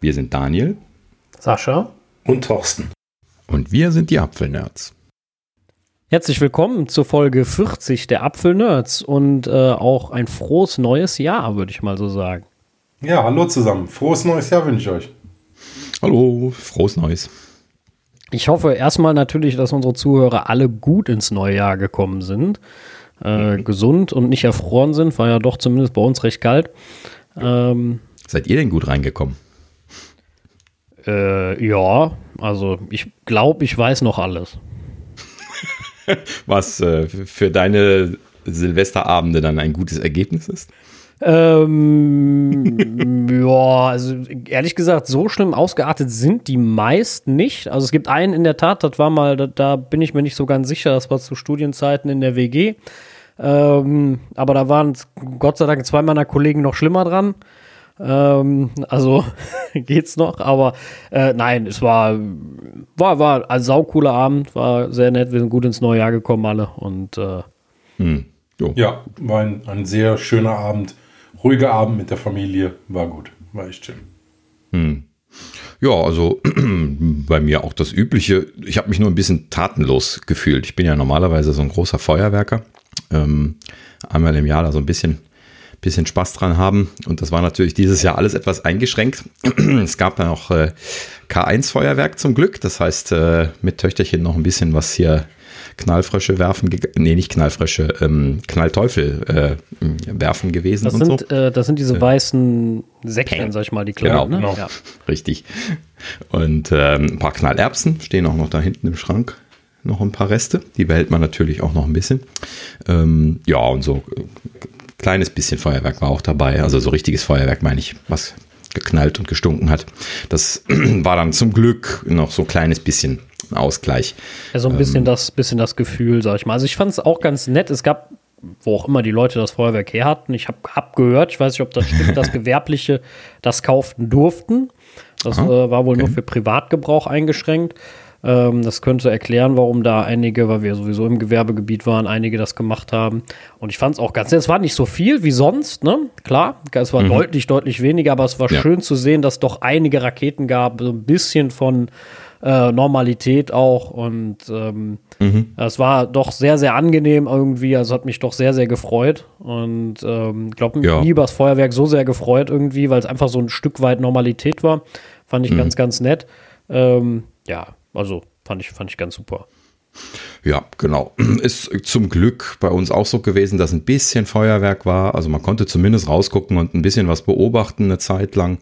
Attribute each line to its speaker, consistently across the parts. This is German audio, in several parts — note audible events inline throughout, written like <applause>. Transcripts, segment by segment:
Speaker 1: Wir sind Daniel,
Speaker 2: Sascha
Speaker 3: und Thorsten.
Speaker 1: Und wir sind die Apfelnerds.
Speaker 2: Herzlich willkommen zur Folge 40 der Apfelnerds und äh, auch ein frohes neues Jahr, würde ich mal so sagen.
Speaker 3: Ja, hallo zusammen. Frohes neues Jahr wünsche ich euch.
Speaker 1: Hallo, frohes neues.
Speaker 2: Ich hoffe erstmal natürlich, dass unsere Zuhörer alle gut ins neue Jahr gekommen sind, äh, mhm. gesund und nicht erfroren sind, war ja doch zumindest bei uns recht kalt.
Speaker 1: Ähm, Seid ihr denn gut reingekommen?
Speaker 2: Äh, ja, also ich glaube, ich weiß noch alles. <laughs>
Speaker 1: Was äh, für deine Silvesterabende dann ein gutes Ergebnis ist?
Speaker 2: Ähm, <laughs> ja, also ehrlich gesagt, so schlimm ausgeartet sind die meisten nicht. Also es gibt einen in der Tat, das war mal, da, da bin ich mir nicht so ganz sicher, das war zu Studienzeiten in der WG. Ähm, aber da waren Gott sei Dank zwei meiner Kollegen noch schlimmer dran. Ähm, also <laughs> geht's noch, aber äh, nein, es war, war, war ein saucooler Abend, war sehr nett, wir sind gut ins neue Jahr gekommen alle und äh,
Speaker 3: hm. Ja, war ein, ein sehr schöner Abend ruhiger Abend mit der Familie, war gut, war echt schön.
Speaker 1: Hm. Ja, also <clears throat> bei mir auch das Übliche. Ich habe mich nur ein bisschen tatenlos gefühlt. Ich bin ja normalerweise so ein großer Feuerwerker. Ähm, einmal im Jahr da so ein bisschen, bisschen Spaß dran haben. Und das war natürlich dieses Jahr alles etwas eingeschränkt. <clears throat> es gab dann auch äh, K1-Feuerwerk zum Glück. Das heißt, äh, mit Töchterchen noch ein bisschen was hier Knallfrösche werfen, nee, nicht Knallfrösche, ähm, Knallteufel äh, werfen gewesen
Speaker 2: das
Speaker 1: und
Speaker 2: sind,
Speaker 1: so.
Speaker 2: Äh, das sind diese weißen Säckchen, sag ich mal, die kleinen.
Speaker 1: Genau, ne? genau. Ja. richtig. Und ähm, ein paar Knallerbsen stehen auch noch da hinten im Schrank. Noch ein paar Reste, die behält man natürlich auch noch ein bisschen. Ähm, ja, und so äh, kleines bisschen Feuerwerk war auch dabei. Also so richtiges Feuerwerk meine ich, was geknallt und gestunken hat. Das <clears throat> war dann zum Glück noch so ein kleines bisschen Ausgleich.
Speaker 2: Ja, so ein bisschen, ähm, das, bisschen das Gefühl, sag ich mal. Also ich fand es auch ganz nett. Es gab, wo auch immer die Leute das Feuerwerk her hatten, ich habe hab gehört, ich weiß nicht, ob das stimmt, dass <laughs> Gewerbliche das kauften durften. Das Aha, äh, war wohl okay. nur für Privatgebrauch eingeschränkt. Ähm, das könnte erklären, warum da einige, weil wir sowieso im Gewerbegebiet waren, einige das gemacht haben. Und ich fand es auch ganz nett. Es war nicht so viel wie sonst, ne? Klar, es war mhm. deutlich, deutlich weniger, aber es war ja. schön zu sehen, dass doch einige Raketen gab, so ein bisschen von äh, Normalität auch. Und ähm, mhm. es war doch sehr, sehr angenehm irgendwie. Also hat mich doch sehr, sehr gefreut. Und ähm, glaube, ja. nie über das Feuerwerk so sehr gefreut irgendwie, weil es einfach so ein Stück weit Normalität war. Fand ich mhm. ganz, ganz nett. Ähm, ja, also fand ich, fand ich ganz super.
Speaker 1: Ja, genau. <clears throat> Ist zum Glück bei uns auch so gewesen, dass ein bisschen Feuerwerk war. Also man konnte zumindest rausgucken und ein bisschen was beobachten eine Zeit lang.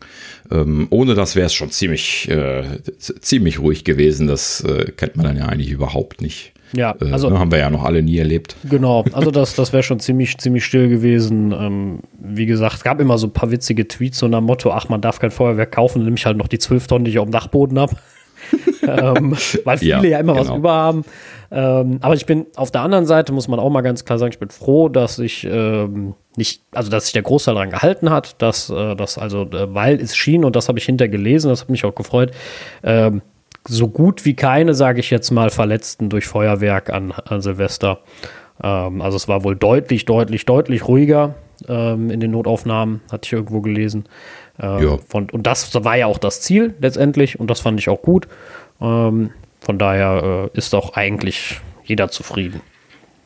Speaker 1: Ähm, ohne das wäre es schon ziemlich, äh, ziemlich ruhig gewesen. Das äh, kennt man dann ja eigentlich überhaupt nicht.
Speaker 2: Ja,
Speaker 1: äh, also äh, haben wir ja noch alle nie erlebt.
Speaker 2: Genau, <laughs> also das, das wäre schon ziemlich, ziemlich still gewesen. Ähm, wie gesagt, es gab immer so ein paar witzige Tweets so nach Motto, ach, man darf kein Feuerwerk kaufen, nämlich halt noch die zwölf Tonnen, die ich auf dem Dachboden habe. <laughs> ähm, weil viele ja, ja immer genau. was über haben. Ähm, aber ich bin auf der anderen Seite, muss man auch mal ganz klar sagen, ich bin froh, dass ich ähm, nicht, also dass sich der Großteil daran gehalten hat, dass äh, das also, äh, weil es schien, und das habe ich hinter gelesen, das hat mich auch gefreut, ähm, so gut wie keine, sage ich jetzt mal, Verletzten durch Feuerwerk an, an Silvester. Ähm, also es war wohl deutlich, deutlich, deutlich ruhiger ähm, in den Notaufnahmen, hatte ich irgendwo gelesen. Ähm, ja. von, und das war ja auch das Ziel letztendlich und das fand ich auch gut. Ähm, von daher äh, ist auch eigentlich jeder zufrieden.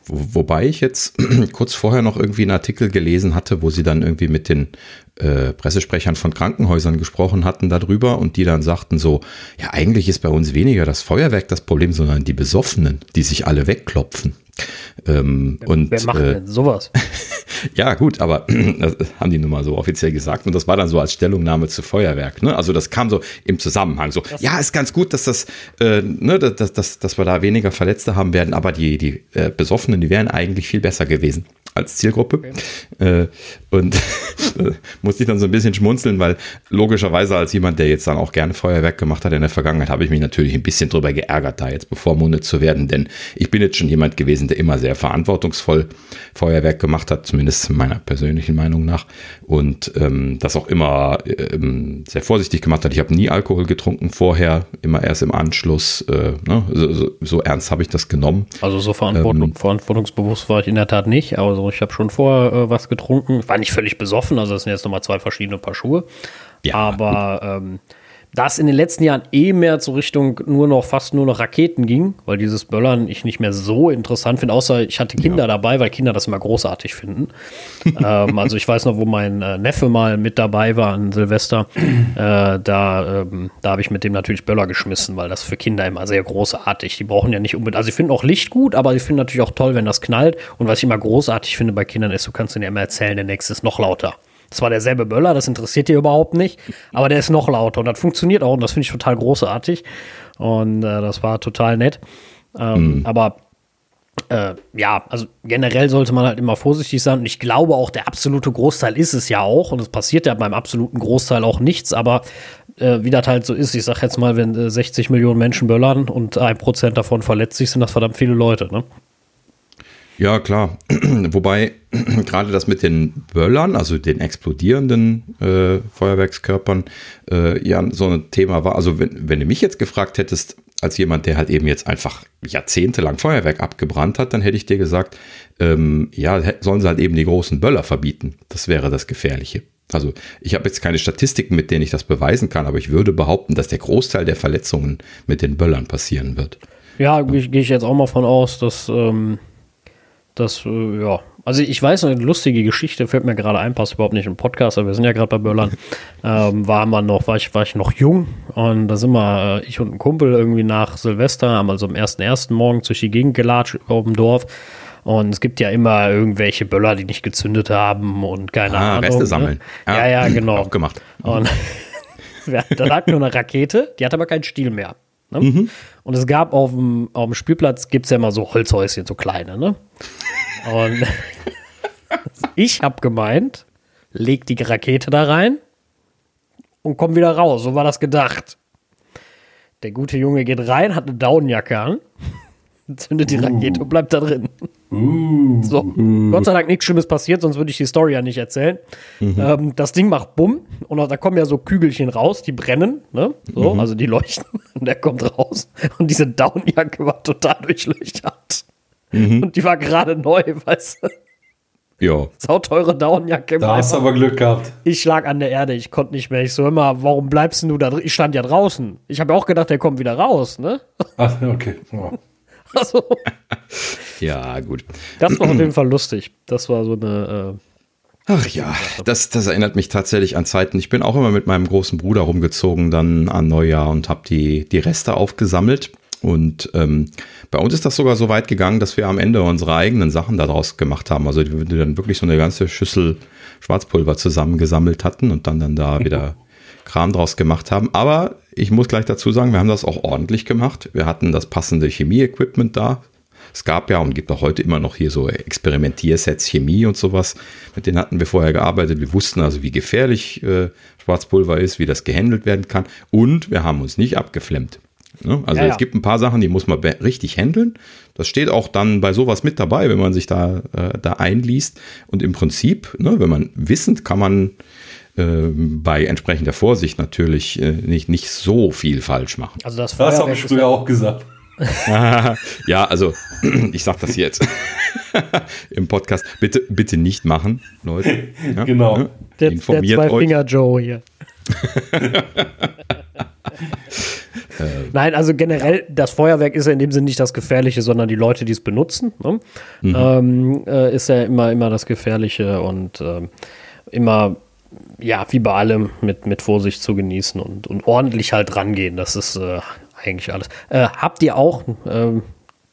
Speaker 1: Wobei ich jetzt <clears throat> kurz vorher noch irgendwie einen Artikel gelesen hatte, wo sie dann irgendwie mit den äh, Pressesprechern von Krankenhäusern gesprochen hatten darüber und die dann sagten so, ja eigentlich ist bei uns weniger das Feuerwerk das Problem, sondern die Besoffenen, die sich alle wegklopfen. Ähm,
Speaker 2: wer,
Speaker 1: und,
Speaker 2: wer macht äh, denn sowas? <laughs>
Speaker 1: ja, gut, aber <clears throat> das haben die nun mal so offiziell gesagt. Und das war dann so als Stellungnahme zu Feuerwerk. Ne? Also das kam so im Zusammenhang. So, ja, ist ganz gut, dass das, äh, ne, dass, dass, dass wir da weniger Verletzte haben werden, aber die, die äh, Besoffenen, die wären eigentlich viel besser gewesen als Zielgruppe. Okay. Äh, und <laughs> musste ich dann so ein bisschen schmunzeln, weil logischerweise als jemand, der jetzt dann auch gerne Feuerwerk gemacht hat in der Vergangenheit, habe ich mich natürlich ein bisschen drüber geärgert, da jetzt bevormundet zu werden, denn ich bin jetzt schon jemand gewesen, der immer sehr verantwortungsvoll Feuerwerk gemacht hat, zumindest meiner persönlichen Meinung nach und ähm, das auch immer ähm, sehr vorsichtig gemacht hat. Ich habe nie Alkohol getrunken vorher, immer erst im Anschluss. Äh, ne? so, so, so, ernst habe ich das genommen.
Speaker 2: Also so verantwortung, ähm, verantwortungsbewusst war ich in der Tat nicht, aber so, ich habe schon vorher äh, was getrunken. War nicht völlig besoffen, also das sind jetzt nochmal zwei verschiedene Paar Schuhe. ja. Aber ähm, da es in den letzten Jahren eh mehr zur Richtung nur noch, fast nur noch Raketen ging, weil dieses Böllern ich nicht mehr so interessant finde, außer ich hatte Kinder ja. dabei, weil Kinder das immer großartig finden. <laughs> ähm, also ich weiß noch, wo mein äh, Neffe mal mit dabei war an Silvester, <clears throat> äh, da, ähm, da habe ich mit dem natürlich Böller geschmissen, weil das für Kinder immer sehr großartig. Die brauchen ja nicht unbedingt, also sie finden auch Licht gut, aber sie finden natürlich auch toll, wenn das knallt. Und was ich immer großartig finde bei Kindern ist, du kannst ihnen ja immer erzählen, der nächste ist noch lauter. Das war derselbe Böller, das interessiert dir überhaupt nicht, aber der ist noch lauter und das funktioniert auch und das finde ich total großartig. Und äh, das war total nett. Ähm, mhm. Aber äh, ja, also generell sollte man halt immer vorsichtig sein. Und ich glaube auch, der absolute Großteil ist es ja auch. Und es passiert ja beim absoluten Großteil auch nichts. Aber äh, wie das halt so ist, ich sag jetzt mal, wenn äh, 60 Millionen Menschen böllern und ein Prozent davon verletzt sich, sind das verdammt viele Leute, ne?
Speaker 1: Ja, klar. <clears throat> Wobei <clears throat> gerade das mit den Böllern, also den explodierenden äh, Feuerwerkskörpern, äh, ja so ein Thema war. Also wenn, wenn du mich jetzt gefragt hättest, als jemand, der halt eben jetzt einfach jahrzehntelang Feuerwerk abgebrannt hat, dann hätte ich dir gesagt, ähm, ja, sollen sie halt eben die großen Böller verbieten. Das wäre das Gefährliche. Also ich habe jetzt keine Statistiken, mit denen ich das beweisen kann, aber ich würde behaupten, dass der Großteil der Verletzungen mit den Böllern passieren wird.
Speaker 2: Ja, gehe ich jetzt auch mal von aus, dass ähm, das, äh, ja. Also ich weiß, eine lustige Geschichte fällt mir gerade ein, passt überhaupt nicht im Podcast, aber wir sind ja gerade bei Böllern. <laughs> ähm, war man noch, war ich, war ich noch jung und da sind wir, äh, ich und ein Kumpel irgendwie nach Silvester, haben also am ersten ersten Morgen durch die Gegend gelatscht auf dem Dorf. Und es gibt ja immer irgendwelche Böller, die nicht gezündet haben und keine ah, Ahnung.
Speaker 1: Reste ne? sammeln.
Speaker 2: Ne? Ja, ja, <clears throat> genau.
Speaker 1: Auch gemacht.
Speaker 2: Und <laughs> da lag nur eine Rakete, die hat aber keinen Stiel mehr. Ne? Mhm. Und es gab auf dem, auf dem Spielplatz, gibt es ja immer so Holzhäuschen, so kleine. Ne? Und <laughs> ich habe gemeint, leg die Rakete da rein und komm wieder raus. So war das gedacht. Der gute Junge geht rein, hat eine Daunenjacke an, <laughs> zündet die Rakete uh. und bleibt da drin. Uh. So, Gott sei Dank nichts Schlimmes passiert, sonst würde ich die Story ja nicht erzählen. Mhm. Ähm, das Ding macht Bumm und da kommen ja so Kügelchen raus, die brennen, ne? So, mhm. also die leuchten <laughs> und der kommt raus und diese Daunenjacke war total durchlöchert. Mhm. Und die war gerade neu, <laughs> weißt du?
Speaker 1: Ja.
Speaker 2: Sauteure Daunenjacke.
Speaker 3: Da hast du aber Glück gehabt.
Speaker 2: Ich lag an der Erde, ich konnte nicht mehr. Ich so immer, warum bleibst du da drin? Ich stand ja draußen. Ich habe auch gedacht, der kommt wieder raus, ne? <laughs>
Speaker 3: Ach, okay. Ja.
Speaker 1: Also. <laughs> ja, gut.
Speaker 2: Das war auf jeden Fall lustig. Das war so eine. Äh,
Speaker 1: Ach ja, das, das erinnert mich tatsächlich an Zeiten. Ich bin auch immer mit meinem großen Bruder rumgezogen, dann an Neujahr und habe die, die Reste aufgesammelt. Und ähm, bei uns ist das sogar so weit gegangen, dass wir am Ende unsere eigenen Sachen daraus gemacht haben. Also wir dann wirklich so eine ganze Schüssel Schwarzpulver zusammengesammelt hatten und dann, dann da wieder Kram draus gemacht haben. Aber ich muss gleich dazu sagen, wir haben das auch ordentlich gemacht. Wir hatten das passende Chemie-Equipment da. Es gab ja und gibt auch heute immer noch hier so Experimentiersets Chemie und sowas. Mit denen hatten wir vorher gearbeitet. Wir wussten also, wie gefährlich äh, Schwarzpulver ist, wie das gehandelt werden kann. Und wir haben uns nicht abgeflemmt. Ne? Also ja, ja. es gibt ein paar Sachen, die muss man richtig handeln. Das steht auch dann bei sowas mit dabei, wenn man sich da, äh, da einliest. Und im Prinzip, ne, wenn man wissend, kann man äh, bei entsprechender Vorsicht natürlich äh, nicht, nicht so viel falsch machen.
Speaker 3: Also das, das habe ich früher auch gesagt. <laughs>
Speaker 1: ja, also <clears throat> ich sage das jetzt <laughs> im Podcast. Bitte, bitte nicht machen, Leute. <laughs>
Speaker 3: Ja, genau. Ne?
Speaker 2: Der, Informiert der zwei Finger Hier. Nein, also generell, das Feuerwerk ist ja in dem Sinne nicht das Gefährliche, sondern die Leute, die es benutzen. Ne? Mhm. Ähm, äh, ist ja immer, immer das Gefährliche und äh, immer, ja, wie bei allem mit, mit Vorsicht zu genießen und, und ordentlich halt rangehen. Das ist äh, eigentlich alles. Äh, habt ihr auch, ähm,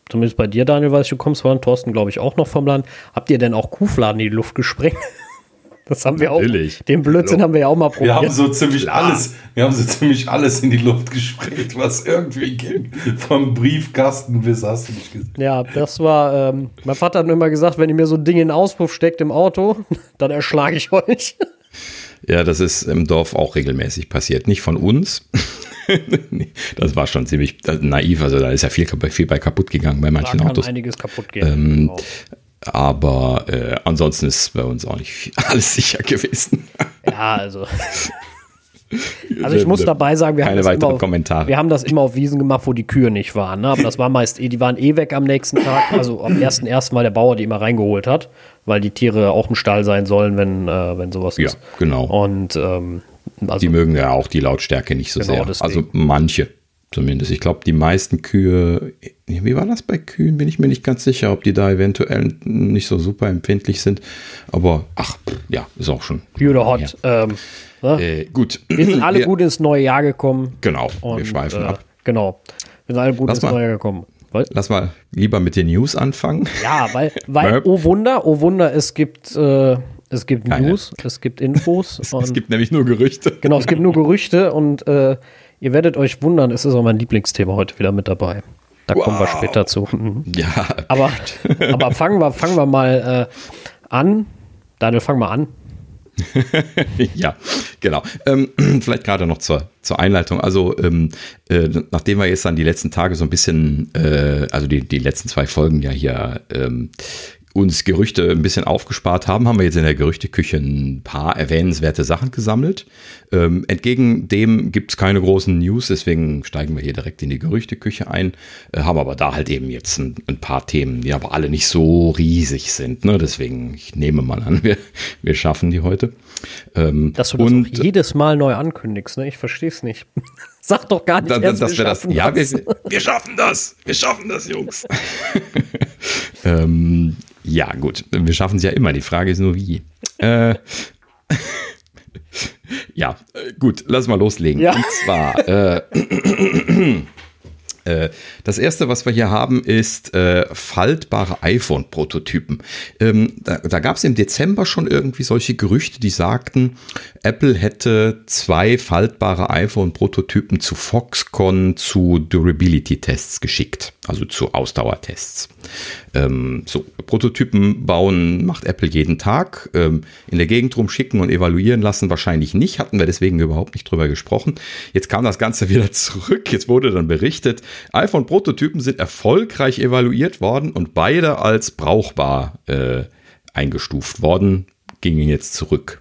Speaker 2: zumindest bei dir, Daniel, weiß ich, du kommst von Thorsten, glaube ich, auch noch vom Land, habt ihr denn auch Kuhfladen in die Luft gesprengt? Das haben wir Natürlich. auch. Den Blödsinn haben wir ja auch mal
Speaker 3: probiert. Wir haben so ziemlich Klar. alles, wir haben so ziemlich alles in die Luft gesprengt, was irgendwie ging. Vom Briefkasten bis hast du nicht
Speaker 2: gesehen. Ja, das war, ähm, mein Vater hat immer gesagt, wenn ihr mir so ein Ding in den Auspuff steckt im Auto, <laughs> dann erschlage ich euch.
Speaker 1: Ja, das ist im Dorf auch regelmäßig passiert. Nicht von uns. <laughs> das war schon ziemlich naiv. Also da ist ja viel, viel bei kaputt gegangen bei manchen da kann Autos.
Speaker 2: einiges kaputt gehen.
Speaker 1: Ähm, genau. Aber äh, ansonsten ist bei uns auch nicht <laughs> alles sicher gewesen.
Speaker 2: Ja, also. <laughs> Also ich muss dabei sagen, wir
Speaker 1: haben,
Speaker 2: das
Speaker 1: immer auf,
Speaker 2: wir haben das immer auf Wiesen gemacht, wo die Kühe nicht waren. Ne? Aber das war meist eh, die waren eh weg am nächsten Tag. Also am ersten ersten Mal der Bauer die immer reingeholt hat, weil die Tiere auch im Stall sein sollen, wenn, äh, wenn sowas
Speaker 1: ja,
Speaker 2: ist.
Speaker 1: genau.
Speaker 2: Und ähm,
Speaker 1: Also, die mögen ja auch die Lautstärke nicht so genau sehr. Deswegen. Also manche zumindest. Ich glaube, die meisten Kühe, wie war das bei Kühen? Bin ich mir nicht ganz sicher, ob die da eventuell nicht so super empfindlich sind. Aber ach, ja, ist auch schon.
Speaker 2: Oder Hot. Ähm,
Speaker 1: ne? äh, gut.
Speaker 2: Wir sind alle wir, gut ins neue Jahr gekommen.
Speaker 1: Genau, und, wir schweifen äh, ab.
Speaker 2: Genau. Wir sind alle gut Lass ins mal. neue Jahr gekommen.
Speaker 1: Lass mal lieber mit den News anfangen.
Speaker 2: Ja, weil, weil oh Wunder, oh Wunder, es gibt, äh, es gibt News, es gibt Infos. <laughs>
Speaker 1: es, es, gibt nämlich nur Gerüchte.
Speaker 2: Genau, es gibt nur Gerüchte und äh, ihr werdet euch wundern, es ist auch mein Lieblingsthema heute wieder mit dabei. Da wow. kommen wir später zu. Mhm.
Speaker 1: Ja.
Speaker 2: Aber, aber fangen, wir, fangen wir mal äh, an. Daniel, fang mal an. <laughs>
Speaker 1: ja, genau. Ähm, <clears throat> vielleicht gerade noch zur, zur Einleitung. Also, ähm, äh, nachdem wir jetzt dann die letzten Tage so ein bisschen, äh, also die, die letzten zwei Folgen ja hier ähm, uns Gerüchte ein bisschen aufgespart haben, haben wir jetzt in der Gerüchteküche ein paar erwähnenswerte Sachen gesammelt. Ähm, entgegen dem gibt es keine großen News, deswegen steigen wir hier direkt in die Gerüchteküche ein, äh, haben aber da halt eben jetzt ein, ein, paar Themen, die aber alle nicht so riesig sind. Ne? Deswegen, ich nehme mal an, <laughs> wir, wir schaffen die heute.
Speaker 2: Ähm, Dass du das und, jedes Mal neu ankündigst, ne? ich verstehe es nicht. <laughs> Sag doch gar nicht,
Speaker 1: da, erst, dass wir, wir das. Ja, wir, wir schaffen das. Wir schaffen das, Jungs. <laughs> ähm, ja, gut. Wir schaffen es ja immer. Die Frage ist nur, wie. Äh, <laughs> ja, gut. Lass mal loslegen. Ja. Und zwar. Äh, <clears throat> äh, das erste, was wir hier haben, ist äh, faltbare iPhone-Prototypen. Ähm, da da gab es im Dezember schon irgendwie solche Gerüchte, die sagten, Apple hätte zwei faltbare iPhone-Prototypen zu Foxconn zu Durability-Tests geschickt, also zu Ausdauertests. Ähm, so, Prototypen bauen macht Apple jeden Tag. Ähm, in der Gegend rumschicken und evaluieren lassen wahrscheinlich nicht. Hatten wir deswegen überhaupt nicht drüber gesprochen. Jetzt kam das Ganze <laughs> wieder zurück. Jetzt wurde dann berichtet, iPhone-Prototypen sind erfolgreich evaluiert worden und beide als brauchbar äh, eingestuft worden, gingen jetzt zurück.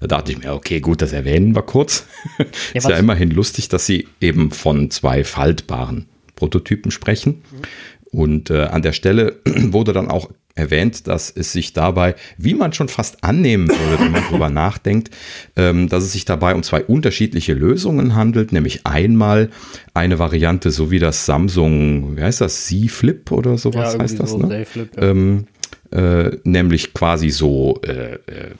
Speaker 1: Da dachte ich mir, okay, gut, das erwähnen wir kurz. <laughs> Ja, ist ja immerhin lustig, dass sie eben von zwei faltbaren Prototypen sprechen. Mhm. Und äh, an der Stelle <clears throat> wurde dann auch erwähnt, dass es sich dabei, wie man schon fast annehmen würde, wenn man darüber nachdenkt, ähm, dass es sich dabei um zwei unterschiedliche Lösungen handelt, nämlich einmal eine Variante, so wie das Samsung, wie heißt das, Z Flip oder sowas ja, heißt das, so ne? Flip, ja. ähm, äh, nämlich quasi so, äh, äh,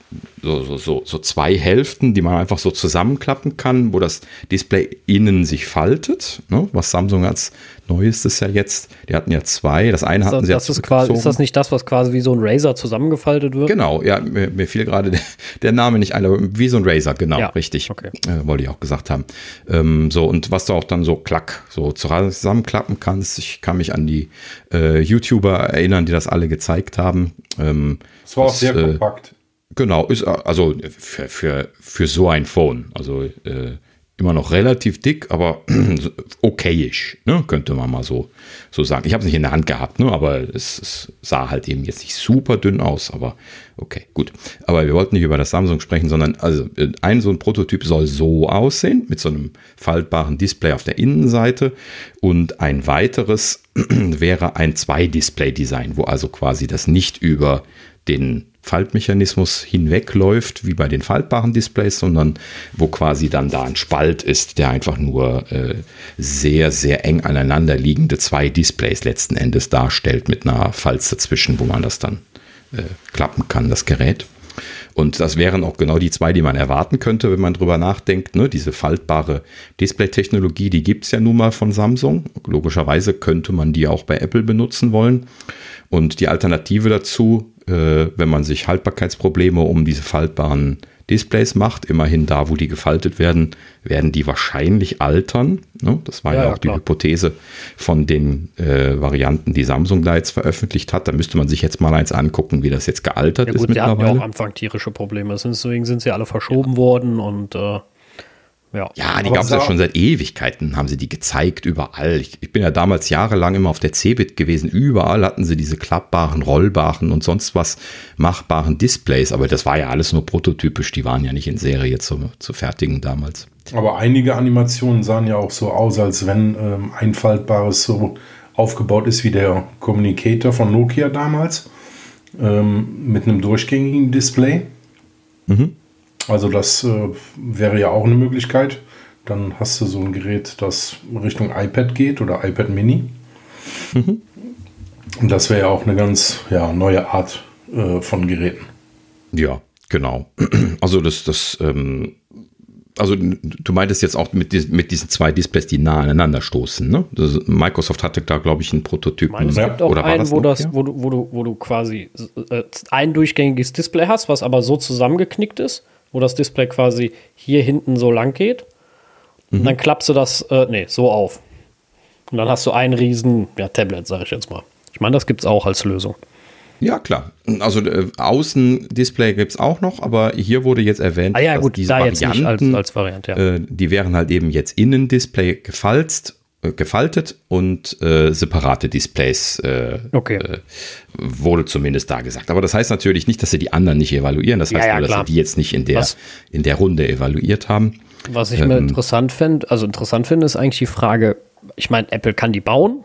Speaker 1: so, so, so, so, zwei Hälften, die man einfach so zusammenklappen kann, wo das Display innen sich faltet, ne? was Samsung als neuestes ja jetzt, die hatten ja zwei, das eine hatten
Speaker 2: das,
Speaker 1: sie
Speaker 2: das ist, quasi, ist das nicht das, was quasi wie so ein Razer zusammengefaltet wird?
Speaker 1: Genau, ja, mir, mir fiel gerade der, der, Name nicht ein, aber wie so ein Razer, genau, ja, richtig, okay. äh, wollte ich auch gesagt haben. Ähm, so, und was du auch dann so klack, so zusammenklappen kannst, ich kann mich an die äh, YouTuber erinnern, die das alle gezeigt haben. Ähm,
Speaker 3: das war auch sehr äh, kompakt.
Speaker 1: Genau, ist also für, für, für so ein Phone. Also äh, immer noch relativ dick, aber <clears throat> okayisch, ne? könnte man mal so, so sagen. Ich habe es nicht in der Hand gehabt, ne? aber es, es, sah halt eben jetzt nicht super dünn aus, aber okay, gut. Aber wir wollten nicht über das Samsung sprechen, sondern also ein so ein Prototyp soll so aussehen, mit so einem faltbaren Display auf der Innenseite und ein weiteres <clears throat> wäre ein Zwei-Display-Design, wo also quasi das nicht über den Faltmechanismus hinwegläuft, wie bei den faltbaren Displays, sondern wo quasi dann da ein Spalt ist, der einfach nur äh, sehr, sehr eng aneinander liegende zwei Displays letzten Endes darstellt, mit einer Falz dazwischen, wo man das dann äh, klappen kann, das Gerät. Und das wären auch genau die zwei, die man erwarten könnte, wenn man drüber nachdenkt. Ne? Diese faltbare Display-Technologie, die gibt es ja nun mal von Samsung. Logischerweise könnte man die auch bei Apple benutzen wollen. Und die Alternative dazu äh, wenn man sich Haltbarkeitsprobleme um diese faltbaren Displays macht, immerhin da, wo die gefaltet werden, werden die wahrscheinlich altern. Ne? Das war ja, ja auch klar. die Hypothese von den äh, Varianten, die Samsung da jetzt veröffentlicht hat. Da müsste man sich jetzt mal eins angucken, wie das jetzt gealtert ja, gut, ist mittlerweile. Hatten ja auch
Speaker 2: am Anfang tierische Probleme. Deswegen sind sie alle verschoben ja. worden und äh
Speaker 1: ja, ja die gab es ja schon seit Ewigkeiten, haben sie die gezeigt, überall. Ich, ich, bin ja damals jahrelang immer auf der Cebit gewesen. Überall hatten sie diese klappbaren, rollbaren und sonst was machbaren Displays. Aber das war ja alles nur prototypisch. Die waren ja nicht in Serie zu, zu fertigen damals.
Speaker 3: Aber einige Animationen sahen ja auch so aus, als wenn ähm, ein faltbares so aufgebaut ist wie der Communicator von Nokia damals. Ähm, mit einem durchgängigen Display. Mhm. Also das äh, wäre ja auch eine Möglichkeit. Dann hast du so ein Gerät, das Richtung iPad geht oder iPad Mini. Mhm. Und das wäre ja auch eine ganz ja, neue Art äh, von Geräten.
Speaker 1: Ja, genau. <clears throat> Also das, das, ähm, also du meintest jetzt auch mit, diesen, mit diesen zwei Displays, die nah aneinander stoßen. Ne? Das, Microsoft hatte da, glaube ich, einen Prototypen.
Speaker 2: Meine, es gibt auch Oder einen, das wo, das, wo, du, wo, du, wo du quasi äh, ein durchgängiges Display hast, was aber so zusammengeknickt ist, wo das Display quasi hier hinten so lang geht. Mhm. Und dann klappst du das, äh, nee, so auf. Und dann hast du ein riesen ja, Tablet, sage ich jetzt mal. Ich meine, das gibt es auch als Lösung.
Speaker 1: Ja, klar. Also äh, Außendisplay gibt es auch noch, aber hier wurde jetzt erwähnt,
Speaker 2: ah, ja, dass gut, diese da Varianten, als, als Variante,
Speaker 1: ja. äh, die wären halt eben jetzt Innendisplay gefalzt, gefaltet und äh, separate Displays äh,
Speaker 2: okay.
Speaker 1: Äh, wurde zumindest da gesagt. Aber das heißt natürlich nicht, dass sie die anderen nicht evaluieren. Das heißt ja, ja, nur, dass sie die jetzt nicht in der, in der Runde evaluiert haben.
Speaker 2: Was ich ähm, mir interessant finde, also interessant finde, ist eigentlich die Frage, ich meine, Apple kann die bauen,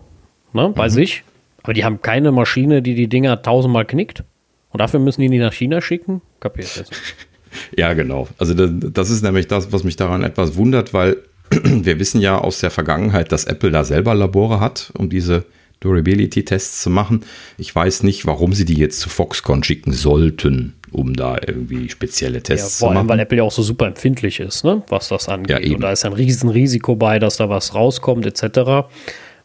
Speaker 2: ne, bei mhm. sich aber die haben keine Maschine, die die Dinger tausendmal knickt. Und dafür müssen die die nach China schicken? Kapiert jetzt. <laughs>
Speaker 1: ja, genau. Also das ist nämlich das, was mich daran etwas wundert, weil <clears throat> wir wissen ja aus der Vergangenheit, dass Apple da selber Labore hat, um diese Durability-Tests zu machen. Ich weiß nicht, warum sie die jetzt zu Foxconn schicken sollten, um da irgendwie spezielle Tests ja,
Speaker 2: zu machen. Vor allem, weil Apple ja auch so super empfindlich ist, ne? was das angeht. Ja, eben. Und da ist ein Riesenrisiko bei, dass da was rauskommt, etc.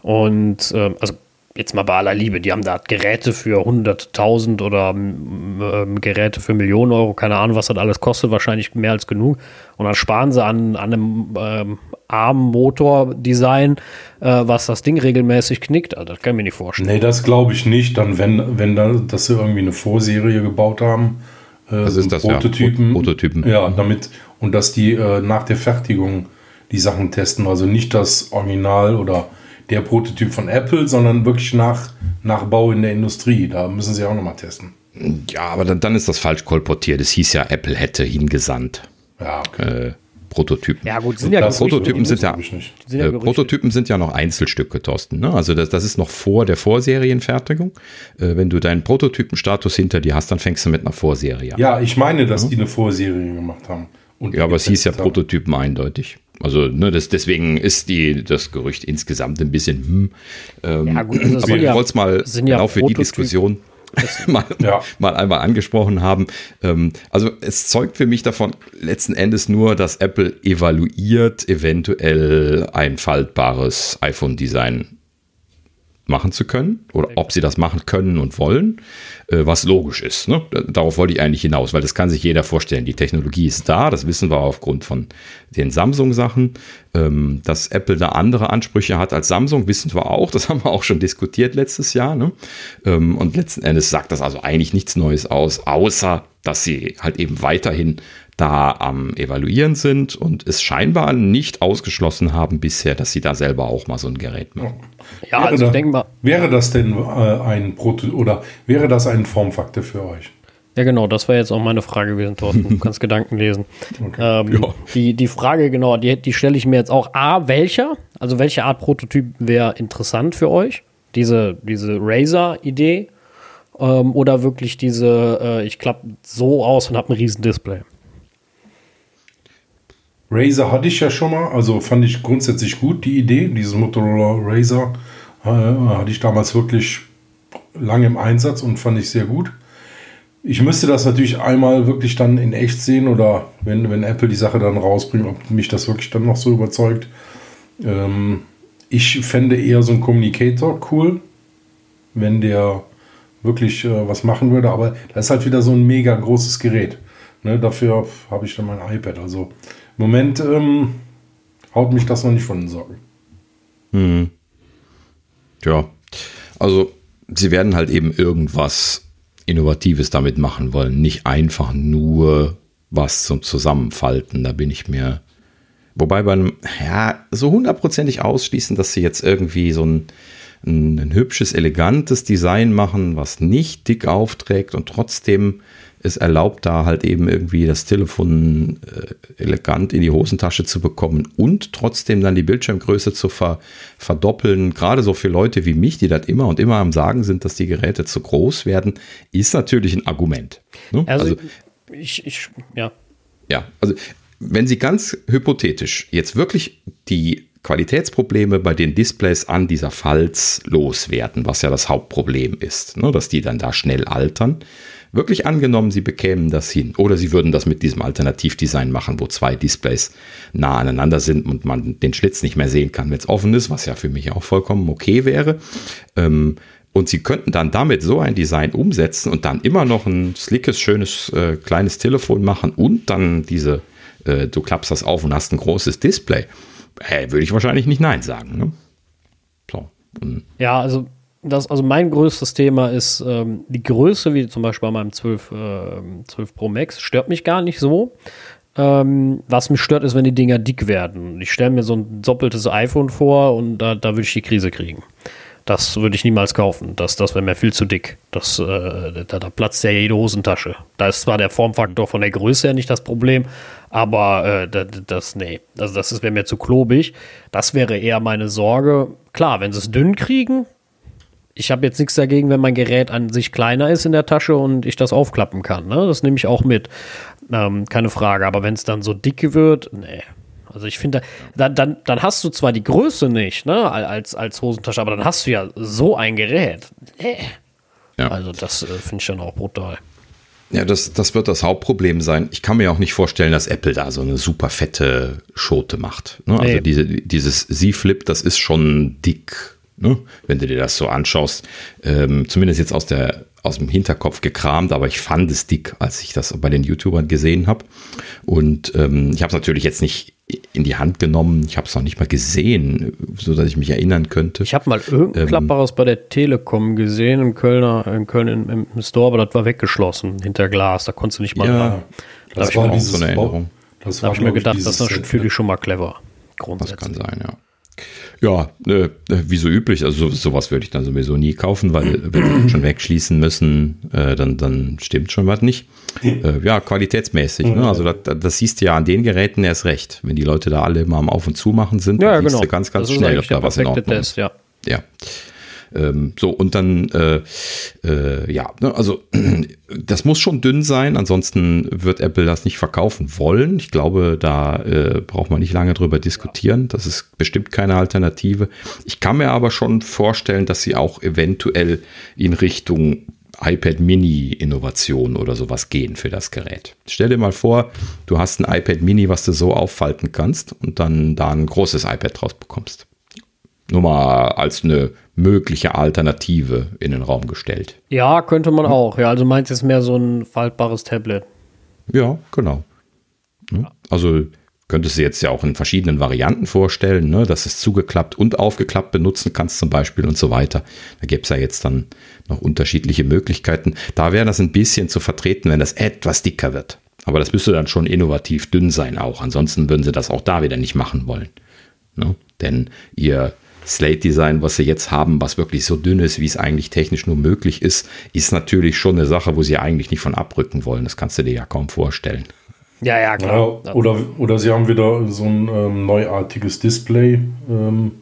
Speaker 2: Und äh, also jetzt mal bei aller Liebe, die haben da Geräte für 100.000 oder ähm, Geräte für Millionen Euro, keine Ahnung, was das alles kostet, wahrscheinlich mehr als genug. Und dann sparen sie an, an einem ähm, armen Motordesign, äh, was das Ding regelmäßig knickt. Also, das kann ich mir nicht vorstellen.
Speaker 3: Nee, das glaube ich nicht. Dann, wenn, wenn dann, dass sie irgendwie eine Vorserie gebaut haben,
Speaker 1: äh, das ist das,
Speaker 3: Prototypen,
Speaker 1: ja. Prototypen.
Speaker 3: Ja, damit, und dass die äh, nach der Fertigung die Sachen testen. Also nicht das Original oder der Prototyp von Apple, sondern wirklich nach, nach Bau in der Industrie. Da müssen sie auch nochmal testen.
Speaker 1: Ja, aber dann, dann ist das falsch kolportiert. Es hieß ja, Apple hätte hingesandt.
Speaker 3: Ja,
Speaker 1: okay. Äh, Prototypen.
Speaker 2: Ja, gut, sind ja
Speaker 1: das Prototypen sind ja, sind ja äh, Prototypen sind ja noch Einzelstücke, Thorsten. Ne? Also das, das ist noch vor der Vorserienfertigung. Äh, wenn du deinen Prototypenstatus hinter dir hast, dann fängst du mit einer Vorserie
Speaker 3: an. Ja, ich meine, dass ja. die eine Vorserie gemacht haben.
Speaker 1: ja, aber es hieß ja haben. Prototypen eindeutig. Also ne, das, deswegen ist die, das Gerücht insgesamt ein bisschen hm. Ähm, ja, gut, also aber ich ja, wollte es mal genau für die Diskussion <laughs> mal, ja. mal einmal angesprochen haben. Ähm, also es zeugt für mich davon letzten Endes nur, dass Apple evaluiert, eventuell ein faltbares iPhone-Design machen zu können oder ob sie das machen können und wollen, äh, was logisch ist. Ne? Darauf wollte ich eigentlich hinaus, weil das kann sich jeder vorstellen. Die Technologie ist da, das wissen wir aufgrund von den Samsung-Sachen. Ähm, dass Apple da andere Ansprüche hat als Samsung, wissen wir auch. Das <laughs> haben wir auch schon diskutiert letztes Jahr. Ne? Ähm, und letzten Endes sagt das also eigentlich nichts Neues aus, außer dass sie halt eben weiterhin da am Evaluieren sind und es scheinbar nicht ausgeschlossen haben bisher, dass sie da selber auch mal so ein Gerät machen.
Speaker 3: Ja, wäre also da, denk mal. Wäre das denn äh, ein Proto oder wäre das ein Formfaktor für euch?
Speaker 2: Ja, genau, das war jetzt auch meine Frage gewesen, Thorsten. Du kannst Gedanken lesen. <laughs> Okay. Ähm, ja. die, die Frage, genau, die, die stelle ich mir jetzt auch. A, welcher? Also welche Art Prototyp wäre interessant für euch? Diese, diese Razer-Idee? Ähm, oder wirklich diese, äh, ich klappe so aus und habe ein riesen Display?
Speaker 3: Razer hatte ich ja schon mal, also fand ich grundsätzlich gut die Idee, dieses Motorola Razer äh, hatte ich damals wirklich lange im Einsatz und fand ich sehr gut. Ich müsste das natürlich einmal wirklich dann in echt sehen oder wenn, wenn Apple die Sache dann rausbringt, ob mich das wirklich dann noch so überzeugt. Ähm, ich fände eher so ein Communicator cool, wenn der wirklich äh, was machen würde, aber das ist halt wieder so ein mega großes Gerät. Ne, dafür habe ich dann mein iPad. Also Moment ähm, haut mich das noch nicht von den Socken.
Speaker 1: Hm. Ja, also sie werden halt eben irgendwas Innovatives damit machen wollen. Nicht einfach nur was zum Zusammenfalten. Da bin ich mir. Wobei beim, ja, so hundertprozentig ausschließen, dass sie jetzt irgendwie so ein, ein, ein hübsches, elegantes Design machen, was nicht dick aufträgt und trotzdem es erlaubt, da halt eben irgendwie das Telefon äh, elegant in die Hosentasche zu bekommen und trotzdem dann die Bildschirmgröße zu ver verdoppeln. Gerade so für Leute wie mich, die das immer und immer am Sagen sind, dass die Geräte zu groß werden, ist natürlich ein Argument.
Speaker 2: Ne? Also, also ich, ich, ja.
Speaker 1: Ja, also wenn Sie ganz hypothetisch jetzt wirklich die Qualitätsprobleme bei den Displays an dieser Falz loswerden, was ja das Hauptproblem ist, ne, dass die dann da schnell altern. Wirklich angenommen, Sie bekämen das hin. Oder Sie würden das mit diesem Alternativdesign machen, wo zwei Displays nah aneinander sind und man den Schlitz nicht mehr sehen kann, wenn es offen ist, was ja für mich auch vollkommen okay wäre. Ähm, und Sie könnten dann damit so ein Design umsetzen und dann immer noch ein slickes, schönes, äh, kleines Telefon machen und dann diese, äh, du klappst das auf und hast ein großes Display. Hey, würde ich wahrscheinlich nicht Nein sagen. Ne?
Speaker 2: So. Ja, also das, also mein größtes Thema ist ähm, die Größe, wie zum Beispiel bei meinem 12, äh, 12 Pro Max, stört mich gar nicht so. Ähm, was mich stört, ist, wenn die Dinger dick werden. Ich stelle mir so ein doppeltes iPhone vor und da, da würde ich die Krise kriegen. Das würde ich niemals kaufen. Das, das wäre mir viel zu dick. Das, äh, da, da, platzt ja jede Hosentasche. Da ist zwar der Formfaktor von der Größe ja nicht das Problem, aber äh, das, das, nee, also das wäre mir zu klobig. Das wäre eher meine Sorge. Klar, wenn sie es dünn kriegen, ich habe jetzt nichts dagegen, wenn mein Gerät an sich kleiner ist in der Tasche und ich das aufklappen kann. Ne? Das nehme ich auch mit. Ähm, keine Frage. Aber wenn es dann so dick wird, nee. Also ich finde, dann, dann, dann hast du zwar die Größe nicht, ne, als, als Hosentasche, aber dann hast du ja so ein Gerät. Nee. Ja. Also das äh, finde ich dann auch brutal.
Speaker 1: Ja, das, das wird das Hauptproblem sein. Ich kann mir auch nicht vorstellen, dass Apple da so eine super fette Schote macht. Ne? Also nee. diese, dieses Z-Flip, das ist schon dick Ne? Wenn du dir das so anschaust, ähm, zumindest jetzt aus, der, aus dem Hinterkopf gekramt, aber ich fand es dick, als ich das bei den YouTubern gesehen habe. Und ähm, ich habe es natürlich jetzt nicht in die Hand genommen, ich habe es noch nicht mal gesehen, so dass ich mich erinnern könnte.
Speaker 2: Ich habe mal irgendein ähm, Klapperes bei der Telekom gesehen im Kölner, in Köln im, im, Store, aber das war weggeschlossen hinter Glas, da konntest du nicht mal
Speaker 1: ja, ran. Das da war auch so eine Erinnerung.
Speaker 2: Das da habe ich mir gedacht, das ist natürlich schon mal clever.
Speaker 1: Grundsätzlich. Das kann sein, ja. Ja, äh, wie so üblich, also sowas würde ich dann sowieso nie kaufen, weil <clears throat> wenn wir schon wegschließen müssen, äh, dann, dann stimmt schon was nicht. <clears throat> Äh, ja, qualitätsmäßig. Ne? Also das, das siehst du ja an den Geräten erst recht. Wenn die Leute da alle immer am Auf und Zu machen sind,
Speaker 2: ja, genau. du
Speaker 1: ganz, ganz schnell, ob da was in Ordnung ist. Ja. ja. Ähm, so, und dann, äh, äh, ja, ne, also <clears throat> das muss schon dünn sein, ansonsten wird Apple das nicht verkaufen wollen. Ich glaube, da äh, braucht man nicht lange drüber diskutieren. Das ist bestimmt keine Alternative. Ich kann mir aber schon vorstellen, dass sie auch eventuell in Richtung iPad Mini Innovation oder sowas gehen für das Gerät. Stell dir mal vor, du hast ein iPad Mini, was du so auffalten kannst und dann da ein großes iPad draus bekommst. Nur mal als eine mögliche Alternative in den Raum gestellt.
Speaker 2: Ja, könnte man auch. Ja, also meinst du es mehr so ein faltbares Tablet?
Speaker 1: Ja, genau. Also könntest du jetzt ja auch in verschiedenen Varianten vorstellen, ne, dass es zugeklappt und aufgeklappt benutzen kannst zum Beispiel und so weiter. Da gäbe es ja jetzt dann noch unterschiedliche Möglichkeiten. Da wäre das ein bisschen zu vertreten, wenn das etwas dicker wird. Aber das müsste dann schon innovativ dünn sein auch. Ansonsten würden sie das auch da wieder nicht machen wollen. Ne? Denn ihr Slate-Design, was sie jetzt haben, was wirklich so dünn ist, wie es eigentlich technisch nur möglich ist, ist natürlich schon eine Sache, wo sie eigentlich nicht von abrücken wollen. Das kannst du dir ja kaum vorstellen.
Speaker 2: Ja, ja, klar.
Speaker 3: Ja, oder, oder sie haben wieder so ein ähm, neuartiges Display, ähm,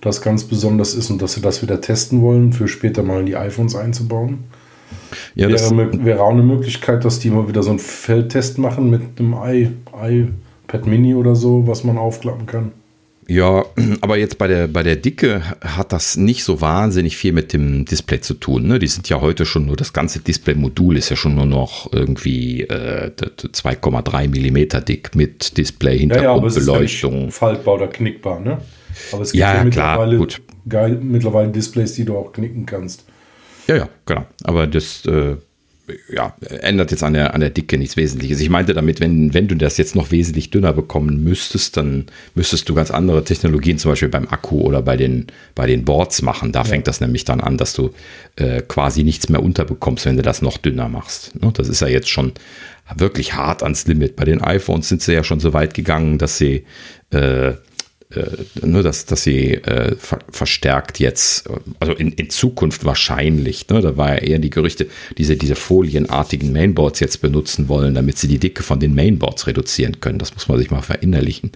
Speaker 3: das ganz besonders ist und dass sie das wieder testen wollen, für später mal in die iPhones einzubauen. Ja, wäre, wäre auch eine Möglichkeit, dass die mal wieder so einen Feldtest machen mit einem iPad Mini oder so, was man aufklappen kann.
Speaker 1: Ja, aber jetzt bei der, bei der Dicke hat das nicht so wahnsinnig viel mit dem Display zu tun. Ne? Die sind ja heute schon nur, das ganze Display-Modul ist ja schon nur noch irgendwie äh, 2,3 Millimeter dick mit Display, Hintergrundbeleuchtung. Ja, ja,
Speaker 3: faltbar oder knickbar, ne?
Speaker 1: Aber es gibt ja, ja mittlerweile,
Speaker 3: klar, geil, mittlerweile Displays, die du auch knicken kannst.
Speaker 1: Ja, ja, genau. Aber das äh, ja, ändert jetzt an der, an der Dicke nichts Wesentliches. Ich meinte damit, wenn, wenn du das jetzt noch wesentlich dünner bekommen müsstest, dann müsstest du ganz andere Technologien, zum Beispiel beim Akku oder bei den, bei den Boards machen. Da ja. fängt das nämlich dann an, dass du äh, quasi nichts mehr unterbekommst, wenn du das noch dünner machst. Ne? Das ist ja jetzt schon wirklich hart ans Limit. Bei den iPhones sind sie ja schon so weit gegangen, dass sie äh, ne, dass, dass sie äh, ver verstärkt jetzt, also in, in Zukunft wahrscheinlich, ne, da war ja eher die Gerüchte, diese, diese folienartigen Mainboards jetzt benutzen wollen, damit sie die Dicke von den Mainboards reduzieren können. Das muss man sich mal verinnerlichen,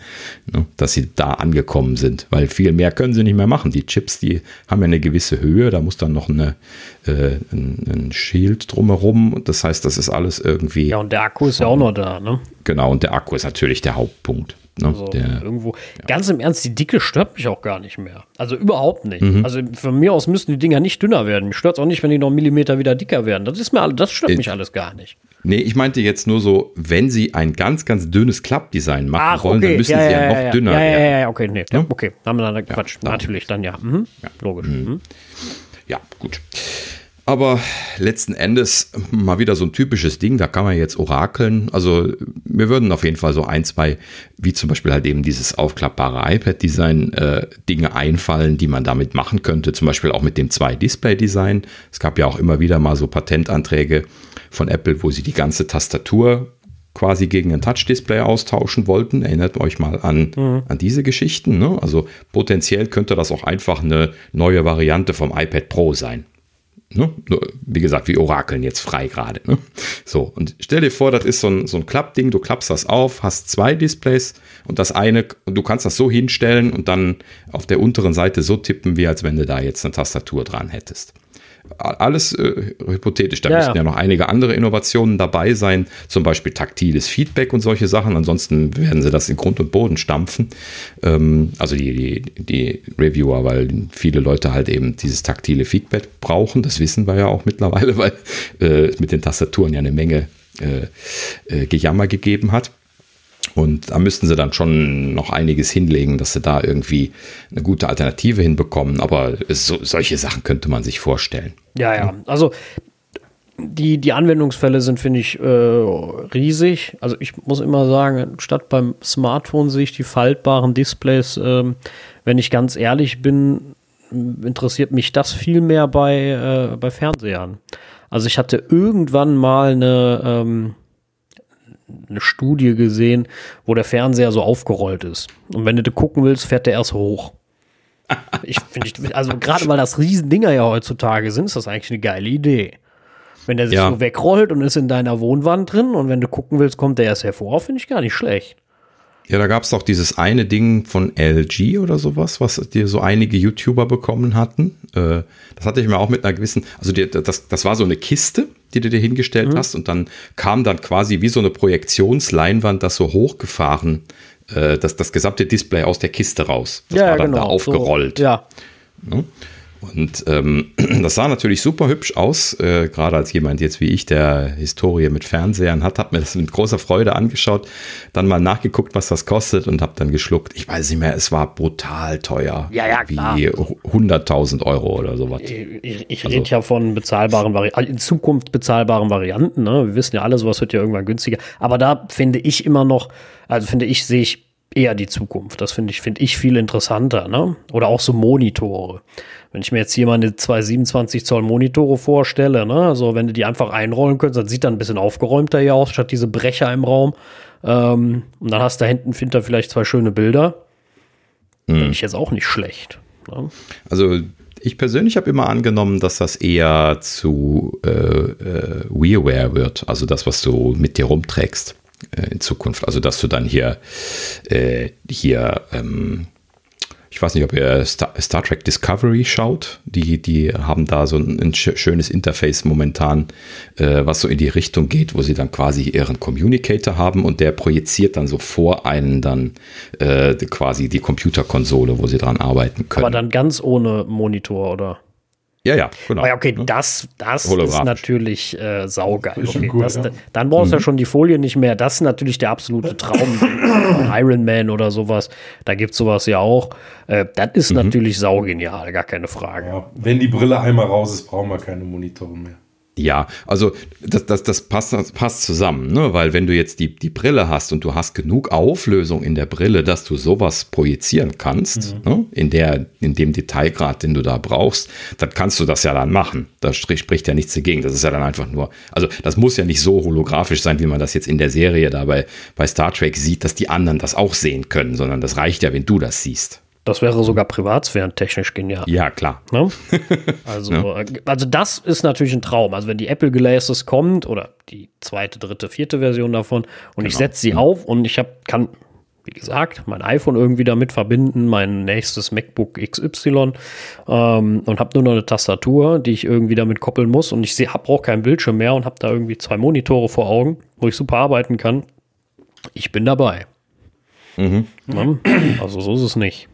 Speaker 1: ne, dass sie da angekommen sind, weil viel mehr können sie nicht mehr machen. Die Chips, die haben ja eine gewisse Höhe, da muss dann noch eine äh, ein, ein Shield drumherum. Das heißt, das ist alles irgendwie.
Speaker 2: Ja, und der Akku ist ja auch noch da, ne?
Speaker 1: Genau, und der Akku ist natürlich der Hauptpunkt. Ne?
Speaker 2: Also
Speaker 1: der,
Speaker 2: irgendwo. Ganz im Ernst, die Dicke stört mich auch gar nicht mehr. Also überhaupt nicht.
Speaker 1: Mhm.
Speaker 2: Also von mir aus müssten die Dinger nicht dünner werden. Mich stört es auch nicht, wenn die noch einen Millimeter wieder dicker werden. Das ist mir das stört
Speaker 1: Äh,
Speaker 2: mich alles gar nicht.
Speaker 1: nee, ich meinte jetzt nur so, wenn sie ein ganz, ganz dünnes Klappdesign machen
Speaker 2: Ach,
Speaker 1: wollen,
Speaker 2: okay.
Speaker 1: dann müssen sie ja, noch dünner
Speaker 2: ja, ja,
Speaker 1: werden.
Speaker 2: ja, ja, okay, nee.
Speaker 1: Ja?
Speaker 2: Okay, dann haben wir dann Quatsch. Natürlich, dann ja. Mhm. Logisch. Mhm.
Speaker 1: Ja, gut. Aber letzten Endes mal wieder so ein typisches Ding, da kann man jetzt orakeln. Also mir würden auf jeden Fall so ein, zwei, wie zum Beispiel halt eben dieses aufklappbare iPad-Design, äh, Dinge einfallen, die man damit machen könnte. Zum Beispiel auch mit dem Zwei-Display-Design. Es gab ja auch immer wieder mal so Patentanträge von Apple, wo sie die ganze Tastatur quasi gegen ein Touch-Display austauschen wollten. Erinnert euch mal an, an diese Geschichten. Ne? Also potenziell könnte das auch einfach eine neue Variante vom iPad Pro sein. Ne? Wie gesagt, wir orakeln jetzt frei gerade. Ne? So, und stell dir vor, das ist so ein, so ein Klappding, du klappst das auf, hast zwei Displays und das eine, und du kannst das so hinstellen und dann auf der unteren Seite so tippen, wie als wenn du da jetzt eine Tastatur dran hättest. Alles äh, hypothetisch, da
Speaker 2: Ja,
Speaker 1: müssten
Speaker 2: ja.
Speaker 1: ja noch einige andere Innovationen dabei sein, zum Beispiel taktiles Feedback und solche Sachen. Ansonsten werden sie das in Grund und Boden stampfen. Ähm, also die, die, die Reviewer, weil viele Leute halt eben dieses taktile Feedback brauchen. Das wissen wir ja auch mittlerweile, <laughs> weil äh, es mit den Tastaturen ja eine Menge äh, äh, Gejammer gegeben hat. Und da müssten sie dann schon noch einiges hinlegen, dass sie da irgendwie eine gute Alternative hinbekommen. Aber so, solche Sachen könnte man sich vorstellen.
Speaker 2: Ja, ja. Also die, die Anwendungsfälle sind, finde ich, äh, riesig. Also ich muss immer sagen, statt beim Smartphone sehe ich die faltbaren Displays, ähm, wenn ich ganz ehrlich bin, interessiert mich das viel mehr bei, äh, bei Fernsehern. Also ich hatte irgendwann mal eine, ähm, eine Studie gesehen, wo der Fernseher so aufgerollt ist. Und wenn du gucken willst, fährt der erst hoch. Ich finde, also gerade weil das Riesendinger ja heutzutage sind, ist das eigentlich eine geile Idee. Wenn der sich
Speaker 1: Ja.
Speaker 2: so wegrollt und ist in deiner Wohnwand drin und wenn du gucken willst, kommt der erst hervor, finde ich gar nicht schlecht.
Speaker 1: Ja, da gab es doch dieses eine Ding von LG oder sowas, was dir so einige YouTuber bekommen hatten. Äh, das hatte ich mir auch mit einer gewissen, also das, das war so eine Kiste, die du dir hingestellt
Speaker 2: Mhm.
Speaker 1: hast und dann kam dann quasi wie so eine Projektionsleinwand das so hochgefahren, äh, das, das gesamte Display aus der Kiste raus. Das war dann da aufgerollt.
Speaker 2: So, ja,
Speaker 1: Ne? Und ähm, <clears throat> das sah natürlich super hübsch aus, äh, gerade als jemand jetzt wie ich, der Historie mit Fernsehern hat, hat mir das mit großer Freude angeschaut, dann mal nachgeguckt, was das kostet und habe dann geschluckt. Ich weiß nicht mehr, es war brutal teuer.
Speaker 2: Ja, ja, klar.
Speaker 1: Wie 100.000 Euro oder sowas.
Speaker 2: ich, ich
Speaker 1: Also-
Speaker 2: rede ja von bezahlbaren Varianten, in Zukunft bezahlbaren Varianten. Ne? Wir wissen ja alle, sowas wird ja irgendwann günstiger. Aber da finde ich immer noch, also finde ich, sehe ich eher die Zukunft. Das finde ich, finde ich viel interessanter. Ne? Oder auch so Monitore. Wenn ich mir jetzt hier mal eine 227 Zoll Monitore vorstelle, ne? also wenn du die einfach einrollen könntest, das sieht dann ein bisschen aufgeräumter hier aus, statt diese Brecher im Raum. Ähm, und dann hast du da hinten, findet vielleicht zwei schöne Bilder.
Speaker 1: Hm.
Speaker 2: Finde ich jetzt auch nicht schlecht. Ne?
Speaker 1: Also ich persönlich habe immer angenommen, dass das eher zu äh, äh, WeWare wird, also das, was du mit dir rumträgst äh, in Zukunft. Also dass du dann hier, äh, hier, ähm, ich weiß nicht, ob ihr Star, Star Trek Discovery schaut. Die, die haben da so ein, ein sch- schönes Interface momentan, äh, was so in die Richtung geht, wo sie dann quasi ihren Communicator haben und der projiziert dann so vor einen dann äh, quasi die Computerkonsole, wo sie dran arbeiten können.
Speaker 2: Aber dann ganz ohne Monitor, oder?
Speaker 1: Ja, ja, genau.
Speaker 2: Ah ja, okay, das, das ist natürlich äh, saugeil. Okay,
Speaker 3: cool,
Speaker 2: das,
Speaker 3: ja.
Speaker 2: Dann brauchst du ja schon die Folie nicht mehr. Das ist natürlich der absolute Traum. von Iron Man oder sowas. Da gibt es sowas ja auch. Äh, das ist natürlich saugenial, gar keine Frage.
Speaker 3: Ja, wenn die Brille einmal raus ist, brauchen wir keine Monitore mehr.
Speaker 1: Ja, also das, das, das, passt, das passt zusammen, ne? weil wenn du jetzt die, die Brille hast und du hast genug Auflösung in der Brille, dass du sowas projizieren kannst, ne? in, der, in dem Detailgrad, den du da brauchst, dann kannst du das ja dann machen. Da spricht ja nichts dagegen. Das ist ja dann einfach nur, also das muss ja nicht so holographisch sein, wie man das jetzt in der Serie da bei, bei Star Trek sieht, dass die anderen das auch sehen können, sondern das reicht ja, wenn du das siehst.
Speaker 2: Das wäre sogar privatsphärentechnisch genial.
Speaker 1: Ja, klar.
Speaker 2: Ne? <laughs> Also, äh, also das ist natürlich ein Traum. Also wenn die Apple Glasses kommt oder die zweite, dritte, vierte Version davon und ich setze sie auf und ich hab, kann wie gesagt, mein iPhone irgendwie damit verbinden, mein nächstes MacBook XY ähm, und habe nur noch eine Tastatur, die ich irgendwie damit koppeln muss und ich habe auch keinen Bildschirm mehr und habe da irgendwie zwei Monitore vor Augen, wo ich super arbeiten kann. Ich bin dabei. Mhm. Also so ist es nicht.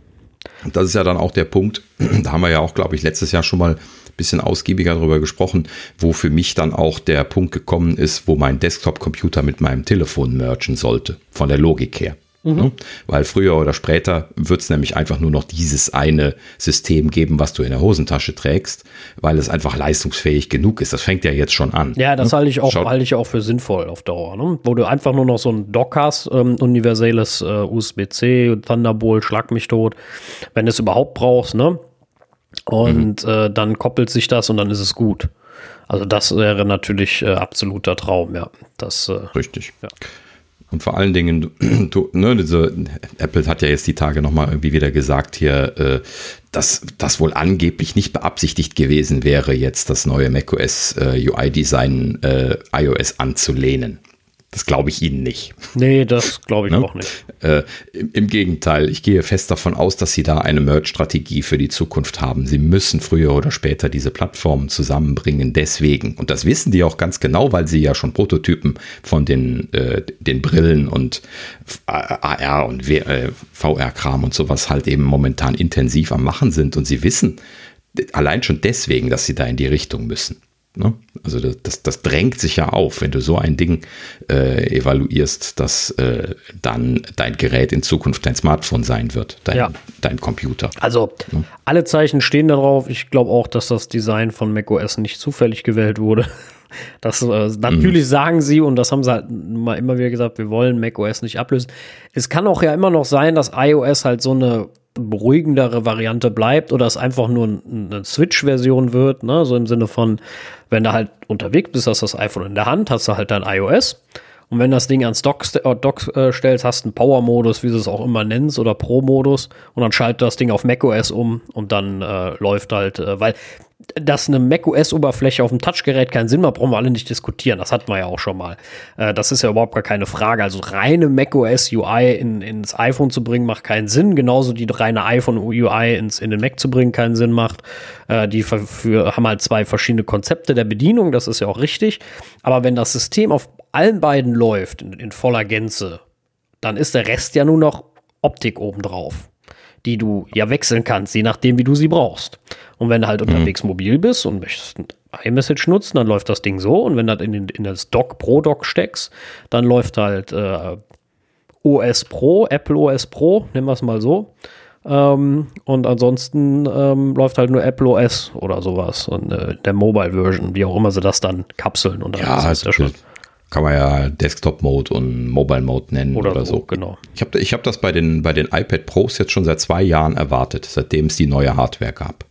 Speaker 1: Und das ist ja dann auch der Punkt, <clears throat> da haben wir ja auch, glaube ich, letztes Jahr schon mal ein bisschen ausgiebiger darüber gesprochen, wo für mich dann auch der Punkt gekommen ist, wo mein Desktop-Computer mit meinem Telefon mergen sollte, von der Logik her. Mhm. Ne? Weil früher oder später wird es nämlich einfach nur noch dieses eine System geben, was du in der Hosentasche trägst, weil es einfach leistungsfähig genug ist. Das fängt ja jetzt schon an.
Speaker 2: Ja, das ne? halte ich, auch, halte ich auch für sinnvoll auf Dauer. Ne? Wo du einfach nur noch so ein Dock hast, ähm, universelles äh, USB-C, Thunderbolt, schlag mich tot, wenn du es überhaupt brauchst, ne? Und mhm. äh, dann koppelt sich das und dann ist es gut. Also das wäre natürlich äh, absoluter Traum, ja. Das, äh,
Speaker 1: Richtig. Ja. Und vor allen Dingen, <clears throat> du, ne, diese, Apple hat ja jetzt die Tage nochmal irgendwie wieder gesagt hier, äh, dass das wohl angeblich nicht beabsichtigt gewesen wäre, jetzt das neue macOS äh, UI-Design äh, iOS anzulehnen. Das glaube ich Ihnen nicht.
Speaker 2: Nee, das glaube ich ne? auch nicht.
Speaker 1: Äh, im, im, Gegenteil, ich gehe fest davon aus, dass Sie da eine Merge-Strategie für die Zukunft haben. Sie müssen früher oder später diese Plattformen zusammenbringen. Deswegen, und das wissen die auch ganz genau, weil Sie ja schon Prototypen von den, äh, den Brillen und AR und äh, VR-Kram und sowas halt eben momentan intensiv am Machen sind. Und Sie wissen allein schon deswegen, dass Sie da in die Richtung müssen. Ne? Also das, das, das, drängt sich ja auf, wenn du so ein Ding äh, evaluierst, dass äh, dann dein Gerät in Zukunft dein Smartphone sein wird, dein, ja. dein Computer.
Speaker 2: Also ne? alle Zeichen stehen darauf. Ich glaube auch, dass das Design von macOS nicht zufällig gewählt wurde. <laughs> Das äh, natürlich mhm. sagen sie, und das haben sie halt mal immer wieder gesagt, wir wollen macOS nicht ablösen. Es kann auch ja immer noch sein, dass iOS halt so eine beruhigendere Variante bleibt oder es einfach nur eine Switch-Version wird, ne? so im Sinne von, wenn du halt unterwegs bist, hast du das iPhone in der Hand, hast du halt dein iOS. Und wenn das Ding ans Dock, äh, Dock äh, stellst, hast du einen Power-Modus, wie du es auch immer nennst, oder Pro-Modus. Und dann schaltet das Ding auf macOS um und dann äh, läuft halt, äh, weil dass eine macOS-Oberfläche auf dem Touchgerät keinen Sinn macht, brauchen wir alle nicht diskutieren. Das hatten wir ja auch schon mal. Äh, das ist ja überhaupt gar keine Frage. Also reine macOS UI in, ins iPhone zu bringen, macht keinen Sinn. Genauso die reine iPhone UI ins, in den Mac zu bringen, keinen Sinn macht. Äh, die für, für, haben halt zwei verschiedene Konzepte der Bedienung. Das ist ja auch richtig. Aber wenn das System auf allen beiden läuft, in, in voller Gänze, dann ist der Rest ja nur noch Optik obendrauf die du ja wechseln kannst, je nachdem, wie du sie brauchst. Und wenn du halt mhm. unterwegs mobil bist und möchtest ein iMessage nutzen, dann läuft das Ding so. Und wenn du das in, den, in das Dock Pro Dock steckst, dann läuft halt äh, OS Pro, Apple OS Pro, nehmen wir es mal so. Ähm, und ansonsten ähm, läuft halt nur Apple OS oder sowas und äh, der Mobile Version, wie auch immer sie das dann kapseln und dann
Speaker 1: ja, ist ja schon kann man ja Desktop-Mode und Mobile-Mode nennen oder, oder so, so.
Speaker 2: Genau.
Speaker 1: Ich habe ich hab das bei den, bei den iPad Pros jetzt schon seit zwei Jahren erwartet, seitdem es die neue Hardware gab.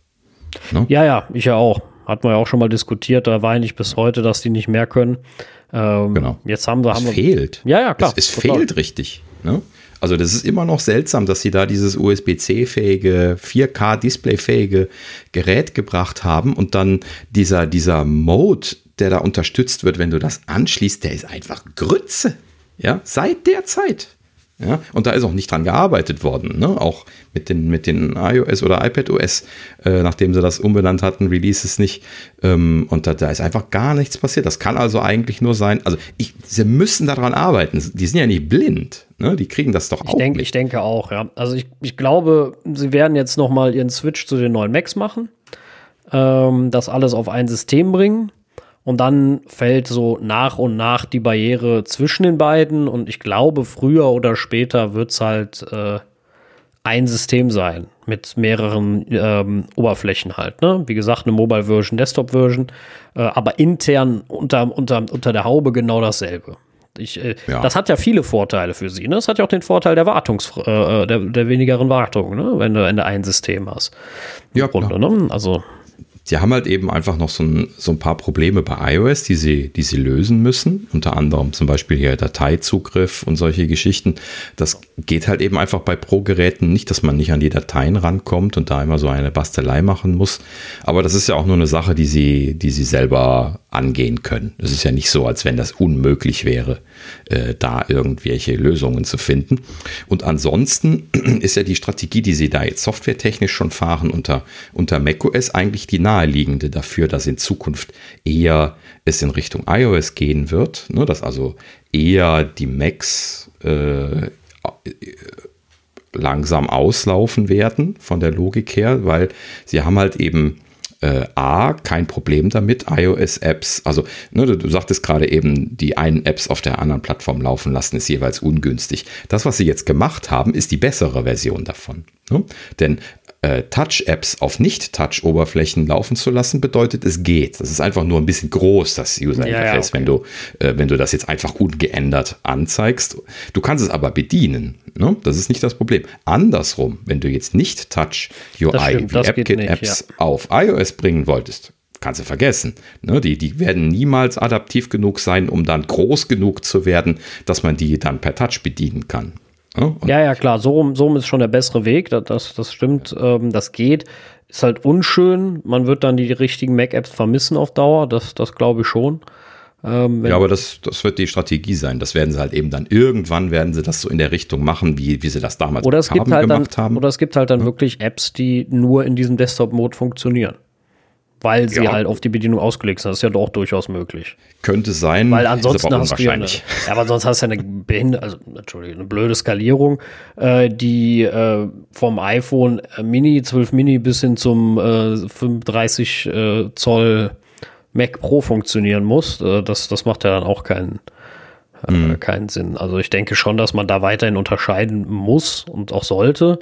Speaker 2: Ne? Ja, ja, ich ja auch. Hatten wir ja auch schon mal diskutiert, da weine ich bis heute, dass die nicht mehr können.
Speaker 1: Ähm, genau.
Speaker 2: Jetzt haben wir.
Speaker 1: Haben
Speaker 2: es
Speaker 1: fehlt.
Speaker 2: Ja, ja, klar.
Speaker 1: Es, es fehlt richtig. Ne? Also, das ist immer noch seltsam, dass sie da dieses USB-C-fähige, 4K-Display-fähige Gerät gebracht haben und dann dieser, dieser Mode, der da unterstützt wird, wenn du das anschließt, der ist einfach Grütze. Ja, seit der Zeit. Ja, und da ist auch nicht dran gearbeitet worden, ne? auch mit den, mit den iOS oder iPadOS, äh, nachdem sie das umbenannt hatten, Releases nicht. Ähm, und da, da ist einfach gar nichts passiert. Das kann also eigentlich nur sein, also ich, sie müssen daran arbeiten. Die sind ja nicht blind, ne? die kriegen das doch
Speaker 2: ich auch. Denk, mit. Ich denke auch, ja. Also ich, ich glaube, sie werden jetzt nochmal ihren Switch zu den neuen Macs machen, ähm, das alles auf ein System bringen und dann fällt so nach und nach die Barriere zwischen den beiden. Und ich glaube, früher oder später wird es halt äh, ein System sein mit mehreren ähm, Oberflächen halt. Ne? Wie gesagt, eine Mobile Version, Desktop Version, äh, aber intern unter, unter, unter der Haube genau dasselbe. Ich, äh, ja. Das hat ja viele Vorteile für sie. Ne? Das hat ja auch den Vorteil der Wartungs, äh, der, der wenigeren Wartung, ne? wenn, du, wenn du ein System hast.
Speaker 1: Ja, Grunde, ne? Also sie haben halt eben einfach noch so ein, so ein paar Probleme bei iOS, die sie, die sie lösen müssen. Unter anderem zum Beispiel hier Dateizugriff und solche Geschichten. Das geht halt eben einfach bei Pro-Geräten nicht, dass man nicht an die Dateien rankommt und da immer so eine Bastelei machen muss. Aber das ist ja auch nur eine Sache, die sie, die sie selber angehen können. Es ist ja nicht so, als wenn das unmöglich wäre, äh, da irgendwelche Lösungen zu finden. Und ansonsten <clears throat> ist ja die Strategie, die Sie da jetzt softwaretechnisch schon fahren unter, unter macOS eigentlich die naheliegende dafür, dass in Zukunft eher es in Richtung iOS gehen wird, ne, dass also eher die Macs äh, langsam auslaufen werden von der Logik her, weil sie haben halt eben äh, A, kein Problem damit, iOS-Apps, also ne, du, du sagtest gerade eben, die einen Apps auf der anderen Plattform laufen lassen, ist jeweils ungünstig. Das, was sie jetzt gemacht haben, ist die bessere Version davon. Ne? Denn äh, Touch-Apps auf Nicht-Touch-Oberflächen laufen zu lassen, bedeutet, es geht. Das ist einfach nur ein bisschen groß, das User-Interface, ja, ja, okay. wenn, du, äh, wenn du das jetzt einfach ungeändert anzeigst. Du kannst es aber bedienen. Ne? Das ist nicht das Problem. Andersrum, wenn du jetzt nicht Touch-UI wie AppKit-Apps ja. auf iOS bringen wolltest, kannst du vergessen. Ne? Die, die werden niemals adaptiv genug sein, um dann groß genug zu werden, dass man die dann per Touch bedienen kann.
Speaker 2: Ja, ja, ja, klar, so, so ist schon der bessere Weg, das, das stimmt, ähm, das geht. Ist halt unschön, man wird dann die richtigen Mac-Apps vermissen auf Dauer, das, das glaube ich schon.
Speaker 1: Ähm, ja, aber das, das wird die Strategie sein. Das werden sie halt eben dann irgendwann werden sie das so in der Richtung machen, wie, wie sie das damals
Speaker 2: oder es haben, gibt halt gemacht dann, haben. Oder es gibt halt dann ja. wirklich Apps, die nur in diesem Desktop-Mode funktionieren weil sie ja. halt auf die Bedienung ausgelegt sind. Das ist ja doch durchaus möglich.
Speaker 1: Könnte sein.
Speaker 2: Weil ansonsten hast du ja, eine, ja, aber sonst hast du ja eine Behinderte, also Entschuldigung, eine blöde Skalierung, äh, die äh, vom iPhone Mini, 12 Mini bis hin zum äh, 35 äh, Zoll Mac Pro funktionieren muss. Äh, das, das macht ja dann auch keinen, mhm. keinen Sinn. Also ich denke schon, dass man da weiterhin unterscheiden muss und auch sollte.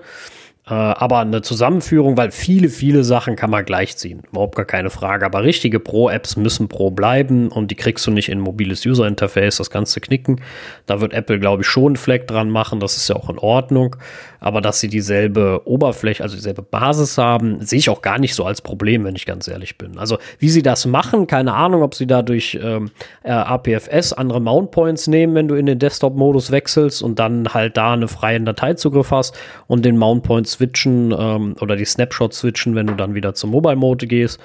Speaker 2: Äh, aber eine Zusammenführung, weil viele, viele Sachen kann man gleichziehen. Überhaupt gar keine Frage. Aber richtige Pro-Apps müssen Pro bleiben und die kriegst du nicht in mobiles User-Interface, das Ganze knicken. Da wird Apple, glaube ich, schon einen Fleck dran machen. Das ist ja auch in Ordnung. Aber dass sie dieselbe Oberfläche, also dieselbe Basis haben, sehe ich auch gar nicht so als Problem, wenn ich ganz ehrlich bin. Also wie sie das machen, keine Ahnung, ob sie da durch ähm, äh, APFS andere Mount Points nehmen, wenn du in den Desktop-Modus wechselst und dann halt da einen freien Dateizugriff hast und den Mount Points switchen ähm, oder die Snapshot switchen, wenn du dann wieder zum Mobile Mode gehst.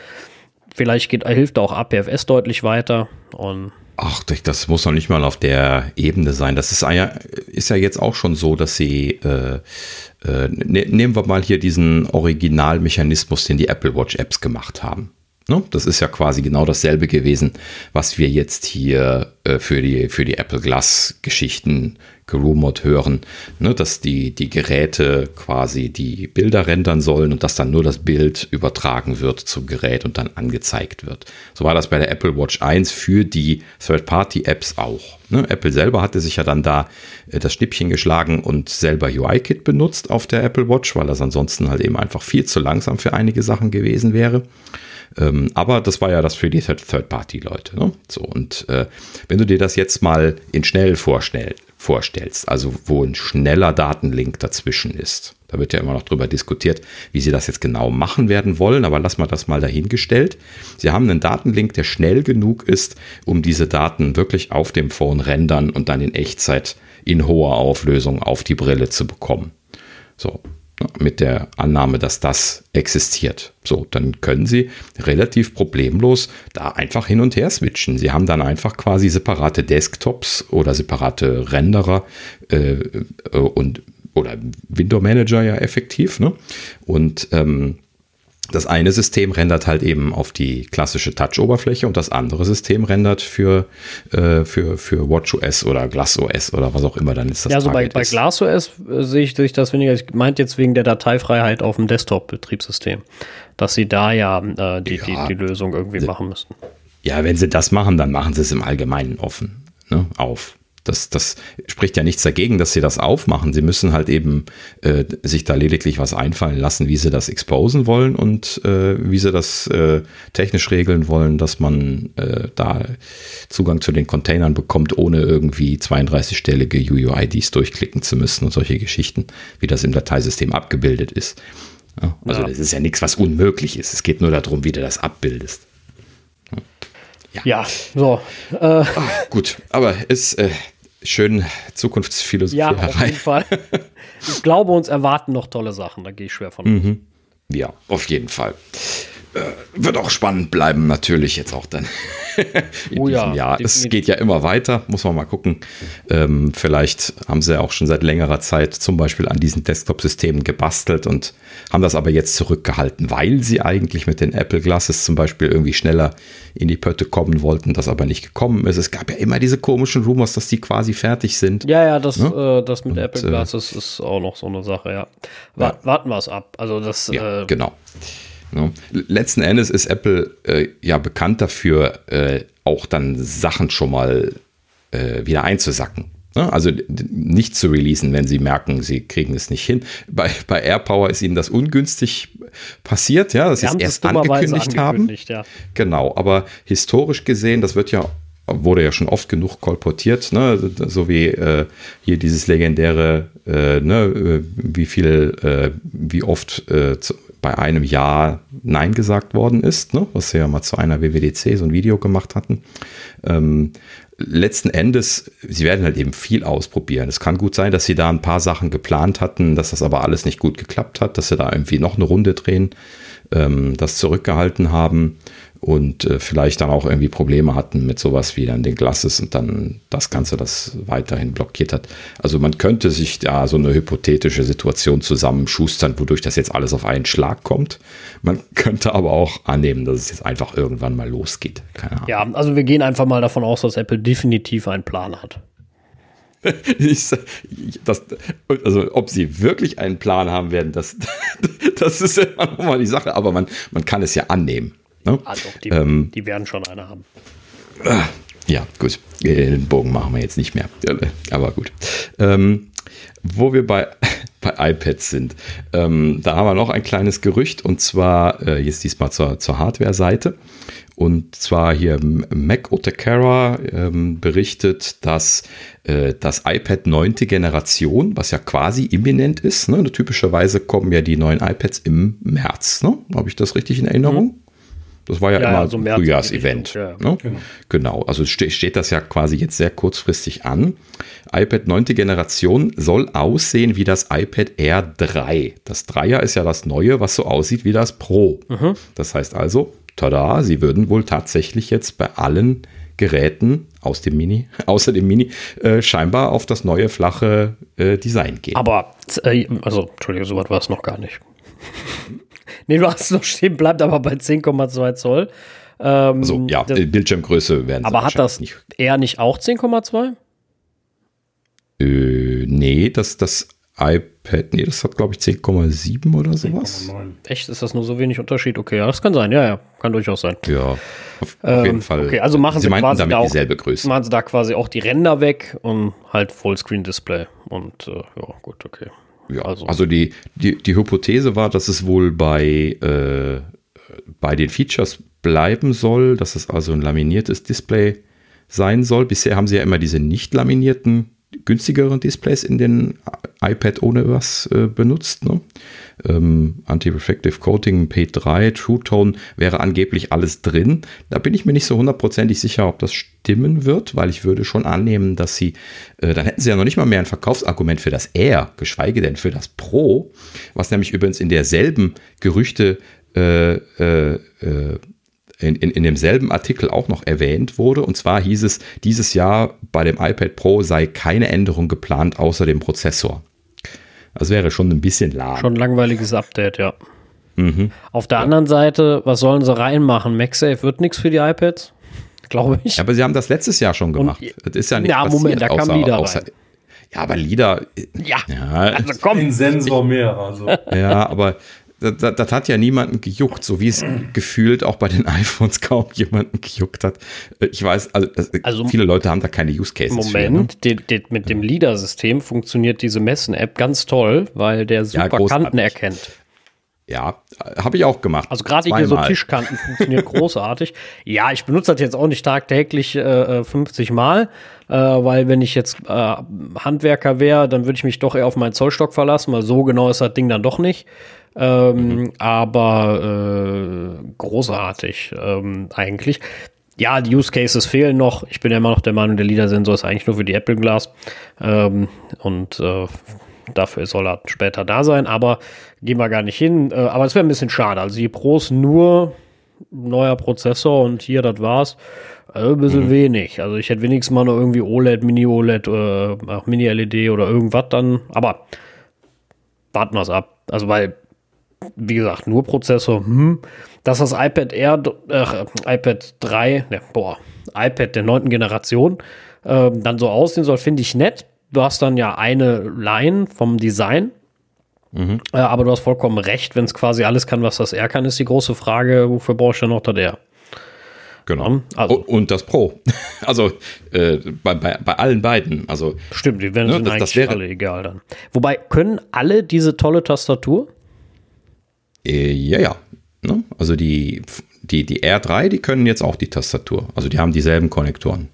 Speaker 2: Vielleicht geht, hilft auch APFS deutlich weiter und
Speaker 1: Ach, das muss noch nicht mal auf der Ebene sein. Das ist ja, ist ja jetzt auch schon so, dass sie, äh, äh, ne, nehmen wir mal hier diesen Originalmechanismus, den die Apple Watch Apps gemacht haben. Ne? Das ist ja quasi genau dasselbe gewesen, was wir jetzt hier äh, für, die, für die Apple Glass Geschichten gerumort hören, ne? dass die, die Geräte quasi die Bilder rendern sollen und dass dann nur das Bild übertragen wird zum Gerät und dann angezeigt wird. So war das bei der Apple Watch 1 für die Third-Party-Apps auch. Ne? Apple selber hatte sich ja dann da äh, das Schnippchen geschlagen und selber UI-Kit benutzt auf der Apple Watch, weil das ansonsten halt eben einfach viel zu langsam für einige Sachen gewesen wäre. Ähm, aber das war ja das für die Third-Party-Leute. Ne? So, und äh, wenn du dir das jetzt mal in schnell vorstell, vorstellst, also wo ein schneller Datenlink dazwischen ist, da wird ja immer noch drüber diskutiert, wie sie das jetzt genau machen werden wollen, aber lass mal das mal dahingestellt. Sie haben einen Datenlink, der schnell genug ist, um diese Daten wirklich auf dem Phone rendern und dann in Echtzeit in hoher Auflösung auf die Brille zu bekommen. So, mit der Annahme, dass das existiert. So, dann können Sie relativ problemlos da einfach hin und her switchen. Sie haben dann einfach quasi separate Desktops oder separate Renderer äh, äh und oder Window Manager ja effektiv. Ne? Und ähm, das eine System rendert halt eben auf die klassische Touch-Oberfläche und das andere System rendert für, äh, für, für WatchOS oder GlassOS oder was auch immer dann ist das.
Speaker 2: Ja, also bei, bei GlassOS äh, sehe ich durch das weniger. Ich meinte jetzt wegen der Dateifreiheit auf dem Desktop-Betriebssystem, dass sie da ja, äh, die, ja, die, die Lösung irgendwie machen müssten.
Speaker 1: Ja, wenn sie das machen, dann machen sie es im Allgemeinen offen ne, auf das, das spricht ja nichts dagegen, dass sie das aufmachen. Sie müssen halt eben äh, sich da lediglich was einfallen lassen, wie sie das exposen wollen und äh, wie sie das äh, technisch regeln wollen, dass man äh, da Zugang zu den Containern bekommt, ohne irgendwie 32-stellige UUIDs durchklicken zu müssen und solche Geschichten, wie das im Dateisystem abgebildet ist. Ja, also ja. das ist ja nichts, was unmöglich ist. Es geht nur darum, wie du das abbildest.
Speaker 2: Ja, ja so.
Speaker 1: Äh. Ach, gut, aber es, äh, schön Zukunftsphilosophie
Speaker 2: ja, auf jeden Fall. Ich glaube, uns erwarten noch tolle Sachen, da gehe ich schwer von
Speaker 1: mhm. Ja, auf jeden Fall. wird auch spannend bleiben, natürlich jetzt auch dann <laughs> in oh, diesem ja, Jahr. Definitiv. Es geht ja immer weiter, muss man mal gucken. Ähm, vielleicht haben sie ja auch schon seit längerer Zeit zum Beispiel an diesen Desktop-Systemen gebastelt und haben das aber jetzt zurückgehalten, weil sie eigentlich mit den Apple Glasses zum Beispiel irgendwie schneller in die Pötte kommen wollten, das aber nicht gekommen ist. Es gab ja immer diese komischen Rumors, dass die quasi fertig sind.
Speaker 2: Ja, ja, das, ne? äh, das mit und, Apple äh, Glasses äh, ist auch noch so eine Sache, ja. Wart, ja. Warten wir es ab. Also das.
Speaker 1: Ja, äh, genau. Ne? Letzten Endes ist Apple äh, ja bekannt dafür, äh, auch dann Sachen schon mal wieder einzusacken. Ne? Also nicht zu releasen, wenn sie merken, sie kriegen es nicht hin. Bei, bei AirPower ist ihnen das ungünstig passiert, ja, dass sie es erst angekündigt, angekündigt haben. Ja. Genau, aber historisch gesehen, das wird ja wurde ja schon oft genug kolportiert, ne? so wie äh, hier dieses legendäre, äh, ne? Äh, wie viel, äh, wie oft äh, zu, bei einem Jahr Nein gesagt worden ist, ne? was sie ja mal zu einer WWDC so ein Video gemacht hatten. Ähm, letzten Endes, sie werden halt eben viel ausprobieren. Es kann gut sein, dass sie da ein paar Sachen geplant hatten, dass das aber alles nicht gut geklappt hat, dass sie da irgendwie noch eine Runde drehen, ähm, das zurückgehalten haben und äh, vielleicht dann auch irgendwie Probleme hatten mit sowas wie dann den Glasses und dann das Ganze das weiterhin blockiert hat. Also man könnte sich da so eine hypothetische Situation zusammenschustern, wodurch das jetzt alles auf einen Schlag kommt. Man <laughs> könnte aber auch annehmen, dass es jetzt einfach irgendwann mal losgeht.
Speaker 2: Keine Ahnung. Ja, also wir gehen einfach mal davon aus, dass Apple definitiv einen Plan hat. <laughs>
Speaker 1: Ich, das, also ob sie wirklich einen Plan haben werden, das, <laughs> das ist immer nochmal die Sache, aber man, man kann es ja annehmen.
Speaker 2: Ne? Ah, doch, die, ähm, die, werden schon eine haben.
Speaker 1: Ah, ja, gut. Den Bogen machen wir jetzt nicht mehr. Aber gut. Ähm, wo wir bei, <laughs> bei iPads sind, ähm, da haben wir noch ein kleines Gerücht und zwar äh, jetzt diesmal zur, zur Hardware-Seite. Und zwar hier Mac Otakara ähm, berichtet, dass äh, das iPad 9. Generation, was ja quasi imminent ist, ne? typischerweise kommen ja die neuen iPads im März. Ne? Habe ich das richtig in Erinnerung? Mhm. Das war ja, ja immer so ein Frühjahrsevent. Ja. Ne? Genau. genau. also ste steht das ja quasi jetzt sehr kurzfristig an. iPad 9. Generation soll aussehen wie das iPad Air 3. Das 3er ist ja das neue, was so aussieht wie das Pro. Mhm. Das heißt also, tada, sie würden wohl tatsächlich jetzt bei allen Geräten aus dem Mini, <laughs> außer dem Mini, äh, scheinbar auf das neue flache äh, Design gehen.
Speaker 2: Aber, äh, also, Entschuldigung, so was war es noch gar nicht. Nee, du hast noch stehen, bleibt aber bei 10,2 Zoll.
Speaker 1: Ähm, also ja, das, Bildschirmgröße werden
Speaker 2: Aber hat das nicht. eher nicht auch 10,2?
Speaker 1: Äh, nee, das, das iPad, nee, das hat glaube ich 10,7 oder sowas. 10,9.
Speaker 2: Echt? Ist das nur so wenig Unterschied? Okay, ja, das kann sein, ja, ja, kann durchaus sein.
Speaker 1: Ja, auf, ähm, jeden Fall.
Speaker 2: Okay, also machen sie, sie quasi
Speaker 1: damit
Speaker 2: auch,
Speaker 1: dieselbe Größe.
Speaker 2: Machen sie da quasi auch die Ränder weg und halt Fullscreen-Display. Und äh, ja, gut, okay.
Speaker 1: Ja, also, also die, die, die Hypothese war, dass es wohl bei, äh, bei den Features bleiben soll, dass es also ein laminiertes Display sein soll. Bisher haben sie ja immer diese nicht laminierten, günstigeren Displays in den iPad ohne was äh, benutzt. Ne? Ähm, Anti-Reflective Coating P3, True Tone wäre angeblich alles drin. Da bin ich mir nicht so hundertprozentig sicher, ob das stimmen wird, weil ich würde schon annehmen, dass sie, äh, dann hätten sie ja noch nicht mal mehr ein Verkaufsargument für das Air, geschweige denn für das Pro, was nämlich übrigens in derselben Gerüchte äh, äh, äh in, in, in, demselben Artikel auch noch erwähnt wurde. Und zwar hieß es, dieses Jahr bei dem iPad Pro sei keine Änderung geplant außer dem Prozessor. Das wäre schon ein bisschen lahm.
Speaker 2: Schon ein langweiliges Update, ja. Mhm. Auf der ja. anderen Seite, was sollen sie reinmachen? MagSafe wird nichts für die iPads? <laughs> Glaube ich.
Speaker 1: Ja, aber sie haben das letztes Jahr schon gemacht. Und,
Speaker 2: das ist ja nicht Ja, passiert, Moment, da kam Lieder außer, rein.
Speaker 1: Ja, aber Lieder.
Speaker 3: Ja, ja also komm. Ein Sensor mehr. Also.
Speaker 1: Ja, aber das, das, hat ja niemanden gejuckt, so wie es gefühlt auch bei den <laughs> iPhones kaum jemanden gejuckt hat. Ich weiß, also, also viele Leute haben da keine Use Cases.
Speaker 2: Moment, für, ne? die, die, mit dem LIDAR-System funktioniert diese Messen-App ganz toll, weil der super ja, Kanten erkennt.
Speaker 1: Ja, habe ich auch gemacht.
Speaker 2: Also gerade hier so Tischkanten <laughs> funktioniert großartig. Ja, ich benutze das jetzt auch nicht tagtäglich äh, 50 Mal, äh, weil wenn ich jetzt äh, Handwerker wäre, dann würde ich mich doch eher auf meinen Zollstock verlassen, weil so genau ist das Ding dann doch nicht. Ähm, mhm. Aber äh, großartig ähm, eigentlich. Ja, die Use Cases fehlen noch. Ich bin ja immer noch der Meinung, der LIDAR-Sensor ist eigentlich nur für die Apple Glass. Ähm, und äh, dafür soll er später da sein. Aber gehen wir gar nicht hin. Äh, aber es wäre ein bisschen schade. Also die Pros nur neuer Prozessor und hier, das war's. Also ein bisschen wenig. Also ich hätte wenigstens mal noch irgendwie OLED, Mini-OLED, äh, ach, Mini-LED oder irgendwas dann. Aber warten wir es ab. Also weil, wie gesagt, nur Prozessor, hm. Dass das iPad Air, äh, iPad 3, ne, boah, iPad der neunten Generation, äh, dann so aussehen soll, finde ich nett. Du hast dann ja eine Line vom Design. Äh, aber du hast vollkommen recht, wenn es quasi alles kann, was das R kann, ist die große Frage, wofür brauchst du noch das R?
Speaker 1: Genau.
Speaker 2: Also-
Speaker 1: und, und das Pro. <laughs> Also äh, bei, bei, bei allen beiden. Also
Speaker 2: Stimmt, die werden
Speaker 1: Ne, das- das wäre-
Speaker 2: alle egal dann. Wobei, können alle diese tolle Tastatur?
Speaker 1: Äh, ja, ja. Ne? Also die, die, die R3, die können jetzt auch die Tastatur. Also die haben dieselben Konnektoren.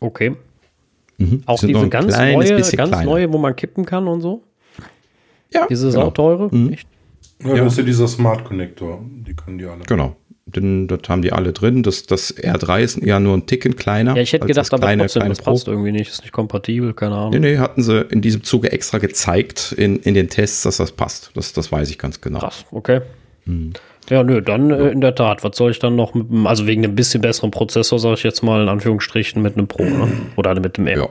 Speaker 2: Okay. Auch
Speaker 1: Sind nur
Speaker 2: diese ganz neue, ganz
Speaker 1: kleiner.
Speaker 2: neue, wo man kippen kann und so.
Speaker 1: Ja,
Speaker 2: Diese
Speaker 1: genau.
Speaker 2: sauteure. Echt?
Speaker 3: Ja, das ist ja dieser Smart Connector. Die können die alle.
Speaker 1: Genau. Den, das haben die alle drin. Das, das R3 ist ja nur ein Ticken kleiner.
Speaker 2: Ja, ich hätte gedacht,
Speaker 1: das
Speaker 2: aber
Speaker 1: kleine,
Speaker 2: trotzdem,
Speaker 1: kleine
Speaker 2: das passt irgendwie nicht. Ist nicht kompatibel, keine Ahnung.
Speaker 1: Nee, nee, hatten sie in diesem Zuge extra gezeigt in, in den Tests, dass das passt. Das, das weiß ich ganz genau.
Speaker 2: Krass, okay.
Speaker 1: Hm.
Speaker 2: Ja, nö, dann äh, in der Tat. Was soll ich dann noch mit also wegen einem bisschen besseren Prozessor, sage ich jetzt mal in Anführungsstrichen, mit einem Pro, ne? Oder mit dem R.
Speaker 1: Ja.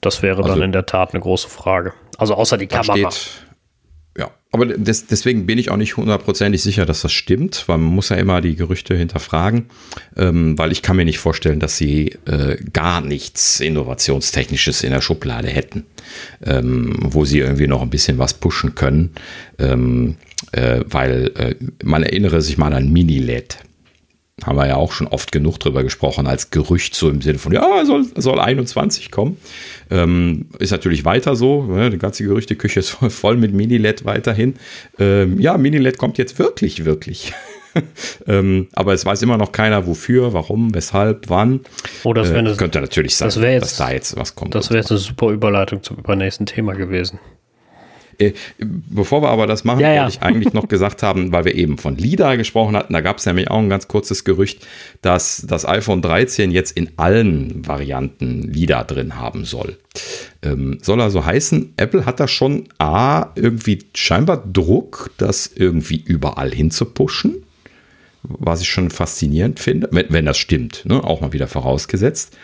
Speaker 2: Das wäre
Speaker 1: Also-
Speaker 2: dann in der Tat eine große Frage. Also außer die Kamera.
Speaker 1: steht, ja, aber des, deswegen bin ich auch nicht hundertprozentig sicher, dass das stimmt, weil man muss ja immer die Gerüchte hinterfragen, ähm, weil ich kann mir nicht vorstellen, dass sie äh, gar nichts Innovationstechnisches in der Schublade hätten, ähm, wo sie irgendwie noch ein bisschen was pushen können, ähm, äh, weil äh, man erinnere sich mal an Mini-LED. Haben wir ja auch schon oft genug drüber gesprochen, als Gerücht so im Sinne von, ja, soll, soll 21 kommen. Ähm, ist natürlich weiter so. Ne? Die ganze Gerüchteküche ist voll, voll mit Mini-LED weiterhin. Ähm, ja, Mini-LED kommt jetzt wirklich, wirklich. <laughs> ähm, aber es weiß immer noch keiner, wofür, warum, weshalb, wann.
Speaker 2: Oh, das
Speaker 1: äh,
Speaker 2: eine-
Speaker 1: könnte natürlich sein,
Speaker 2: das jetzt-
Speaker 1: dass da jetzt was kommt.
Speaker 2: Das wäre jetzt eine super Überleitung zum übernächsten Thema gewesen.
Speaker 1: Äh, Bevor wir aber das machen,
Speaker 2: Ja, ja.
Speaker 1: wollte ich eigentlich noch gesagt haben, weil wir eben von LIDA gesprochen hatten, da gab es nämlich auch ein ganz kurzes Gerücht, dass das iPhone 13 jetzt in allen Varianten LIDA drin haben soll. Ähm, soll also heißen, Apple hat da schon A, irgendwie scheinbar Druck, das irgendwie überall hinzupushen was ich schon faszinierend finde, wenn, wenn das stimmt, ne? auch mal wieder vorausgesetzt.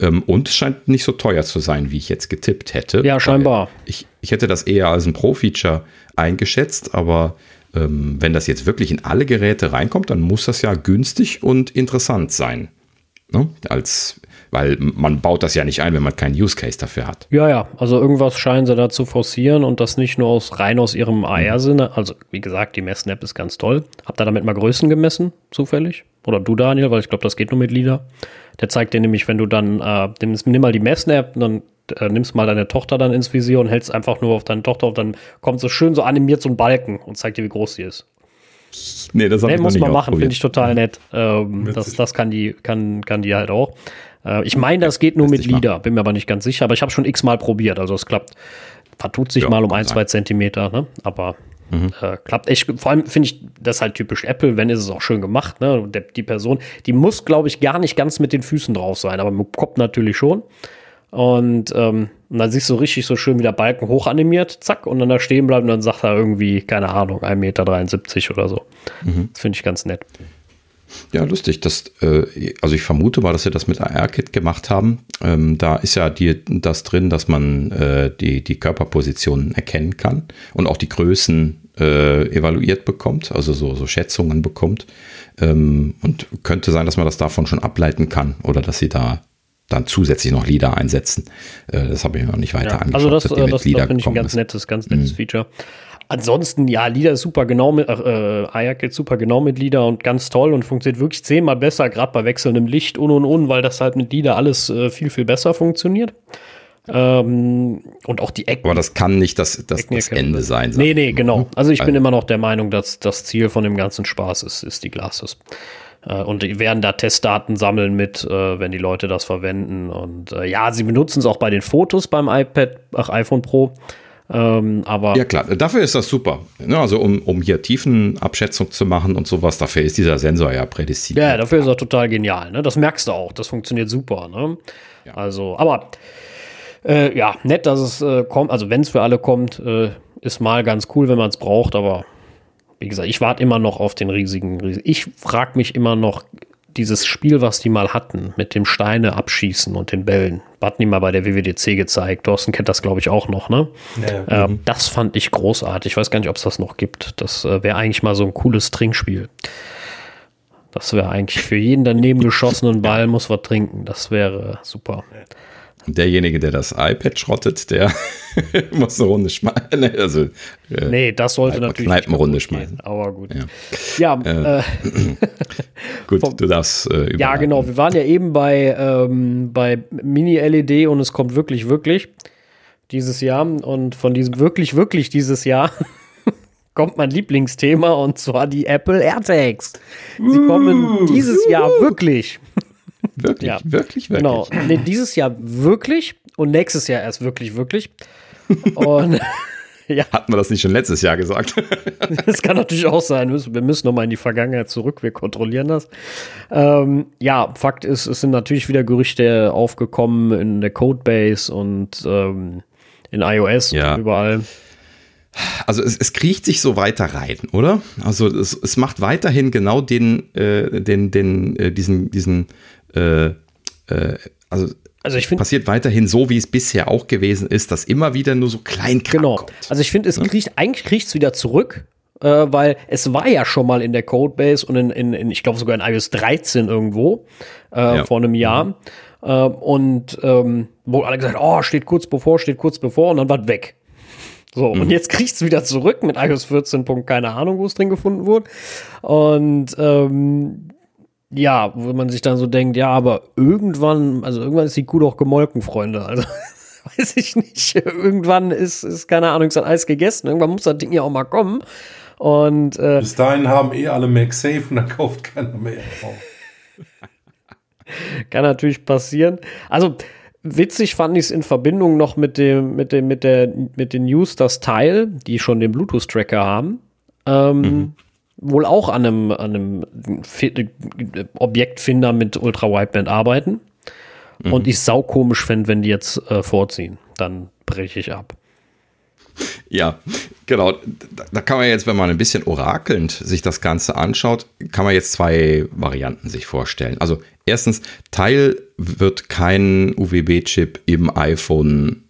Speaker 1: Ähm, und es scheint nicht so teuer zu sein, wie ich jetzt getippt hätte.
Speaker 2: Ja, scheinbar.
Speaker 1: Ich, ich hätte das eher als ein Pro-Feature eingeschätzt, aber ähm, wenn das jetzt wirklich in alle Geräte reinkommt, dann muss das ja günstig und interessant sein. Ne? Als, weil man baut das ja nicht ein, wenn man keinen Use Case dafür hat.
Speaker 2: Ja, ja, also irgendwas scheinen sie da zu forcieren und das nicht nur aus rein aus ihrem AR-Sinne. Also, wie gesagt, die Messen-App ist ganz toll. Habt ihr damit mal Größen gemessen, zufällig? Oder du, Daniel, weil ich glaube, das geht nur mit LIDA. Der zeigt dir nämlich, wenn du dann, äh, nimmst, nimm mal die Messen-App, dann äh, nimmst mal deine Tochter dann ins Visier und hältst einfach nur auf deine Tochter und dann kommt so schön so animiert so ein Balken und zeigt dir, wie groß sie ist.
Speaker 1: Nee, das
Speaker 2: Nee,
Speaker 1: ich noch
Speaker 2: muss
Speaker 1: nicht
Speaker 2: man machen, finde ich total nett. Ähm, das, das kann die, kann, kann die halt auch. Äh, ich meine, das geht nur mit LIDA, bin mir aber nicht ganz sicher, aber ich habe schon x-mal probiert, also es klappt. Vertut sich
Speaker 1: Ja,
Speaker 2: mal um ein,
Speaker 1: sein.
Speaker 2: zwei Zentimeter, ne? aber äh, klappt echt. Vor allem finde ich das halt typisch Apple, wenn ist es auch schön gemacht. Ne? Der, die Person, die muss, glaube ich, gar nicht ganz mit den Füßen drauf sein, aber mit dem Kopf natürlich schon. Und, ähm, und dann siehst du richtig so schön, wie der Balken hochanimiert, zack, und dann da stehen bleiben und dann sagt er irgendwie, keine Ahnung, 1,73 Meter oder so. Das finde ich ganz nett.
Speaker 1: Ja, lustig. Das, äh, also ich vermute mal, dass sie das mit AR-Kit gemacht haben. Ähm, da ist ja die, das drin, dass man äh, die, die Körperpositionen erkennen kann und auch die Größen äh, evaluiert bekommt, also so, so Schätzungen bekommt. Ähm, und könnte sein, dass man das davon schon ableiten kann oder dass sie da dann zusätzlich noch LIDA einsetzen. Äh, das habe ich mir noch nicht weiter
Speaker 2: Ja,
Speaker 1: angeschaut.
Speaker 2: also das, äh, das, das finde ich ein ganz.
Speaker 1: Mhm.
Speaker 2: nettes, ganz nettes Feature. Ansonsten, ja, LIDA ist super genau mit, äh, Ayak geht super genau mit LIDA und ganz toll und funktioniert wirklich zehnmal besser, gerade bei wechselndem Licht und und und, weil das halt mit LIDA alles äh, viel, viel besser funktioniert. Ähm, und auch die Ecken.
Speaker 1: Aber das kann nicht das, das, das. Ende sein.
Speaker 2: Nee, nee, genau. Also ich bin
Speaker 1: Also-
Speaker 2: immer noch der Meinung, dass das Ziel von dem ganzen Spaß ist, ist die Glasses. Äh, Und die werden da Testdaten sammeln mit, äh, wenn die Leute das verwenden. Und äh, ja, sie benutzen es auch bei den Fotos beim iPad, ach, iPhone Pro. Ähm, aber
Speaker 1: Ja klar, dafür ist das super. Ne, also um, um hier Tiefenabschätzung zu machen und sowas, dafür ist dieser Sensor ja prädestiniert.
Speaker 2: Ja, dafür ist er total genial. Ne? Das merkst du auch. Das funktioniert super. Ne? Also, aber äh, ja, nett, dass es äh, kommt. Also, wenn es für alle kommt, äh, ist mal ganz cool, wenn man es braucht. Aber wie gesagt, ich warte immer noch auf den riesigen, riesigen ich frage mich immer noch, dieses Spiel, was die mal hatten, mit dem Steine abschießen und den Bällen, hatten die mal bei der WWDC gezeigt. Thorsten kennt das, glaube ich, auch noch, ne? Ja. Äh, das fand ich großartig. Ich weiß gar nicht, ob es das noch gibt. Das äh, wäre eigentlich mal so ein cooles Trinkspiel. Das wäre eigentlich für jeden daneben <laughs> geschossenen Ball muss was trinken. Das wäre super.
Speaker 1: Derjenige, der das iPad schrottet, der <laughs> muss eine Runde schmeißen.
Speaker 2: Also, äh, nee, das sollte natürlich.
Speaker 1: Kneipenrunde schmeißen.
Speaker 2: Aber gut. Ja, ja äh, äh, <laughs>
Speaker 1: gut, vom, du darfst.
Speaker 2: Äh, ja, genau. Wir waren ja eben bei, ähm, bei Mini-LED und es kommt wirklich, wirklich dieses Jahr. Und von diesem wirklich, wirklich dieses Jahr <laughs> kommt mein Lieblingsthema und zwar die Apple AirTags. Sie kommen dieses Jahr wirklich.
Speaker 1: Wirklich, ja. wirklich, wirklich. Genau.
Speaker 2: Nee, dieses Jahr wirklich und nächstes Jahr erst wirklich, wirklich. Und <laughs>
Speaker 1: ja. Hatten wir das nicht schon letztes Jahr gesagt? <laughs>
Speaker 2: das kann natürlich auch sein. Wir müssen nochmal in die Vergangenheit zurück. Wir kontrollieren das. Ähm, ja, Fakt ist, es sind natürlich wieder Gerüchte aufgekommen in der Codebase und ähm, in iOS
Speaker 1: ja.
Speaker 2: und überall.
Speaker 1: Also es, es kriecht sich so weiter rein, oder? Also es, es macht weiterhin genau den, äh, den, den, äh, diesen, diesen äh, äh, also also ich finde passiert weiterhin so, wie es bisher auch gewesen ist, dass immer wieder nur so klein
Speaker 2: Genau. Kommt. Also ich finde, es ja? kriecht, eigentlich kriecht es wieder zurück, äh, weil es war ja schon mal in der Codebase und in, in, in ich glaube sogar in iOS 13 irgendwo äh, ja. vor einem Jahr. Mhm. Äh, und ähm, wo alle gesagt, oh, steht kurz bevor, steht kurz bevor und dann war es weg. So, mhm. und jetzt kriegt's wieder zurück mit iOS 14. keine Ahnung, wo es drin gefunden wurde. Und ähm, ja, wo man sich dann so denkt, ja, aber irgendwann, also irgendwann ist die Kuh doch gemolken, Freunde. Also <laughs> weiß ich nicht. Irgendwann ist, ist keine Ahnung, ist das Eis gegessen. Irgendwann muss das Ding ja auch mal kommen. Und
Speaker 3: äh, bis dahin haben eh alle MagSafe und dann kauft keiner mehr. <laughs>
Speaker 2: Kann natürlich passieren. Also witzig fand ich es in Verbindung noch mit dem, mit dem, mit der, mit den News, das Teil, die schon den Bluetooth-Tracker haben. Ähm, mhm wohl auch an einem, an einem Objektfinder mit Ultra-Wideband arbeiten. Mhm. Und ich sau komisch fände, wenn die jetzt äh, vorziehen. Dann breche ich ab.
Speaker 1: Ja, genau. Da kann man jetzt, wenn man ein bisschen orakelnd sich das Ganze anschaut, kann man jetzt zwei Varianten sich vorstellen. Also erstens, Teil wird kein UWB-Chip im iPhone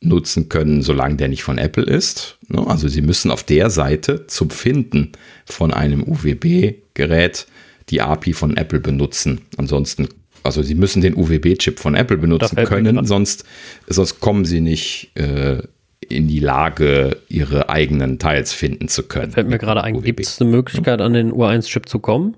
Speaker 1: nutzen können, solange der nicht von Apple ist. Ne? Also Sie müssen auf der Seite zum Finden von einem UWB-Gerät die API von Apple benutzen. Ansonsten, also Sie müssen den UWB-Chip von Apple benutzen können, sonst, sonst kommen Sie nicht äh, in die Lage, Ihre eigenen Teils finden zu können.
Speaker 2: Fällt mir gerade ein, gibt es eine Möglichkeit, an den U1-Chip zu kommen?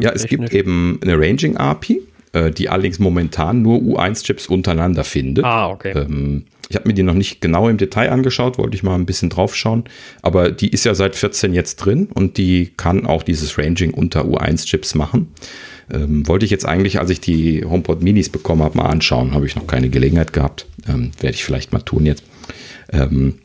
Speaker 1: Ja, es gibt eben eine Ranging-API äh, die allerdings momentan nur U1-Chips untereinander findet.
Speaker 2: Ah, okay.
Speaker 1: Ähm, ich habe mir die noch nicht genau im Detail angeschaut, wollte ich mal ein bisschen drauf schauen. Aber die ist ja seit 14 jetzt drin und die kann auch dieses Ranging unter U1-Chips machen. Ähm, wollte ich jetzt eigentlich, als ich die HomePod Minis bekommen habe, mal anschauen. Habe ich noch keine Gelegenheit gehabt. Ähm, Werde ich vielleicht mal tun jetzt. Ähm,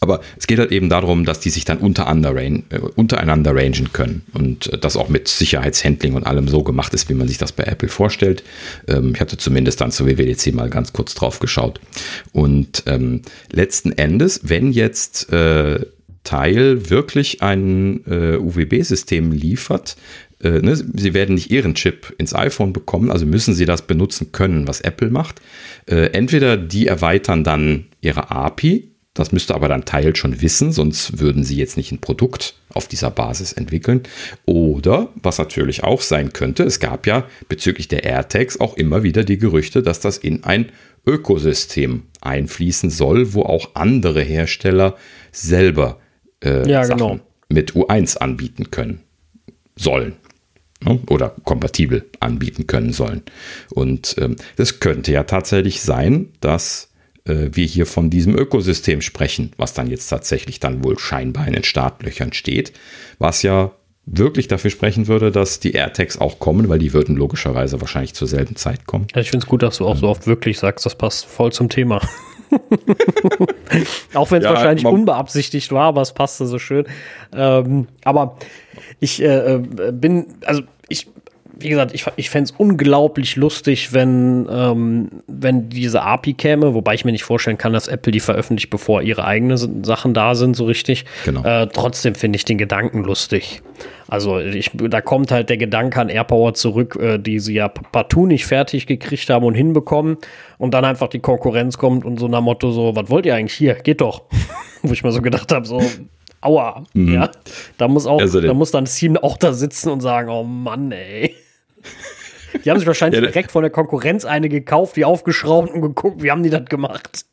Speaker 1: aber es geht halt eben darum, dass die sich dann untereinander, äh, untereinander rangen können und äh, das auch mit Sicherheitshandling und allem so gemacht ist, wie man sich das bei Apple vorstellt. Ähm, ich hatte zumindest dann zur WWDC mal ganz kurz drauf geschaut. Und ähm, letzten Endes, wenn jetzt äh, Teil wirklich ein äh, UWB-System liefert, äh, ne, Sie werden nicht Ihren Chip ins iPhone bekommen, also müssen Sie das benutzen können, was Apple macht. Entweder die erweitern dann ihre API das müsste aber dann Teil schon wissen, sonst würden sie jetzt nicht ein Produkt auf dieser Basis entwickeln. Oder, was natürlich auch sein könnte, es gab ja bezüglich der AirTags auch immer wieder die Gerüchte, dass das in ein Ökosystem einfließen soll, wo auch andere Hersteller selber äh, ja, Sachen genau. mit U1 anbieten können sollen ne? oder kompatibel anbieten können sollen. Und ähm, das könnte ja tatsächlich sein, dass äh, wir hier von diesem Ökosystem sprechen, was dann jetzt tatsächlich dann wohl scheinbar in den Startlöchern steht, was ja wirklich dafür sprechen würde, dass die AirTags auch kommen, weil die würden logischerweise wahrscheinlich zur selben Zeit kommen.
Speaker 2: Ja, ich finde es gut, dass du auch so oft wirklich sagst, das passt voll zum Thema. <laughs> auch wenn es ja, wahrscheinlich unbeabsichtigt war, aber es passte so schön. Ähm, aber ich äh, äh bin, also wie gesagt, ich, ich fände es unglaublich lustig, wenn, ähm, wenn diese API käme, wobei ich mir nicht vorstellen kann, dass Apple die veröffentlicht, bevor ihre eigenen Sachen da sind, so richtig.
Speaker 1: Genau.
Speaker 2: Äh, trotzdem finde ich den Gedanken lustig. Also ich, da kommt halt der Gedanke an AirPower zurück, äh, die sie ja partout nicht fertig gekriegt haben und hinbekommen und dann einfach die Konkurrenz kommt und so nach Motto so, was wollt ihr eigentlich hier? Geht doch. <laughs> Wo ich mir so gedacht habe, so, aua. Mhm. Ja, da muss auch, also da muss dann das Team auch da sitzen und sagen, oh Mann, ey. Die haben sich wahrscheinlich ja, direkt von der Konkurrenz eine gekauft, die aufgeschraubt und geguckt, wie haben die das gemacht.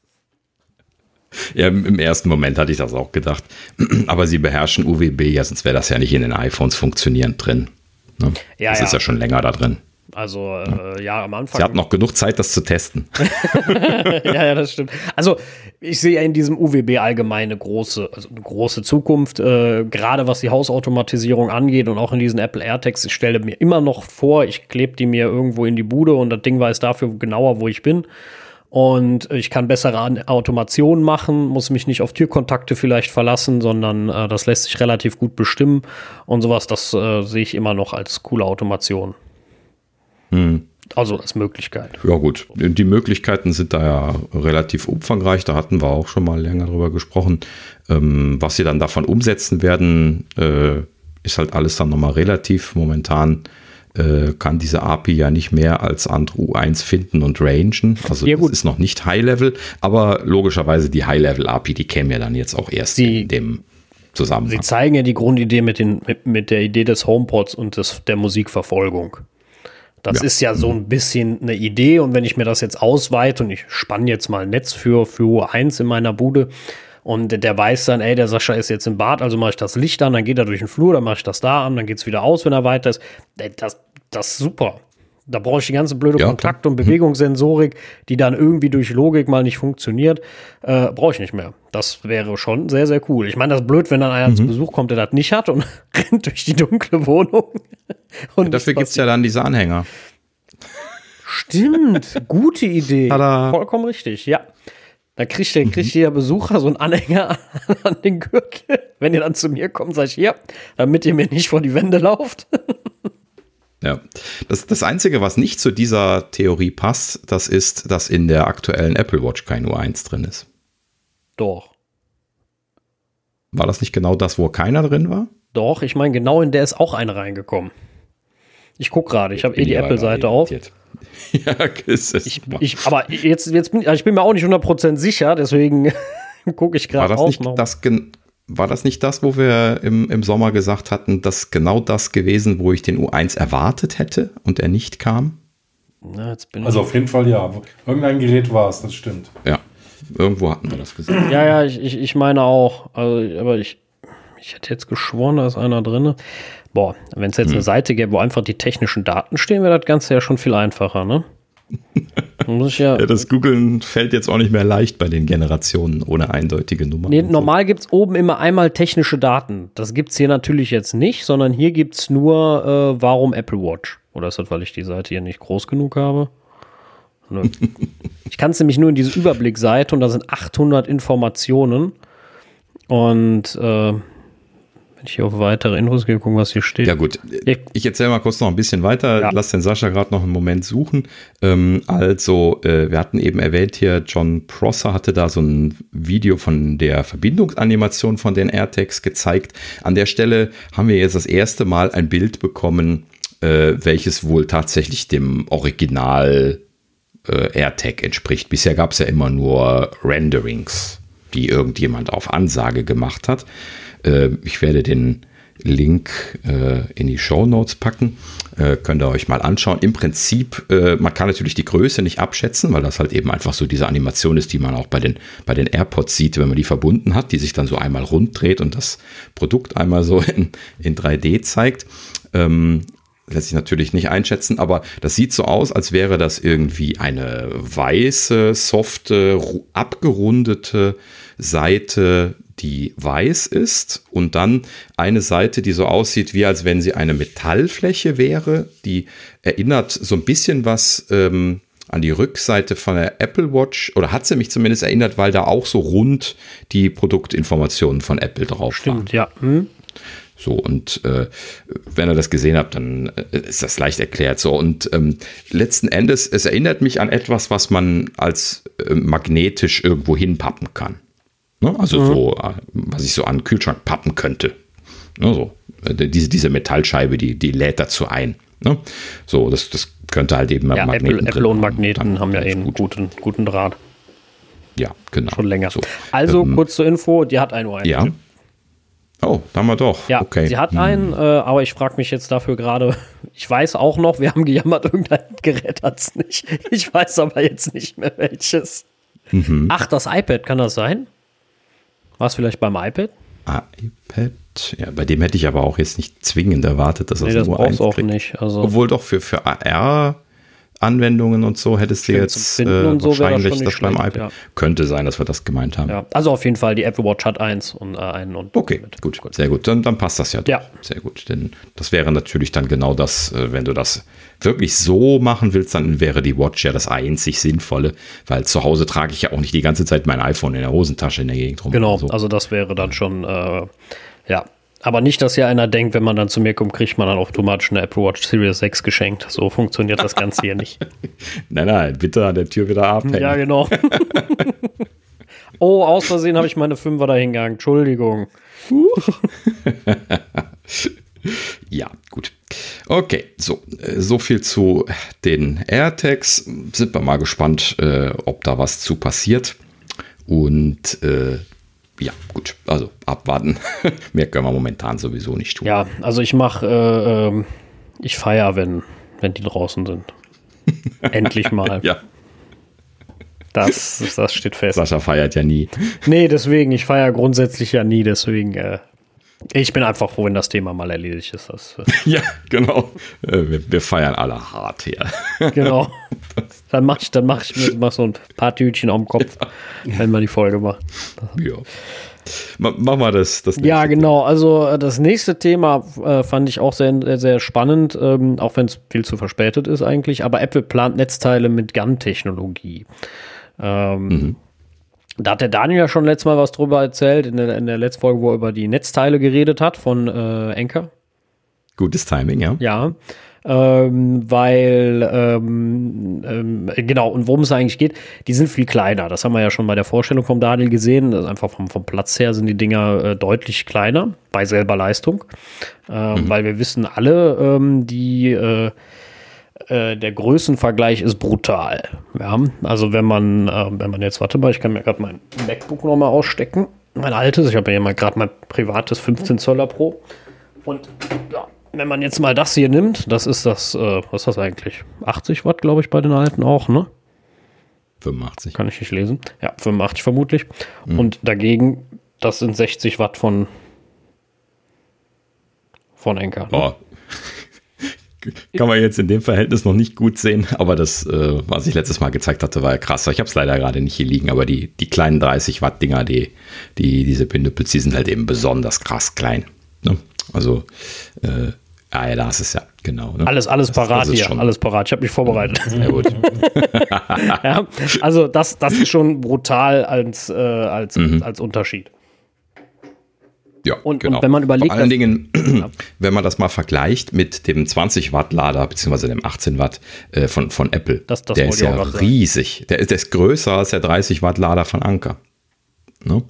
Speaker 1: Ja, im ersten Moment hatte ich das auch gedacht. <clears throat> Aber sie beherrschen UWB, ja, sonst wäre das ja nicht in den iPhones funktionierend drin. Ne? Ja, das ja. ist ja schon länger da drin.
Speaker 2: Also äh, ja, am Anfang.
Speaker 1: Sie hat noch genug Zeit, das zu testen. <laughs>
Speaker 2: ja, ja, das stimmt. Also ich sehe in diesem UWB allgemein eine große, also eine große Zukunft, äh, gerade was die Hausautomatisierung angeht und auch in diesen Apple AirTags. Ich stelle mir immer noch vor, ich klebe die mir irgendwo in die Bude und das Ding weiß dafür genauer, wo ich bin. Und ich kann bessere Automationen machen, muss mich nicht auf Türkontakte vielleicht verlassen, sondern äh, das lässt sich relativ gut bestimmen. Und sowas, das äh, sehe ich immer noch als coole Automation.
Speaker 1: Hm.
Speaker 2: Also als Möglichkeit.
Speaker 1: Ja gut, die Möglichkeiten sind da ja relativ umfangreich. Da hatten wir auch schon mal länger drüber gesprochen. Ähm, was sie dann davon umsetzen werden, äh, ist halt alles dann nochmal relativ. Momentan äh, kann diese API ja nicht mehr als andere U1 finden und rangen. Also ja, das ist noch nicht High-Level, aber logischerweise die High-Level-API, die käme ja dann jetzt auch erst die, in dem Zusammenhang.
Speaker 2: Sie zeigen ja die Grundidee mit, den, mit, mit der Idee des HomePods und des, der Musikverfolgung. Das ja. ist ja so ein bisschen eine Idee und wenn ich mir das jetzt ausweite und ich spanne jetzt mal ein Netz für, für U1 in meiner Bude und der weiß dann, ey, der Sascha ist jetzt im Bad, also mache ich das Licht an, dann geht er durch den Flur, dann mache ich das da an, dann geht es wieder aus, wenn er weiter ist. Das, das ist super. Da brauche ich die ganze blöde ja, Kontakt- und Bewegungssensorik, die dann irgendwie durch Logik mal nicht funktioniert, äh, brauche ich nicht mehr. Das wäre schon sehr, sehr cool. Ich meine, das ist blöd, wenn dann einer mhm. zu Besuch kommt, der das nicht hat und <laughs> rennt durch die dunkle Wohnung. <laughs>
Speaker 1: Und ja, dafür gibt es ja dann diese Anhänger.
Speaker 2: Stimmt, gute Idee. Tada. Vollkommen richtig, ja. Da kriegt, der, kriegt mhm. jeder Besucher so einen Anhänger <laughs> an den Gürtel. Wenn ihr dann zu mir kommt, sag ich, hier, damit ihr mir nicht vor die Wände lauft.
Speaker 1: Ja, das, das Einzige, was nicht zu dieser Theorie passt, das ist, dass in der aktuellen Apple Watch kein U1 drin ist.
Speaker 2: Doch.
Speaker 1: War das nicht genau das, wo keiner drin war?
Speaker 2: Doch, ich meine, genau in der ist auch eine reingekommen. Ich gucke gerade, ich habe eh die Apple-Seite auf. <laughs> ja, ist es. Ich, ich, aber jetzt, jetzt bin ich bin mir auch nicht 100% sicher, deswegen <laughs> gucke ich gerade
Speaker 1: auch noch. Das war das nicht das, wo wir im, im Sommer gesagt hatten, dass genau das gewesen, wo ich den U1 erwartet hätte und er nicht kam?
Speaker 3: Na, also auf jeden Fall ja. Irgendein Gerät war es, das stimmt.
Speaker 1: Ja, irgendwo hatten wir das gesehen.
Speaker 2: Ja, ja, ich, ich, ich meine auch. Also, aber ich, ich hätte jetzt geschworen, da ist einer drin. Boah, wenn es jetzt hm. eine Seite gäbe, wo einfach die technischen Daten stehen, wäre das Ganze ja schon viel einfacher, ne? <laughs>
Speaker 1: Ja, ja, das Googeln fällt jetzt auch nicht mehr leicht bei den Generationen ohne eindeutige Nummer.
Speaker 2: Nee, normal so. gibt es oben immer einmal technische Daten. Das gibt es hier natürlich jetzt nicht, sondern hier gibt es nur, äh, warum Apple Watch. Oder ist das, weil ich die Seite hier nicht groß genug habe? Nö. <laughs> ich kann es nämlich nur in diese Überblickseite und da sind 800 Informationen. Und äh, wenn ich auf weitere Infos gehe, gucken, was hier steht.
Speaker 1: Ja, gut. Ich erzähle mal kurz noch ein bisschen weiter. Ja. Lass den Sascha gerade noch einen Moment suchen. Ähm, also, äh, wir hatten eben erwähnt hier, John Prosser hatte da so ein Video von der Verbindungsanimation von den AirTags gezeigt. An der Stelle haben wir jetzt das erste Mal ein Bild bekommen, äh, welches wohl tatsächlich dem Original äh, AirTag entspricht. Bisher gab es ja immer nur Renderings, die irgendjemand auf Ansage gemacht hat. Äh, ich werde den Link äh, in die Show Notes packen. Äh, könnt ihr euch mal anschauen. Im Prinzip, äh, man kann natürlich die Größe nicht abschätzen, weil das halt eben einfach so diese Animation ist, die man auch bei den, bei den AirPods sieht, wenn man die verbunden hat, die sich dann so einmal rund dreht und das Produkt einmal so <laughs> in, in 3D zeigt. Ähm, lässt sich natürlich nicht einschätzen, aber das sieht so aus, als wäre das irgendwie eine weiße, softe, abgerundete Seite die weiß ist und dann eine Seite, die so aussieht, wie als wenn sie eine Metallfläche wäre. Die erinnert so ein bisschen was ähm, an die Rückseite von der Apple Watch oder hat sie mich zumindest erinnert, weil da auch so rund die Produktinformationen von Apple drauf
Speaker 2: Stimmt, waren. ja. Hm.
Speaker 1: So, und äh, wenn ihr das gesehen habt, dann äh, ist das leicht erklärt. So, und ähm, letzten Endes, es erinnert mich an etwas, was man als äh, magnetisch irgendwo hinpappen kann. Ne? Also mhm. so, äh, was ich so an den Kühlschrank pappen könnte. Ne? So, äh, diese, diese Metallscheibe, die, die lädt dazu ein. Ne? So, das, das könnte halt eben
Speaker 2: ja, Magneten Apple, Apple und Magneten haben ja eh einen guten, guten Draht.
Speaker 1: Ja, genau.
Speaker 2: Schon länger. So. Also, ähm, kurz zur Info, die hat ein Uhr.
Speaker 1: Ja. Oh, da haben wir doch.
Speaker 2: Ja, okay. sie hat hm. einen, äh, aber ich frage mich jetzt dafür gerade, <laughs> ich weiß auch noch, wir haben gejammert, <laughs> irgendein Gerät hat es nicht. Ich weiß aber jetzt nicht mehr welches. Mhm. Ach, das iPad, kann das sein? War es vielleicht beim iPad?
Speaker 1: iPad? Ja, bei dem hätte ich aber auch jetzt nicht zwingend erwartet, dass
Speaker 2: nee,
Speaker 1: das,
Speaker 2: das nur eins auch nicht.
Speaker 1: Also Obwohl doch für, für AR Anwendungen und so hättest du jetzt äh, wahrscheinlich das, das beim iPad. Ja. Könnte sein, dass wir das gemeint haben. Ja,
Speaker 2: also auf jeden Fall, die Apple Watch hat eins und äh, einen und
Speaker 1: Okay, gut, gut, sehr gut. Dann, dann passt das ja.
Speaker 2: Ja.
Speaker 1: Sehr gut. Denn das wäre natürlich dann genau das, äh, wenn du das wirklich so machen willst, dann wäre die Watch ja das einzig Sinnvolle, weil zu Hause trage ich ja auch nicht die ganze Zeit mein iPhone in der Hosentasche in der Gegend rum.
Speaker 2: Genau, so. also das wäre dann schon, äh, ja, aber nicht, dass hier einer denkt, wenn man dann zu mir kommt, kriegt man dann automatisch eine Apple Watch Series 6 geschenkt. So funktioniert das Ganze hier nicht. <laughs>
Speaker 1: nein, nein, bitte an der Tür wieder abhängen.
Speaker 2: Ja, genau. <laughs> oh, aus Versehen habe ich meine Fünfer da hingegangen. Entschuldigung. <laughs>
Speaker 1: ja, gut. Okay, so, äh, so viel zu den AirTags. Sind wir mal gespannt, äh, ob da was zu passiert. Und äh, ja, gut, also abwarten. <laughs> Mehr können wir momentan sowieso nicht tun.
Speaker 2: Ja, also ich mache, äh, äh, ich feiere, wenn, wenn die draußen sind. <laughs> Endlich mal.
Speaker 1: ja.
Speaker 2: Das, das steht fest.
Speaker 1: Sascha feiert ja nie.
Speaker 2: Nee, deswegen, ich feiere grundsätzlich ja nie, deswegen, äh, ich bin einfach froh, wenn das Thema mal erledigt ist. Das, <laughs>
Speaker 1: ja, genau. Äh, wir, wir, feiern alle hart hier. <laughs>
Speaker 2: genau. Dann mache ich, dann mach ich mir mach so ein paar Tütchen auf dem Kopf, ja. wenn man die Folge macht.
Speaker 1: Ja. Mach mal das. das
Speaker 2: ja, genau. Also äh, das nächste Thema äh, fand ich auch sehr, sehr spannend, ähm, auch wenn es viel zu verspätet ist eigentlich. Aber Apple plant Netzteile mit GAN-Technologie. Ähm, mhm. Da hat der Daniel ja schon letztes Mal was drüber erzählt, in der, in der letzten Folge, wo er über die Netzteile geredet hat von äh, Anker.
Speaker 1: Gutes Timing, ja.
Speaker 2: Ja. Ähm, weil, ähm, ähm, genau, und worum es eigentlich geht, die sind viel kleiner. Das haben wir ja schon bei der Vorstellung vom Daniel gesehen. Also einfach vom, vom Platz her sind die Dinger äh, deutlich kleiner bei selber Leistung. Ähm, mhm. Weil wir wissen alle, ähm, die äh, äh, der Größenvergleich ist brutal. Ja, also wenn man, äh, wenn man jetzt, warte mal, ich kann mir gerade mein MacBook nochmal ausstecken. Mein altes, ich habe ja mal gerade mein privates 15 Zoller Pro. Und ja, wenn man jetzt mal das hier nimmt, das ist das, äh, was ist das eigentlich? 80 Watt, glaube ich, bei den alten auch, ne?
Speaker 1: 85.
Speaker 2: Kann ich nicht lesen. Ja, 85 vermutlich. Mhm. Und dagegen, das sind 60 Watt von, von Enker.
Speaker 1: Ne? Kann man jetzt in dem Verhältnis noch nicht gut sehen, aber das, äh, was ich letztes Mal gezeigt hatte, war ja krass. Ich habe es leider gerade nicht hier liegen, aber die, die kleinen 30 Watt Dinger, die, die diese Pinüppels, die sind halt eben besonders krass klein. Ne? Also, äh, ah ja, da ist es ja, genau.
Speaker 2: Ne? Alles, alles parat hier, schon. alles parat. Ich habe mich vorbereitet. Sehr gut. <laughs> ja, also das, das ist schon brutal als, äh, als, mhm. als Unterschied.
Speaker 1: Ja,
Speaker 2: und, genau. und wenn man überlegt.
Speaker 1: Vor allen Dingen, <clears throat> wenn man das mal vergleicht mit dem 20 Watt Lader beziehungsweise dem 18 Watt äh, von, von Apple, das, das der ist ja riesig. Der ist, der ist größer als der 30 Watt Lader von Anker. Ne?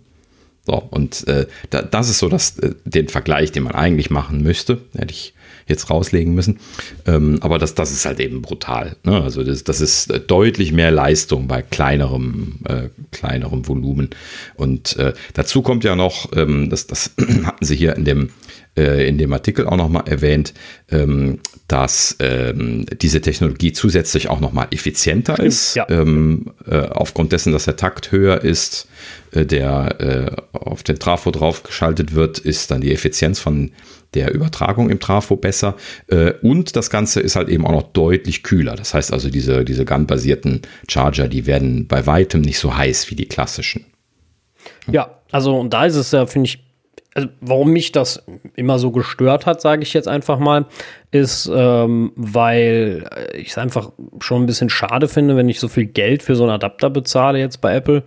Speaker 1: So, und äh, da, das ist so das, äh, den Vergleich, den man eigentlich machen müsste. Hätte ich jetzt rauslegen müssen. Ähm, aber das, das ist halt eben brutal. Ne? Also das, das ist deutlich mehr Leistung bei kleinerem, äh, kleinerem Volumen. Und äh, dazu kommt ja noch, ähm, das, das <clears throat> hatten sie hier in dem, äh, in dem Artikel auch nochmal erwähnt, ähm, dass ähm, diese Technologie zusätzlich auch nochmal effizienter ist. Ja. Ähm, äh, aufgrund dessen, dass der Takt höher ist, der äh, auf den Trafo draufgeschaltet wird, ist dann die Effizienz von der Übertragung im Trafo besser. Äh, und das Ganze ist halt eben auch noch deutlich kühler. Das heißt also, diese, diese GAN-basierten Charger, die werden bei weitem nicht so heiß wie die klassischen.
Speaker 2: Ja, also und da ist es ja, finde ich, also warum mich das immer so gestört hat, sage ich jetzt einfach mal, ist, ähm, weil ich es einfach schon ein bisschen schade finde, wenn ich so viel Geld für so einen Adapter bezahle jetzt bei Apple.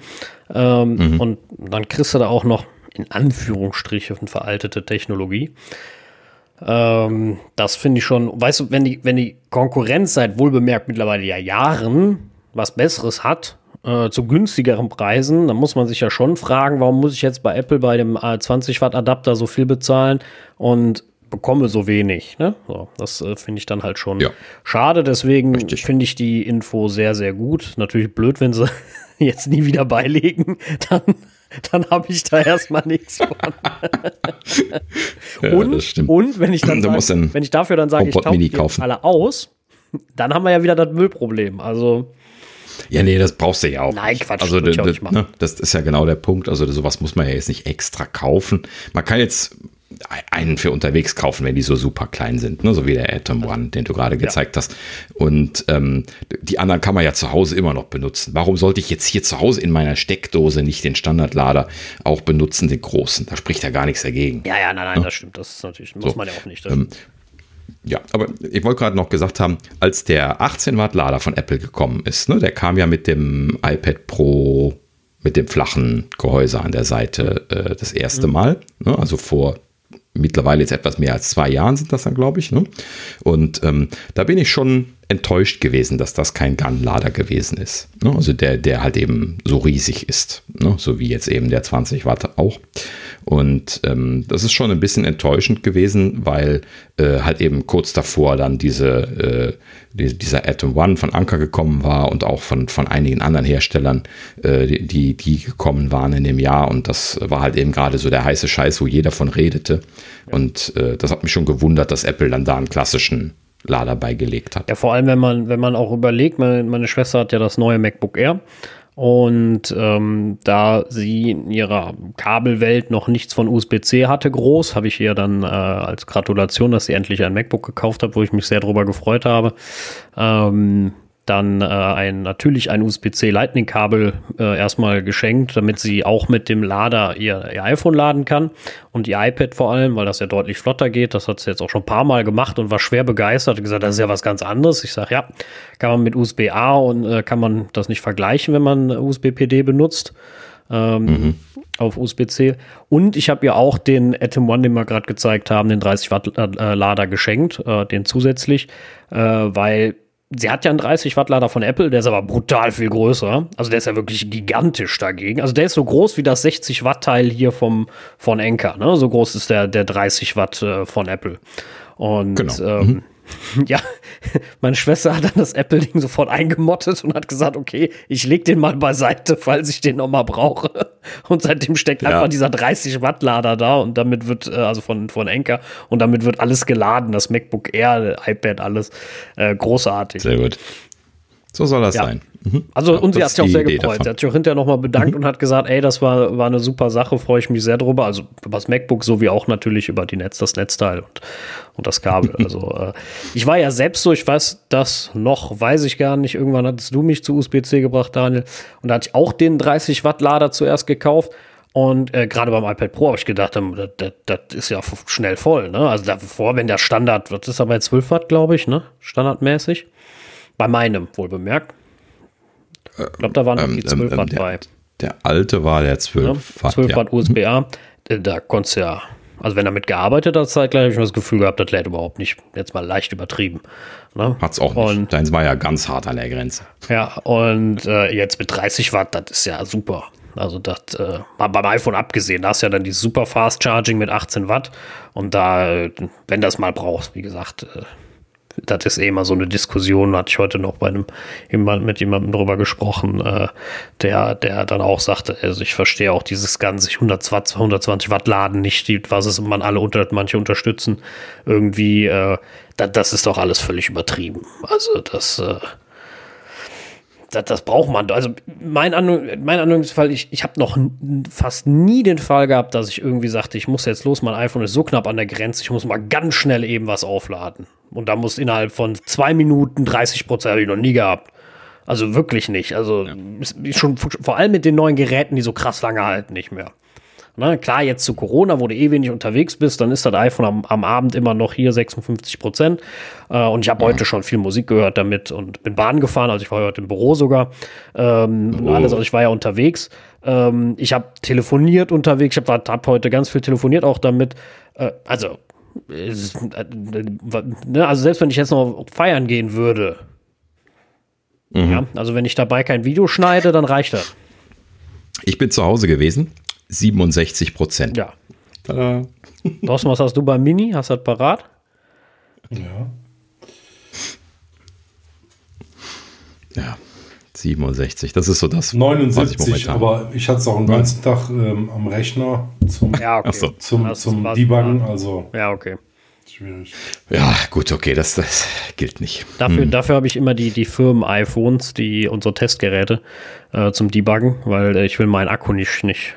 Speaker 2: Ähm, mhm. Und dann kriegst du da auch noch in Anführungsstrichen veraltete Technologie. Ähm, das finde ich schon, weißt du, wenn die, wenn die Konkurrenz seit wohlbemerkt mittlerweile ja Jahren was Besseres hat, äh, zu günstigeren Preisen, dann muss man sich ja schon fragen, warum muss ich jetzt bei Apple bei dem 20 Watt Adapter so viel bezahlen und bekomme so wenig. Ne? So, das äh, finde ich dann halt schon ja. schade. Deswegen finde ich die Info sehr, sehr gut. Natürlich blöd, wenn sie <laughs> jetzt nie wieder beilegen, <laughs> dann, dann habe ich da erstmal nichts von.
Speaker 1: ja, und,
Speaker 2: und wenn ich dann sag, wenn ich dafür dann sage, ich tausche alle aus, dann haben wir ja wieder das Müllproblem. Also
Speaker 1: ja, nee, das brauchst du ja auch.
Speaker 2: Nein, Quatsch.
Speaker 1: Also, das, das, ne, das ist ja genau der Punkt. Also, sowas muss man ja jetzt nicht extra kaufen. Man kann jetzt einen für unterwegs kaufen, wenn die so super klein sind, ne? so wie der Atom One, den du gerade gezeigt ja. hast. Und ähm, die anderen kann man ja zu Hause immer noch benutzen. Warum sollte ich jetzt hier zu Hause in meiner Steckdose nicht den Standardlader auch benutzen, den großen? Da spricht ja gar nichts dagegen.
Speaker 2: Ja, ja, nein, nein, ja? das stimmt. Das ist natürlich, muss so, man ja auch nicht. Ähm,
Speaker 1: ja, aber ich wollte gerade noch gesagt haben, als der 18 Watt Lader von Apple gekommen ist, ne, der kam ja mit dem iPad Pro mit dem flachen Gehäuse an der Seite äh, das erste mhm. Mal, ne, also vor mittlerweile jetzt etwas mehr als zwei Jahren sind das dann, glaube ich. Ne? Und ähm, da bin ich schon enttäuscht gewesen, dass das kein Gun-Lader gewesen ist. Ne? Also der, der halt eben so riesig ist, ne? so wie jetzt eben der 20 Watt auch. Und ähm, das ist schon ein bisschen enttäuschend gewesen, weil äh, halt eben kurz davor dann diese, äh, die, dieser Atom One von Anker gekommen war und auch von, von einigen anderen Herstellern, äh, die, die gekommen waren in dem Jahr. Und das war halt eben gerade so der heiße Scheiß, wo jeder von redete. Und äh, das hat mich schon gewundert, dass Apple dann da einen klassischen Lader beigelegt hat.
Speaker 2: Ja, vor allem, wenn man, wenn man auch überlegt, meine, meine Schwester hat ja das neue MacBook Air und ähm, da sie in ihrer Kabelwelt noch nichts von USB-C hatte, groß, habe ich ihr dann äh, als Gratulation, dass sie endlich ein MacBook gekauft hat, wo ich mich sehr darüber gefreut habe, ähm, dann äh, ein natürlich ein USB-C Lightning-Kabel äh, erstmal geschenkt, damit sie auch mit dem Lader ihr, ihr, iPhone laden kann und ihr iPad vor allem, weil das ja deutlich flotter geht. Das hat sie jetzt auch schon ein paar Mal gemacht und war schwer begeistert. gesagt, das ist ja was ganz anderes. Ich sage, ja, kann man mit USB-A und äh, kann man das nicht vergleichen, wenn man USB-PD benutzt. Ähm, mhm. auf USB-C. Und ich habe ihr auch den Atom One, den wir gerade gezeigt haben, den 30 Watt äh, Lader geschenkt, äh, den zusätzlich, äh, weil sie hat ja einen 30 Watt Lader von Apple, der ist aber brutal viel größer. Also der ist ja wirklich gigantisch dagegen. Also der ist so groß wie das 60 Watt Teil hier vom von Anker. Ne? So groß ist der der 30 Watt äh, von Apple. Und genau. ähm, mhm. <laughs> Ja, meine Schwester hat dann das Apple-Ding sofort eingemottet und hat gesagt, okay, ich leg den mal beiseite, falls ich den nochmal brauche. Und seitdem steckt ja. einfach dieser 30 Watt Lader da und damit wird, äh, also von, von Anker, und damit wird alles geladen, das MacBook Air, iPad, alles äh, großartig.
Speaker 1: Sehr gut. So soll das ja. sein.
Speaker 2: Mhm. Also, ja, und sie hat sich auch sehr Idee gefreut. Davon. Sie hat sich auch hinterher nochmal bedankt mhm. und hat gesagt, ey, das war, war eine super Sache, freue ich mich sehr drüber. Also über das MacBook sowie auch natürlich über die Netz, das Netzteil und, und das Kabel. <laughs> also äh, ich war ja selbst so, ich weiß das noch, weiß ich gar nicht. Irgendwann hattest du mich zu USB-C gebracht, Daniel. Und da hatte ich auch den 30 Watt Lader zuerst gekauft. Und äh, gerade beim iPad Pro habe ich gedacht, das, das, das, ist ja schnell voll. Ne? Also davor, wenn der Standard, das ist aber 12 Watt, glaube ich, ne? standardmäßig. Bei meinem, wohl bemerkt.
Speaker 1: Ich glaube, da waren ähm, die 12 ähm, Watt der, bei. Der alte war der 12
Speaker 2: ja, Watt. 12 Watt. USB-A. Da konntest du ja, also wenn damit gearbeitet hat, zeitgleich habe ich mir das Gefühl gehabt, das lädt überhaupt nicht. Jetzt mal leicht übertrieben.
Speaker 1: Ne? Hat es auch nicht. Und, Deins war ja ganz hart an der Grenze.
Speaker 2: Ja, und äh, jetzt mit 30 Watt, das ist ja super. Also das, äh, beim iPhone abgesehen, da hast du ja dann die Super Fast Charging mit 18 Watt. Und da, wenn das mal brauchst, wie gesagt, äh, das ist eh immer so eine Diskussion, hatte ich heute noch bei einem, mit jemandem drüber gesprochen, äh, der, der dann auch sagte, also ich verstehe auch dieses ganze 120, 120 Watt Laden nicht, die, was es man alle unter, manche unterstützen, irgendwie, äh, das, das ist doch alles völlig übertrieben. Also das, äh, das, das, braucht man. Also mein, An mein Anwendungsfall, ich, ich habe noch fast nie den Fall gehabt, dass ich irgendwie sagte, ich muss jetzt los, mein iPhone ist so knapp an der Grenze, ich muss mal ganz schnell eben was aufladen. Und da muss innerhalb von zwei Minuten 30 Prozent, habe ich noch nie gehabt. Also wirklich nicht. Also ja. schon vor allem mit den neuen Geräten, die so krass lange halten, nicht mehr. Ne? Klar, jetzt zu Corona, wo du eh wenig unterwegs bist, dann ist das iPhone am, am Abend immer noch hier 56 Prozent. Äh, und ich habe ja. heute schon viel Musik gehört damit und bin Bahn gefahren, also ich war heute im Büro sogar. Ähm, oh. alles, also ich war ja unterwegs. Ähm, ich habe telefoniert unterwegs, ich habe hab heute ganz viel telefoniert auch damit. Äh, also, ist, äh, ne? also selbst wenn ich jetzt noch feiern gehen würde, mhm. ja, also wenn ich dabei kein Video schneide, dann reicht das.
Speaker 1: Ich bin zu Hause gewesen 67 Prozent.
Speaker 2: Ja. Tada. <laughs> Thorsten, was hast du beim Mini? Hast du das parat?
Speaker 3: Ja.
Speaker 1: Ja, 67. Das ist so das.
Speaker 3: 79, ich aber ich hatte es auch den ganzen Tag ähm, am Rechner zum,
Speaker 2: ja, okay.
Speaker 3: so. zum, zum Debuggen. Also
Speaker 2: ja, okay.
Speaker 1: Schwierig. Ja, gut, okay, das, das gilt nicht.
Speaker 2: Dafür, hm. dafür habe ich immer die, die Firmen-iPhones, die unsere Testgeräte äh, zum Debuggen, weil äh, ich will meinen Akku nicht, nicht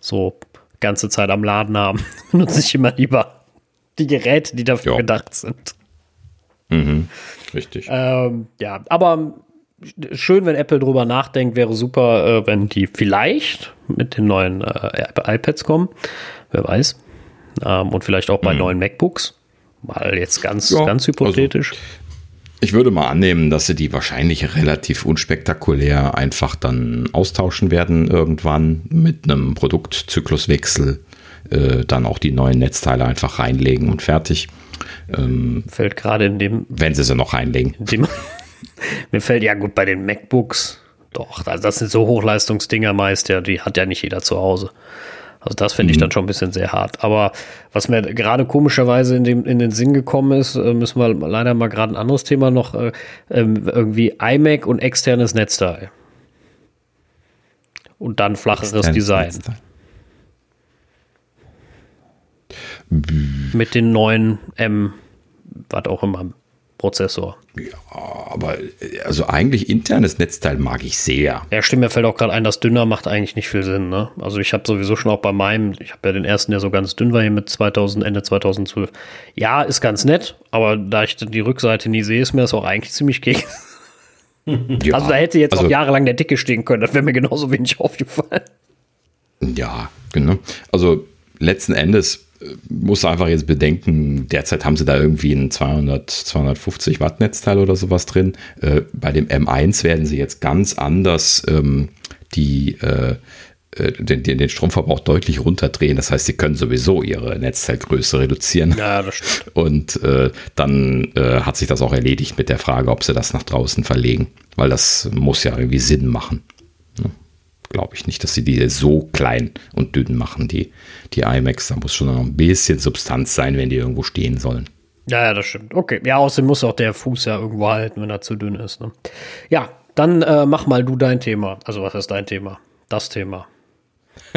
Speaker 2: so ganze Zeit am Laden haben. <laughs> Nutze ich immer lieber die Geräte, die dafür jo. gedacht sind.
Speaker 1: Mhm, richtig.
Speaker 2: Ähm, ja, aber schön, wenn Apple drüber nachdenkt, wäre super, äh, wenn die vielleicht mit den neuen äh, iPads kommen. Wer weiß. Ähm, und vielleicht auch bei mhm. neuen MacBooks. Mal jetzt ganz, ja, ganz hypothetisch. Also,
Speaker 1: ich würde mal annehmen, dass sie die wahrscheinlich relativ unspektakulär einfach dann austauschen werden irgendwann mit einem Produktzykluswechsel, äh, dann auch die neuen Netzteile einfach reinlegen und fertig.
Speaker 2: Ähm, fällt gerade in dem.
Speaker 1: Wenn sie sie noch reinlegen.
Speaker 2: Dem, <laughs> mir fällt ja gut bei den MacBooks. Doch, also das sind so Hochleistungsdinger meist, ja, die hat ja nicht jeder zu Hause. Also das finde ich mhm. dann schon ein bisschen sehr hart. Aber was mir gerade komischerweise in, dem, in den Sinn gekommen ist, äh, müssen wir leider mal gerade ein anderes Thema noch, äh, ähm, irgendwie iMac und externes Netzteil. Und dann flacheres externes Design. Netzteil. Mit den neuen M, was auch immer, Prozessor.
Speaker 1: Ja, aber also eigentlich internes Netzteil mag ich sehr.
Speaker 2: Ja, stimmt, mir fällt auch gerade ein, das dünner macht eigentlich nicht viel Sinn. Ne? Also ich habe sowieso schon auch bei meinem, ich habe ja den ersten, der so ganz dünn war hier mit 2000, Ende 2012. Ja, ist ganz nett, aber da ich die Rückseite nie sehe, ist mir das auch eigentlich ziemlich gegen. <laughs> Ja, also da hätte jetzt also, auch jahrelang der Dicke stehen können, das wäre mir genauso wenig <laughs> aufgefallen.
Speaker 1: Ja, genau. Also letzten Endes muss einfach jetzt bedenken, derzeit haben sie da irgendwie ein 200, 250 Watt Netzteil oder sowas drin. Äh, bei dem M1 werden sie jetzt ganz anders ähm, die, äh, äh den, den, Stromverbrauch deutlich runterdrehen. Das heißt, sie können sowieso ihre Netzteilgröße reduzieren.
Speaker 2: Ja, das stimmt.
Speaker 1: Und äh, dann äh, hat sich das auch erledigt mit der Frage, ob sie das nach draußen verlegen. Weil das muss ja irgendwie Sinn machen glaube ich nicht, dass sie die so klein und dünn machen, die, die iMacs. Da muss schon noch ein bisschen Substanz sein, wenn die irgendwo stehen sollen.
Speaker 2: Ja, ja, das stimmt. Okay. Ja, außerdem muss auch der Fuß ja irgendwo halten, wenn er zu dünn ist. Ne? Ja, dann äh, mach mal du dein Thema. Also, was ist dein Thema? Das Thema.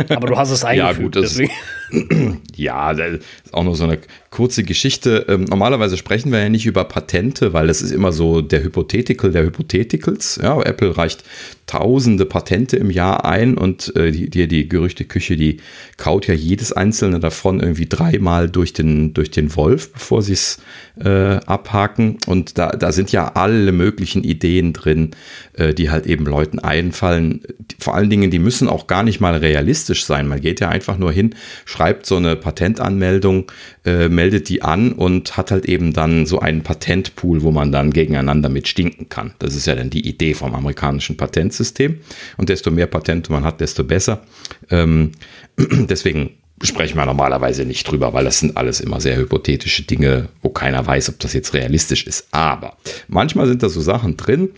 Speaker 2: Aber du hast es <laughs> eingefügt,
Speaker 1: ja, gut, deswegen. <clears throat> ja, das ist auch nur so eine kurze Geschichte. Ähm, normalerweise sprechen wir ja nicht über Patente, weil das ist immer so der Hypothetical der Hypotheticals. Ja, Apple reicht tausende Patente im Jahr ein und äh, die, die, die Gerüchteküche, die kaut ja jedes einzelne davon irgendwie dreimal durch den, durch den Wolf, bevor sie es äh, abhaken. Und da, da sind ja alle möglichen Ideen drin, äh, die halt eben Leuten einfallen. Vor allen Dingen, die müssen auch gar nicht mal realistisch sein. Man geht ja einfach nur hin, schreibt so eine Patentanmeldung, äh, meldet die an und hat halt eben dann so einen Patentpool, wo man dann gegeneinander mit stinken kann. Das ist ja dann die Idee vom amerikanischen Patentsystem. Und desto mehr Patente man hat, desto besser. Ähm, <clears throat> deswegen sprechen wir normalerweise nicht drüber, weil das sind alles immer sehr hypothetische Dinge, wo keiner weiß, ob das jetzt realistisch ist. Aber manchmal sind da so Sachen drin,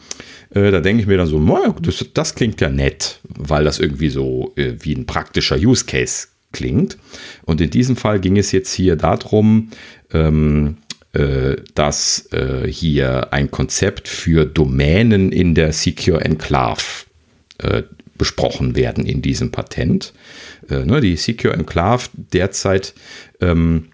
Speaker 1: äh, da denke ich mir dann so, das, das, klingt ja nett, weil das irgendwie so äh, wie ein praktischer Use Case klingt. Und in diesem Fall ging es jetzt hier darum, ähm, äh, dass äh, hier ein Konzept für Domänen in der Secure Enclave äh, besprochen werden in diesem Patent. Äh, ne, die Secure Enclave derzeit ähm,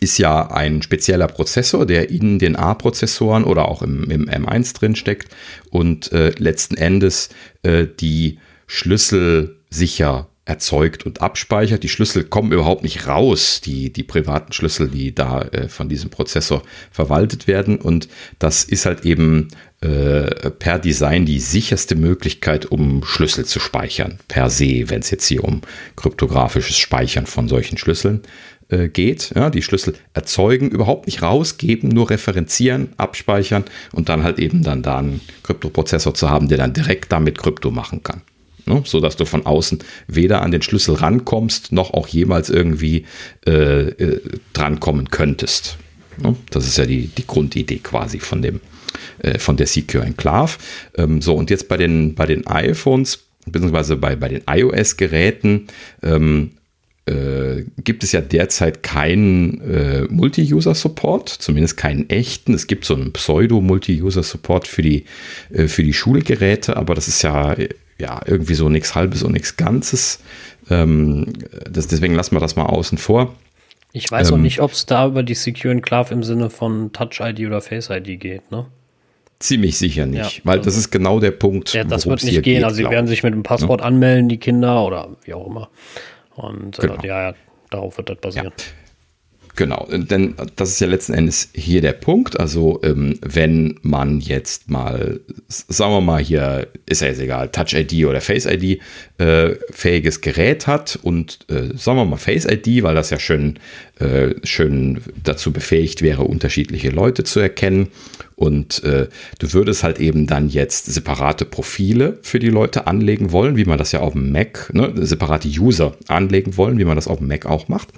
Speaker 1: ist ja ein spezieller Prozessor, der in den A-Prozessoren oder auch im, im, M1 drin steckt und äh, letzten Endes äh, die Schlüssel sicher erzeugt und abspeichert. Die Schlüssel kommen überhaupt nicht raus, die, die privaten Schlüssel, die da äh, von diesem Prozessor verwaltet werden. Und das ist halt eben äh, per Design die sicherste Möglichkeit, um Schlüssel zu speichern, per se, wenn es jetzt hier um kryptografisches Speichern von solchen Schlüsseln äh, geht. Ja, die Schlüssel erzeugen, überhaupt nicht rausgeben, nur referenzieren, abspeichern und dann halt eben dann da einen Kryptoprozessor zu haben, der dann direkt damit Krypto machen kann. Ne? So dass du von außen weder an den Schlüssel rankommst, noch auch jemals irgendwie äh, äh, drankommen könntest. Ne? Das ist ja die, die Grundidee quasi von dem, äh, von der Secure Enclave. Ähm, so, und jetzt bei den, bei den iPhones, beziehungsweise bei, bei den iOS-Geräten, ähm, äh, gibt es ja derzeit keinen äh, Multi-User-Support, zumindest keinen echten. Es gibt so einen Pseudo-Multi-User-Support für die, äh, für die Schulgeräte, aber das ist ja, ja irgendwie so nichts Halbes und nichts Ganzes. Ähm, das, deswegen lassen wir das mal außen vor.
Speaker 2: Ich weiß ähm, auch nicht, ob es da über die Secure Enclave im Sinne von Touch-ID oder Face-ID geht, ne?
Speaker 1: Ziemlich sicher nicht, ja, weil also, das ist genau der Punkt.
Speaker 2: Ja, das wird nicht gehen. Geht, also sie werden sich mit dem Passwort ja. anmelden, die Kinder oder wie auch immer. Und äh, genau. äh, ja, ja, darauf wird das basieren. Ja.
Speaker 1: Genau, denn das ist ja letzten Endes hier der Punkt. Also, ähm, wenn man jetzt mal, sagen wir mal hier, ist ja jetzt egal, Touch ID oder Face ID äh, fähiges Gerät hat und äh, sagen wir mal Face ID, weil das ja schön, äh, schön dazu befähigt wäre, unterschiedliche Leute zu erkennen. Und äh, du würdest halt eben dann jetzt separate Profile für die Leute anlegen wollen, wie man das ja auf dem Mac, ne, separate User anlegen wollen, wie man das auf dem Mac auch macht.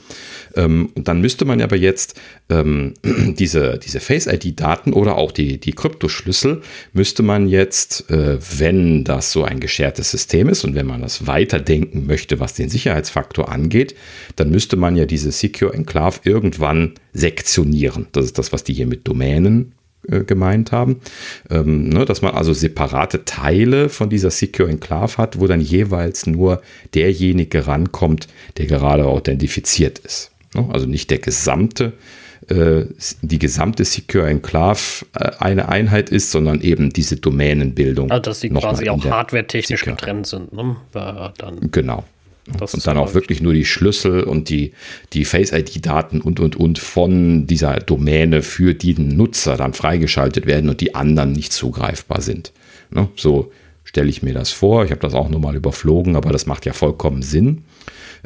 Speaker 1: Ähm, und dann müsste man aber jetzt ähm, <clears throat> diese, diese Face-ID-Daten oder auch die, die Kryptoschlüssel, müsste man jetzt, äh, wenn das so ein geschertes System ist und wenn man das weiterdenken möchte, was den Sicherheitsfaktor angeht, dann müsste man ja diese Secure Enclave irgendwann sektionieren. Das ist das, was die hier mit Domänen gemeint haben, ähm, ne, dass man also separate Teile von dieser Secure Enclave hat, wo dann jeweils nur derjenige rankommt, der gerade authentifiziert ist. Ne? Also nicht der gesamte, äh, die gesamte Secure Enclave äh, eine Einheit ist, sondern eben diese Domänenbildung.
Speaker 2: Also dass sie quasi auch hardware-technisch getrennt sind. Ne?
Speaker 1: Dann genau. Das und dann auch wirklich nur die Schlüssel und die, die Face-ID-Daten und, und, und von dieser Domäne für den Nutzer dann freigeschaltet werden und die anderen nicht zugreifbar sind. Ne? So stelle ich mir das vor. Ich habe das auch nur mal überflogen, aber das macht ja vollkommen Sinn.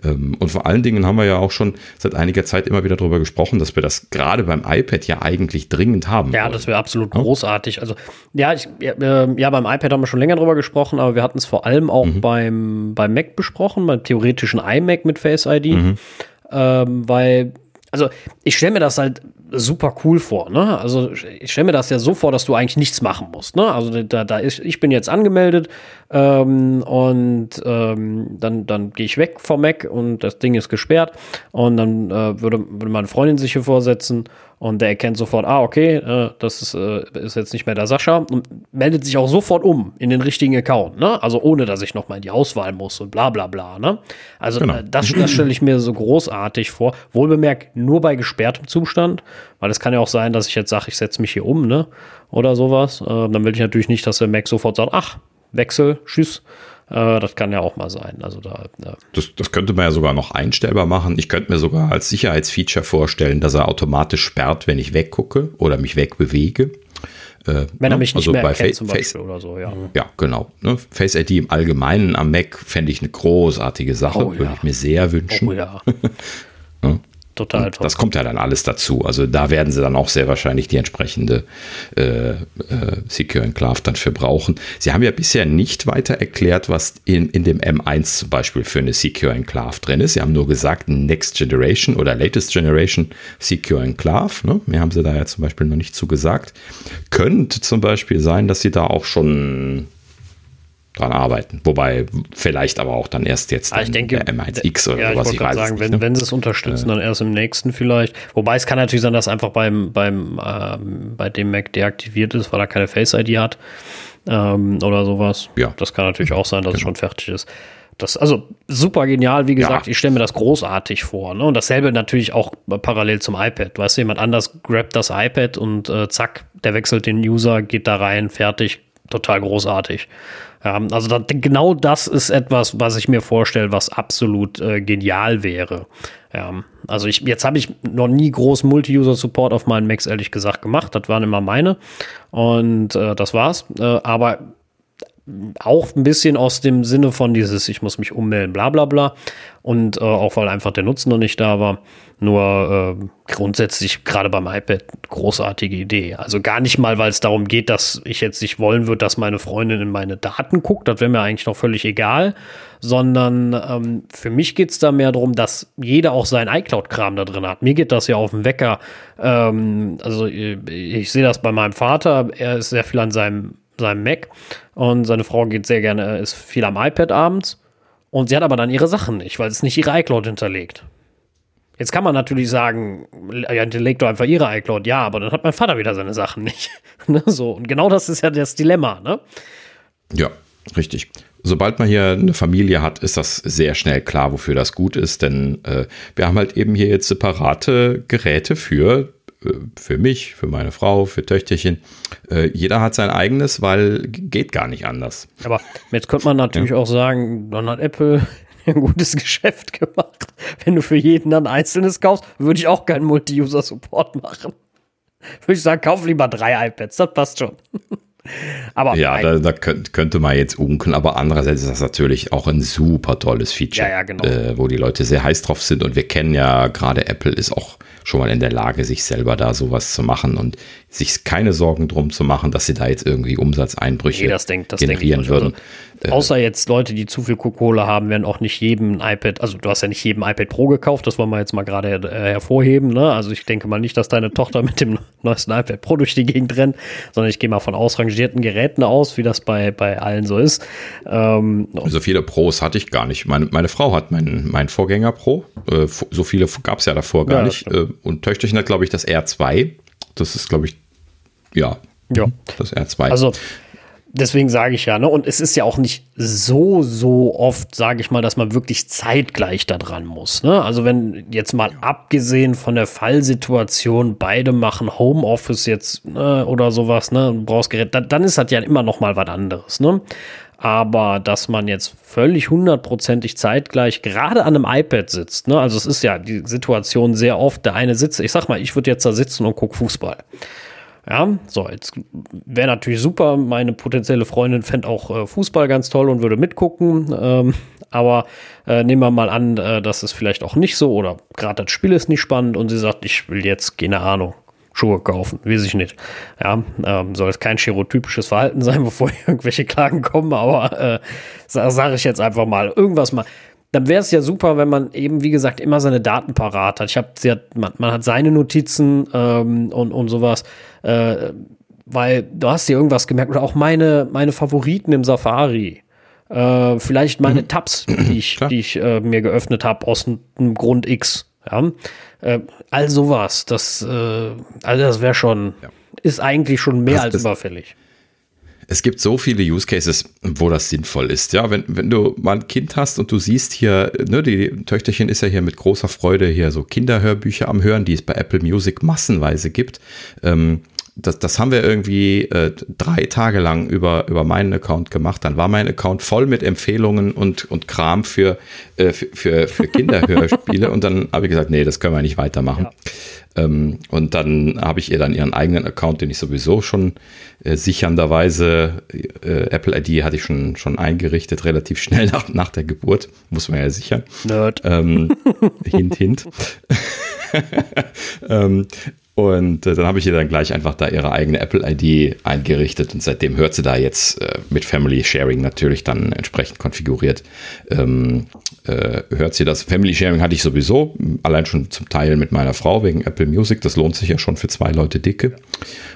Speaker 1: Ähm, und vor allen Dingen haben wir ja auch schon seit einiger Zeit immer wieder darüber gesprochen, dass wir das gerade beim iPad ja eigentlich dringend haben.
Speaker 2: Ja, wollen. das wäre absolut ja? großartig. Also ja, ich, ja, äh, ja, beim iPad haben wir schon länger darüber gesprochen, aber wir hatten es vor allem auch mhm. beim, beim Mac besprochen, beim theoretischen iMac mit Face ID. Mhm. Ähm, weil also ich stelle mir das halt super cool vor, ne? Also ich stelle mir das ja so vor, dass du eigentlich nichts machen musst, ne? Also da, da ist, ich bin jetzt angemeldet ähm, und ähm, dann, dann gehe ich weg vom Mac und das Ding ist gesperrt und dann äh, würde, würde meine Freundin sich hier vorsetzen und der erkennt sofort, ah, okay, äh, das ist, äh, ist jetzt nicht mehr der Sascha und meldet sich auch sofort um in den richtigen Account, ne? Also ohne, dass ich nochmal in die Auswahl muss und bla bla bla, ne? Also genau. äh, das, das stelle ich mir so großartig vor. Wohlbemerkt nur bei gesperrtem Zustand, weil es kann ja auch sein, dass ich jetzt sage, ich setze mich hier um, ne? Oder sowas. Äh, dann will ich natürlich nicht, dass der Mac sofort sagt, ach, Wechsel, tschüss. Äh, das kann ja auch mal sein. Also da,
Speaker 1: ja. das, das könnte man ja sogar noch einstellbar machen. Ich könnte mir sogar als Sicherheitsfeature vorstellen, dass er automatisch sperrt, wenn ich weggucke oder mich wegbewege.
Speaker 2: Äh, wenn er ne? mich nicht also mehr erkennt, Fa zum Beispiel Face, oder so, ja.
Speaker 1: Ja, genau. Ne? Face ID im Allgemeinen am Mac fände ich eine großartige Sache, oh, würde ja. ich mir sehr wünschen. Oh ja. <laughs> ne? Total toll. Das kommt ja dann alles dazu. Also da werden sie dann auch sehr wahrscheinlich die entsprechende äh, äh, Secure Enclave dann für brauchen. Sie haben ja bisher nicht weiter erklärt, was in, in dem M1 zum Beispiel für eine Secure Enclave drin ist. Sie haben nur gesagt, Next Generation oder Latest Generation Secure Enclave. Ne? Mehr haben sie da ja zum Beispiel noch nicht zugesagt. Könnte zum Beispiel sein, dass sie da auch schon dran arbeiten. Wobei vielleicht aber auch dann erst jetzt
Speaker 2: ah, ich denke,
Speaker 1: M1X
Speaker 2: oder ja, was ich, ich weiß sagen, wenn, ne? wenn sie es unterstützen, äh, dann erst im nächsten vielleicht. Wobei es kann natürlich sein, dass einfach beim, beim ähm, bei dem Mac deaktiviert ist, weil er keine Face ID hat ähm, oder sowas. Ja. Das kann natürlich auch sein, dass genau. es schon fertig ist. Das, also super genial, wie gesagt, ja. ich stelle mir das großartig vor. Ne? Und dasselbe natürlich auch parallel zum iPad. Weißt du, jemand anders grabt das iPad und äh, zack, der wechselt den User, geht da rein, fertig, total großartig. Ja, also da, genau das ist etwas, was ich mir vorstelle, was absolut äh, genial wäre. Ja, also ich, jetzt habe ich noch nie groß Multi-User-Support auf meinen Macs ehrlich gesagt gemacht. Das waren immer meine. Und äh, das war's. Äh, aber auch ein bisschen aus dem Sinne von dieses, ich muss mich ummelden, bla bla bla. Und äh, auch weil einfach der Nutzen noch nicht da war. Nur äh, grundsätzlich gerade beim iPad großartige Idee. Also gar nicht mal, weil es darum geht, dass ich jetzt nicht wollen würde, dass meine Freundin in meine Daten guckt. Das wäre mir eigentlich noch völlig egal. Sondern ähm, für mich geht es da mehr darum, dass jeder auch seinen iCloud-Kram da drin hat. Mir geht das ja auf den Wecker. Ähm, also ich, ich sehe das bei meinem Vater. Er ist sehr viel an seinem seinem Mac und seine Frau geht sehr gerne, ist viel am iPad abends und sie hat aber dann ihre Sachen nicht, weil es nicht ihre iCloud hinterlegt. Jetzt kann man natürlich sagen, ja, hinterlegt doch einfach ihre iCloud, ja, aber dann hat mein Vater wieder seine Sachen nicht. <laughs> ne, so, und genau das ist ja das Dilemma, ne?
Speaker 1: Ja, richtig. Sobald man hier eine Familie hat, ist das sehr schnell klar, wofür das gut ist, denn äh, wir haben halt eben hier jetzt separate Geräte für äh, für mich, für meine Frau, für Töchterchen. Äh, jeder hat sein eigenes, weil geht gar nicht anders.
Speaker 2: Aber jetzt könnte man natürlich ja. auch sagen, dann hat Apple <laughs> ein gutes Geschäft gemacht. Wenn du für jeden dann einzelnes kaufst, würde ich auch keinen Multi-User-Support machen. Würde ich sagen, kauf lieber drei iPads, das passt schon. <laughs>
Speaker 1: Aber ja, da, da, könnte man jetzt unken, aber andererseits ist das natürlich auch ein super tolles Feature,
Speaker 2: ja, ja, genau.
Speaker 1: äh, wo die Leute sehr heiß drauf sind und wir kennen ja gerade Apple ist auch schon mal in der Lage, sich selber da sowas zu machen und sich keine Sorgen drum zu machen, dass sie da jetzt irgendwie Umsatzeinbrüche nee,
Speaker 2: das denk, das
Speaker 1: generieren würden.
Speaker 2: Also, außer jetzt Leute, die zu viel Kohle haben, werden auch nicht jedem iPad, also du hast ja nicht jedem iPad Pro gekauft, das wollen wir jetzt mal gerade äh, hervorheben. Ne? Also ich denke mal nicht, dass deine Tochter <laughs> mit dem neuesten iPad Pro durch die Gegend rennt, sondern ich gehe mal von ausrangierten Geräten aus, wie das bei, bei allen so ist.
Speaker 1: Ähm, so viele Pros hatte ich gar nicht. Meine, meine Frau hat meinen mein Vorgänger Pro. Äh, so viele gab es ja davor gar ja, nicht. Äh, und Töchterchen hat, glaube ich, das R2. Das ist, glaube ich, ja,
Speaker 2: ja.
Speaker 1: das R2.
Speaker 2: Also deswegen sage ich ja, ne? Und es ist ja auch nicht so, so oft, sage ich mal, dass man wirklich zeitgleich da dran muss. Ne? Also wenn jetzt mal abgesehen von der Fallsituation, beide machen Homeoffice jetzt ne, oder sowas, ne, du brauchst Gerät, dann, dann ist das ja immer noch mal was anderes. Ne? Aber dass man jetzt völlig hundertprozentig zeitgleich gerade an einem iPad sitzt, ne? also es ist ja die Situation sehr oft, der eine sitzt, ich sag mal, ich würde jetzt da sitzen und gucke Fußball. Ja, so, jetzt wäre natürlich super. Meine potenzielle Freundin fände auch äh, Fußball ganz toll und würde mitgucken. Ähm, aber äh, nehmen wir mal an, äh, das ist vielleicht auch nicht so oder gerade das Spiel ist nicht spannend und sie sagt, ich will jetzt, keine Ahnung, Schuhe kaufen, weiß ich nicht. Ja, ähm, soll es kein stereotypisches Verhalten <laughs> sein, bevor irgendwelche Klagen kommen, aber äh, sage ich jetzt einfach mal, irgendwas mal. Dann wäre es ja super, wenn man eben, wie gesagt, immer seine Daten parat hat. Ich habe, man, man, hat seine Notizen ähm, und, und sowas, äh, weil du hast dir irgendwas gemerkt oder auch meine, meine Favoriten im Safari. Äh, vielleicht meine mhm. Tabs, <clears throat> die ich, die ich äh, mir geöffnet habe aus einem Grund X. Ja? Äh, all sowas, das, äh, also das wäre schon, ja. ist eigentlich schon mehr das, als das, überfällig.
Speaker 1: Es gibt so viele Use Cases, wo das sinnvoll ist. Ja, wenn, wenn du mal ein Kind hast und du siehst hier, ne, die Töchterchen ist ja hier mit großer Freude hier so Kinderhörbücher am Hören, die es bei Apple Music massenweise gibt. Ähm, das, das haben wir irgendwie äh, drei Tage lang über, über meinen Account gemacht. Dann war mein Account voll mit Empfehlungen und, und Kram für, äh, für, für, für <laughs> Kinderhörspiele. und dann habe ich gesagt, nee, das können wir nicht weitermachen. Ja. Ähm, und dann habe ich ihr dann ihren eigenen Account, den ich sowieso schon äh, sichernderweise, äh, Apple ID hatte ich schon, schon eingerichtet, relativ schnell <laughs> nach, nach der Geburt. Muss man ja sichern.
Speaker 2: Nerd.
Speaker 1: Ähm, <laughs> hint, hint. <laughs> ähm, und äh, dann habe ich ihr dann gleich einfach da ihre eigene Apple-ID eingerichtet und seitdem hört sie da jetzt äh, mit Family Sharing natürlich dann entsprechend konfiguriert. Ähm, äh, hört sie das. Family Sharing hatte ich sowieso, allein schon zum Teil mit meiner Frau wegen Apple Music. Das lohnt sich ja schon für zwei Leute dicke.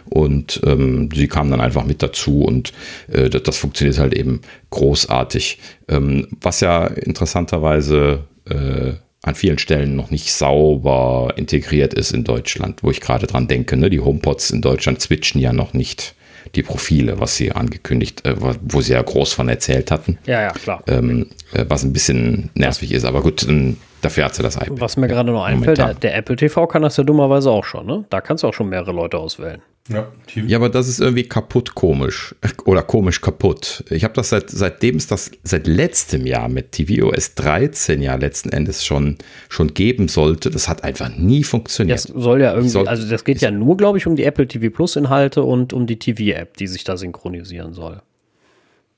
Speaker 1: Und ähm, sie kam dann einfach mit dazu und äh, das, das, funktioniert halt eben großartig. Ähm, was ja interessanterweise äh, an vielen Stellen noch nicht sauber integriert ist in Deutschland, wo ich gerade dran denke. Ne? Die HomePods in Deutschland switchen ja noch nicht die Profile, was sie angekündigt, äh, wo sie ja groß von erzählt hatten.
Speaker 2: Ja, ja, klar.
Speaker 1: Ähm, äh, was ein bisschen nervig ist. Aber gut, ähm, Dafür hat sie das
Speaker 2: iPad. Was mir gerade noch einfällt, der, der, Apple TV kann das ja dummerweise auch schon, ne? Da kannst du auch schon mehrere Leute auswählen.
Speaker 1: Ja, ja aber das ist irgendwie kaputt komisch. Oder komisch kaputt. Ich habe das seit, seitdem es das seit letztem Jahr mit tvOS 13 ja letzten Endes schon, schon geben sollte. Das hat einfach nie funktioniert.
Speaker 2: Das soll ja irgendwie, soll, also das geht ja nur, glaube ich, um die Apple TV Plus Inhalte und um die TV-App, die sich da synchronisieren soll.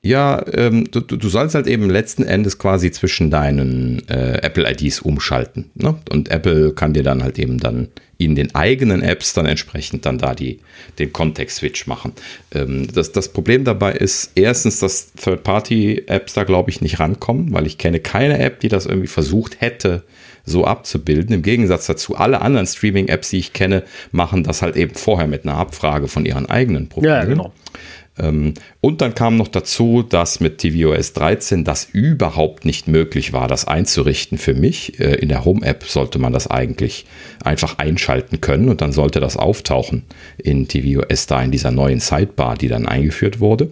Speaker 1: Ja, ähm, du, du sollst halt eben letzten Endes quasi zwischen deinen äh, Apple-IDs umschalten. Ne? Und Apple kann dir dann halt eben dann in den eigenen Apps dann entsprechend dann da die, den Kontext-Switch machen. Ähm, das, das Problem dabei ist erstens, dass Third-Party-Apps da glaube ich nicht rankommen, weil ich kenne keine App, die das irgendwie versucht hätte, so abzubilden. Im Gegensatz dazu, alle anderen Streaming-Apps, die ich kenne, machen das halt eben vorher mit einer Abfrage von ihren eigenen Profilen. Ja, genau. Ähm, und dann kam noch dazu, dass mit tvOS 13 das überhaupt nicht möglich war, das einzurichten für mich. Äh, in der Home-App sollte man das eigentlich einfach einschalten können und dann sollte das auftauchen in tvOS da in dieser neuen Sidebar, die dann eingeführt wurde.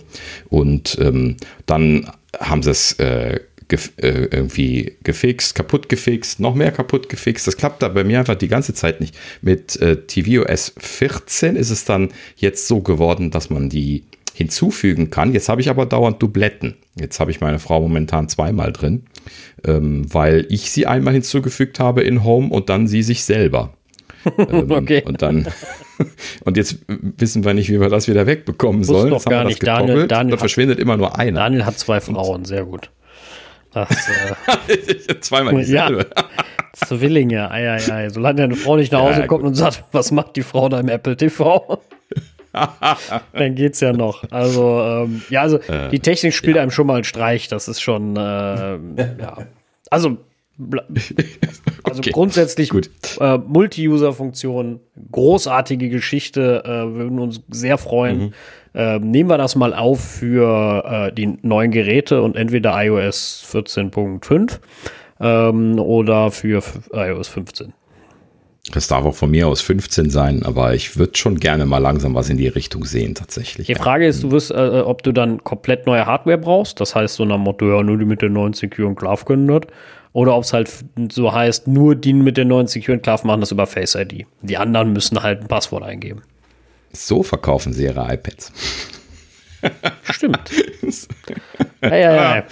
Speaker 1: Und ähm, dann haben sie es äh, äh, irgendwie gefixt, kaputt gefixt, noch mehr kaputt gefixt. Das klappt da bei mir einfach die ganze Zeit nicht. Mit äh, tvOS 14 ist es dann jetzt so geworden, dass man die hinzufügen kann. Jetzt habe ich aber dauernd Dubletten. Jetzt habe ich meine Frau momentan zweimal drin, ähm, weil ich sie einmal hinzugefügt habe in Home und dann sie sich selber. <laughs> ähm, okay. Und dann <laughs> und jetzt wissen wir nicht, wie wir das wieder wegbekommen sollen.
Speaker 2: Doch gar nicht. Daniel, Daniel
Speaker 1: da verschwindet immer nur einer.
Speaker 2: Daniel hat zwei Frauen, sehr gut.
Speaker 1: Das, <laughs> äh, Zweimal
Speaker 2: dieselbe. Ja. Zwillinge, ei, ei, ei. Solange deine Frau nicht nach Hause ja, kommt und sagt, was macht die Frau da im Apple TV? <laughs> Dann geht's ja noch. Also, ähm, ja, also äh, die Technik spielt ja. einem schon mal einen Streich. Das ist schon, äh, ja. Also, <laughs> also okay. grundsätzlich äh, Multi-User-Funktion, großartige Geschichte, äh, würden uns sehr freuen. Mhm. Äh, nehmen wir das mal auf für äh, die neuen Geräte und entweder iOS 14.5 ähm, oder für iOS 15.
Speaker 1: Das darf auch von mir aus 15 sein, aber ich würde schon gerne mal langsam was in die Richtung sehen, tatsächlich.
Speaker 2: Die Frage ist, du wirst, äh, äh, ob du dann komplett neue Hardware brauchst. Das heißt, so nach Motto, ja, nur die mit den neuen Secure und Clav können das. Oder ob es halt so heißt, nur die mit den neuen Secure und Clav machen das über Face ID. Die anderen müssen halt ein Passwort eingeben.
Speaker 1: So verkaufen sie ihre iPads.
Speaker 2: Stimmt. <laughs> ja, ja,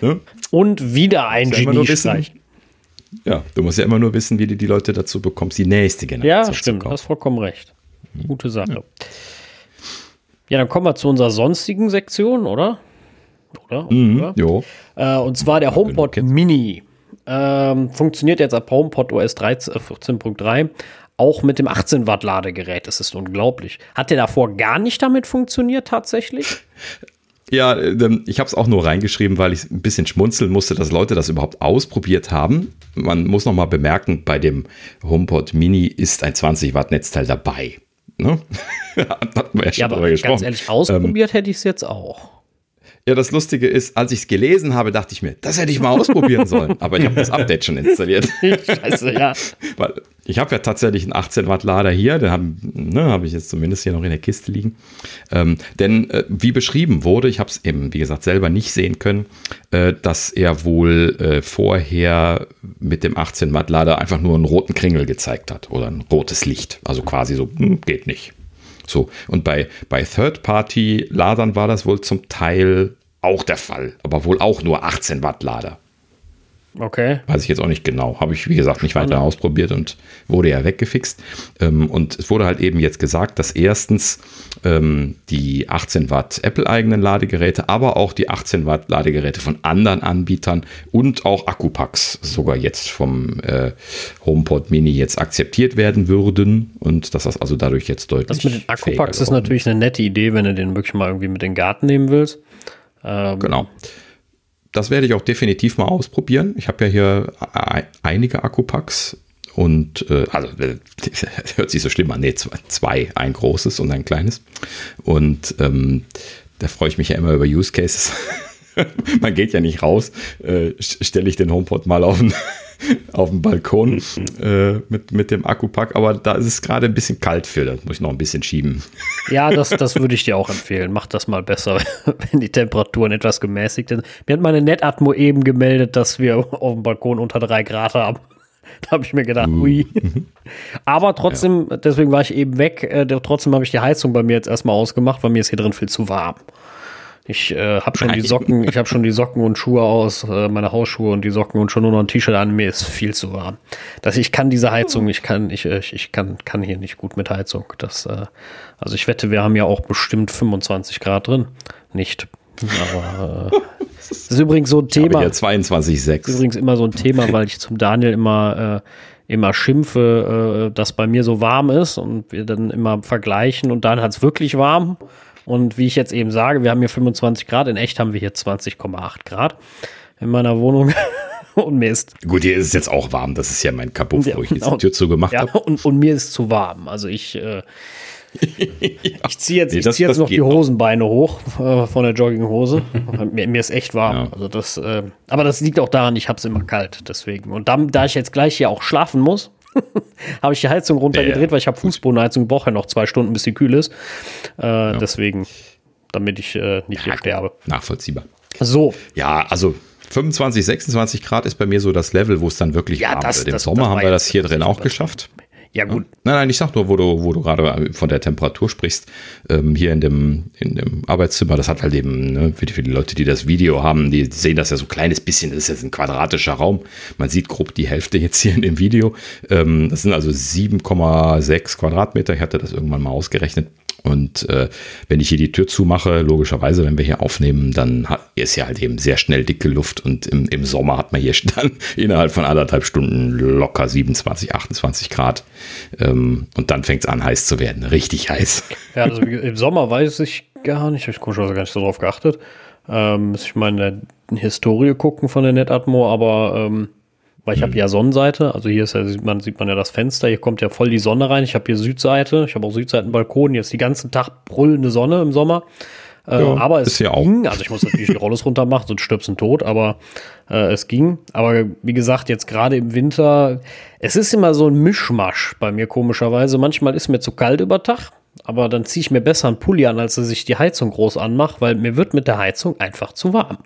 Speaker 2: ja. Und wieder ein Genie-Streich.
Speaker 1: Ja, du musst ja immer nur wissen, wie du die Leute dazu bekommst, die nächste Generation.
Speaker 2: Ja, stimmt, du hast vollkommen recht. Gute Sache. Ja. ja. dann kommen wir zu unserer sonstigen Sektion, oder?
Speaker 1: Oder? Mhm,
Speaker 2: jo. Äh, und zwar der HomePod Mini. Ähm, funktioniert jetzt ab HomePod OS 14.3 auch mit dem 18 Watt Ladegerät. Das ist unglaublich. Hat der davor gar nicht damit funktioniert tatsächlich? <laughs>
Speaker 1: Ja, ähm, ich habe es auch nur reingeschrieben, weil ich ein bisschen schmunzeln musste, dass Leute das überhaupt ausprobiert haben. Man muss noch mal bemerken, bei dem HomePod Mini ist ein 20 Watt Netzteil dabei. Ne? <laughs>
Speaker 2: Hatten wir ja schon ja, aber gesprochen. Ganz ehrlich, ausprobiert ähm, hätte ich es jetzt auch.
Speaker 1: Ja, das Lustige ist, als ich es gelesen habe, dachte ich mir, das hätte ich mal ausprobieren sollen. Aber ich habe das Update schon installiert. <laughs> Scheiße, ja. <laughs> Weil ich habe ja tatsächlich einen 18 Watt Lader hier, den habe ne, hab ich jetzt zumindest hier noch in der Kiste liegen. Ähm, denn äh, wie beschrieben wurde, ich habe es eben, wie gesagt, selber nicht sehen können, äh, dass er wohl äh, vorher mit dem 18 Watt Lader einfach nur einen roten Kringel gezeigt hat oder ein rotes Licht. Also quasi so, hm, geht nicht. So, und bei, bei Third-Party-Ladern war das wohl zum Teil auch der Fall, aber wohl auch nur 18 Watt Lader.
Speaker 2: Okay.
Speaker 1: Weiß ich jetzt auch nicht genau. Habe ich, wie gesagt, nicht weiter ausprobiert und wurde ja weggefixt. Ähm, und es wurde halt eben jetzt gesagt, dass erstens ähm, die 18 Watt Apple-eigenen Ladegeräte, aber auch die 18 Watt Ladegeräte von anderen Anbietern und auch Akkupacks sogar jetzt vom äh, HomePod Mini jetzt akzeptiert werden würden und dass das also dadurch jetzt deutlich.
Speaker 2: Das mit den Akkupacks ist natürlich eine nette Idee, wenn du den wirklich mal irgendwie mit den Garten nehmen willst.
Speaker 1: Ähm, genau das werde ich auch definitiv mal ausprobieren. Ich habe ja hier einige Akkupacks und äh, also <laughs> hört sich so schlimm an. Nee, zwei, zwei, ein großes und ein kleines. Und ähm, da freue ich mich ja immer über Use Cases. <laughs> Man geht ja nicht raus, äh, stelle ich den HomePod mal auf den, <laughs> auf dem Balkon äh, mit, mit dem Akkupack, aber da ist es gerade ein bisschen kalt für, da muss ich noch ein bisschen schieben.
Speaker 2: Ja, das, das würde ich dir auch empfehlen. Mach das mal besser, <laughs> wenn die Temperaturen etwas gemäßigt sind. Mir hat meine Netatmo eben gemeldet, dass wir auf dem Balkon unter drei Grad haben. <laughs> Da habe ich mir gedacht, ui. Aber trotzdem, ja. deswegen war ich eben weg. Äh, trotzdem habe ich die Heizung bei mir jetzt erstmal ausgemacht, weil mir ist hier drin viel zu warm. Ich äh, habe schon Nein. die Socken, ich habe schon die Socken und Schuhe aus, äh, meine Hausschuhe und die Socken und schon nur noch ein T-Shirt an. Mir ist viel zu warm. Dass ich kann diese Heizung, ich kann, ich, äh, ich kann, kann hier nicht gut mit Heizung. Das, äh, also ich wette, wir haben ja auch bestimmt 25 Grad drin. Nicht. Aber äh, <laughs> das ist übrigens so ein Thema.
Speaker 1: Ja 22,6.
Speaker 2: Übrigens immer so ein Thema, weil ich zum Daniel immer äh, immer schimpfe, äh, dass bei mir so warm ist und wir dann immer vergleichen und dann hat es wirklich warm und wie ich jetzt eben sage, wir haben hier 25 Grad, in echt haben wir hier 20,8 Grad in meiner Wohnung. <laughs> und mir ist.
Speaker 1: Gut, hier ist es jetzt auch warm. Das ist ja mein Kapuff, ja, wo ich jetzt die Tür zugemacht ja, habe.
Speaker 2: Und, und, mir ist zu warm. Also ich. Äh, <laughs> ich ziehe jetzt, nee, das, zieh jetzt noch die Hosenbeine noch. hoch äh, von der Jogginghose. mir, mir, ist echt warm. Ja. Also das, äh, aber das liegt auch daran, ich habe es immer kalt. Deswegen. Und dann, da ich jetzt gleich hier auch schlafen muss, <laughs> habe ich die Heizung runtergedreht, ja, ja. weil ich habe Fußbodenheizung, brauche ja noch zwei Stunden, bis sie kühl ist. Äh, ja. Deswegen, damit ich äh, nicht hier sterbe.
Speaker 1: Nachvollziehbar.
Speaker 2: So.
Speaker 1: Ja, also 25, 26 Grad ist bei mir so das Level, wo es dann wirklich
Speaker 2: warm das, wird.
Speaker 1: Im das, Sommer das haben wir das hier drin auch geschafft.
Speaker 2: Ja, gut.
Speaker 1: Nein, nein, ich sag nur, wo du, wo du gerade von der Temperatur sprichst, ähm, hier in dem, in dem Arbeitszimmer, das hat halt eben, ne, für, die, für die Leute, die das Video haben, die sehen das ja so ein kleines bisschen, das ist jetzt ein quadratischer Raum. Man sieht grob die Hälfte jetzt hier in dem Video. Ähm, das sind also 7,6 Quadratmeter. Ich hatte das irgendwann mal ausgerechnet. Und äh, wenn ich hier die Tür zumache, logischerweise, wenn wir hier aufnehmen, dann hat, ist ja halt eben sehr schnell dicke Luft und im, im Sommer hat man hier <laughs> dann innerhalb von anderthalb Stunden locker 27, 28 Grad. Ähm, und dann fängt es an, heiß zu werden. Richtig heiß.
Speaker 2: Ja, also im Sommer weiß ich gar nicht, ich habe gar nicht so drauf geachtet. Ähm, muss ich mal in der Historie gucken von der Netatmo, aber ähm, weil ich habe hm. ja Sonnenseite, also hier ist ja, sieht man, sieht man ja das Fenster, hier kommt ja voll die Sonne rein. Ich habe hier Südseite, ich habe auch Südseitenbalkon, hier ist die ganzen Tag brüllende Sonne im Sommer. Äh, ja, aber es ging, also ich muss natürlich die Rollos runter machen, sonst stirbst tot, aber äh, es ging. Aber wie gesagt, jetzt gerade im Winter, es ist immer so ein Mischmasch bei mir komischerweise. Manchmal ist mir zu kalt über Tag, aber dann ziehe ich mir besser einen Pulli an, als dass ich die Heizung groß anmache, weil mir wird mit der Heizung einfach zu warm.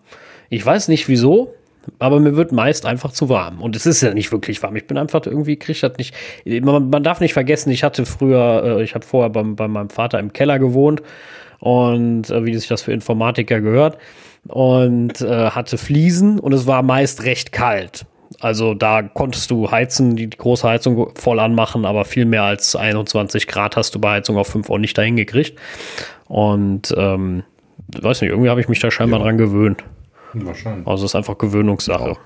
Speaker 2: Ich weiß nicht wieso, aber mir wird meist einfach zu warm. Und es ist ja nicht wirklich warm. Ich bin einfach irgendwie, kriege das nicht. Man, man, darf nicht vergessen, ich hatte früher, äh, ich habe vorher beim, bei meinem Vater im Keller gewohnt und äh, wie sich das für Informatiker gehört und äh, hatte Fliesen und es war meist recht kalt. Also da konntest du heizen, die, die große Heizung voll anmachen, aber viel mehr als 21 Grad hast du bei Heizung auf 5 auch nicht dahin gekriegt. Und ähm, weiß nicht, irgendwie habe ich mich da scheinbar ja. dran gewöhnt. Wahrscheinlich. Also es ist einfach Gewöhnungssache. Ja.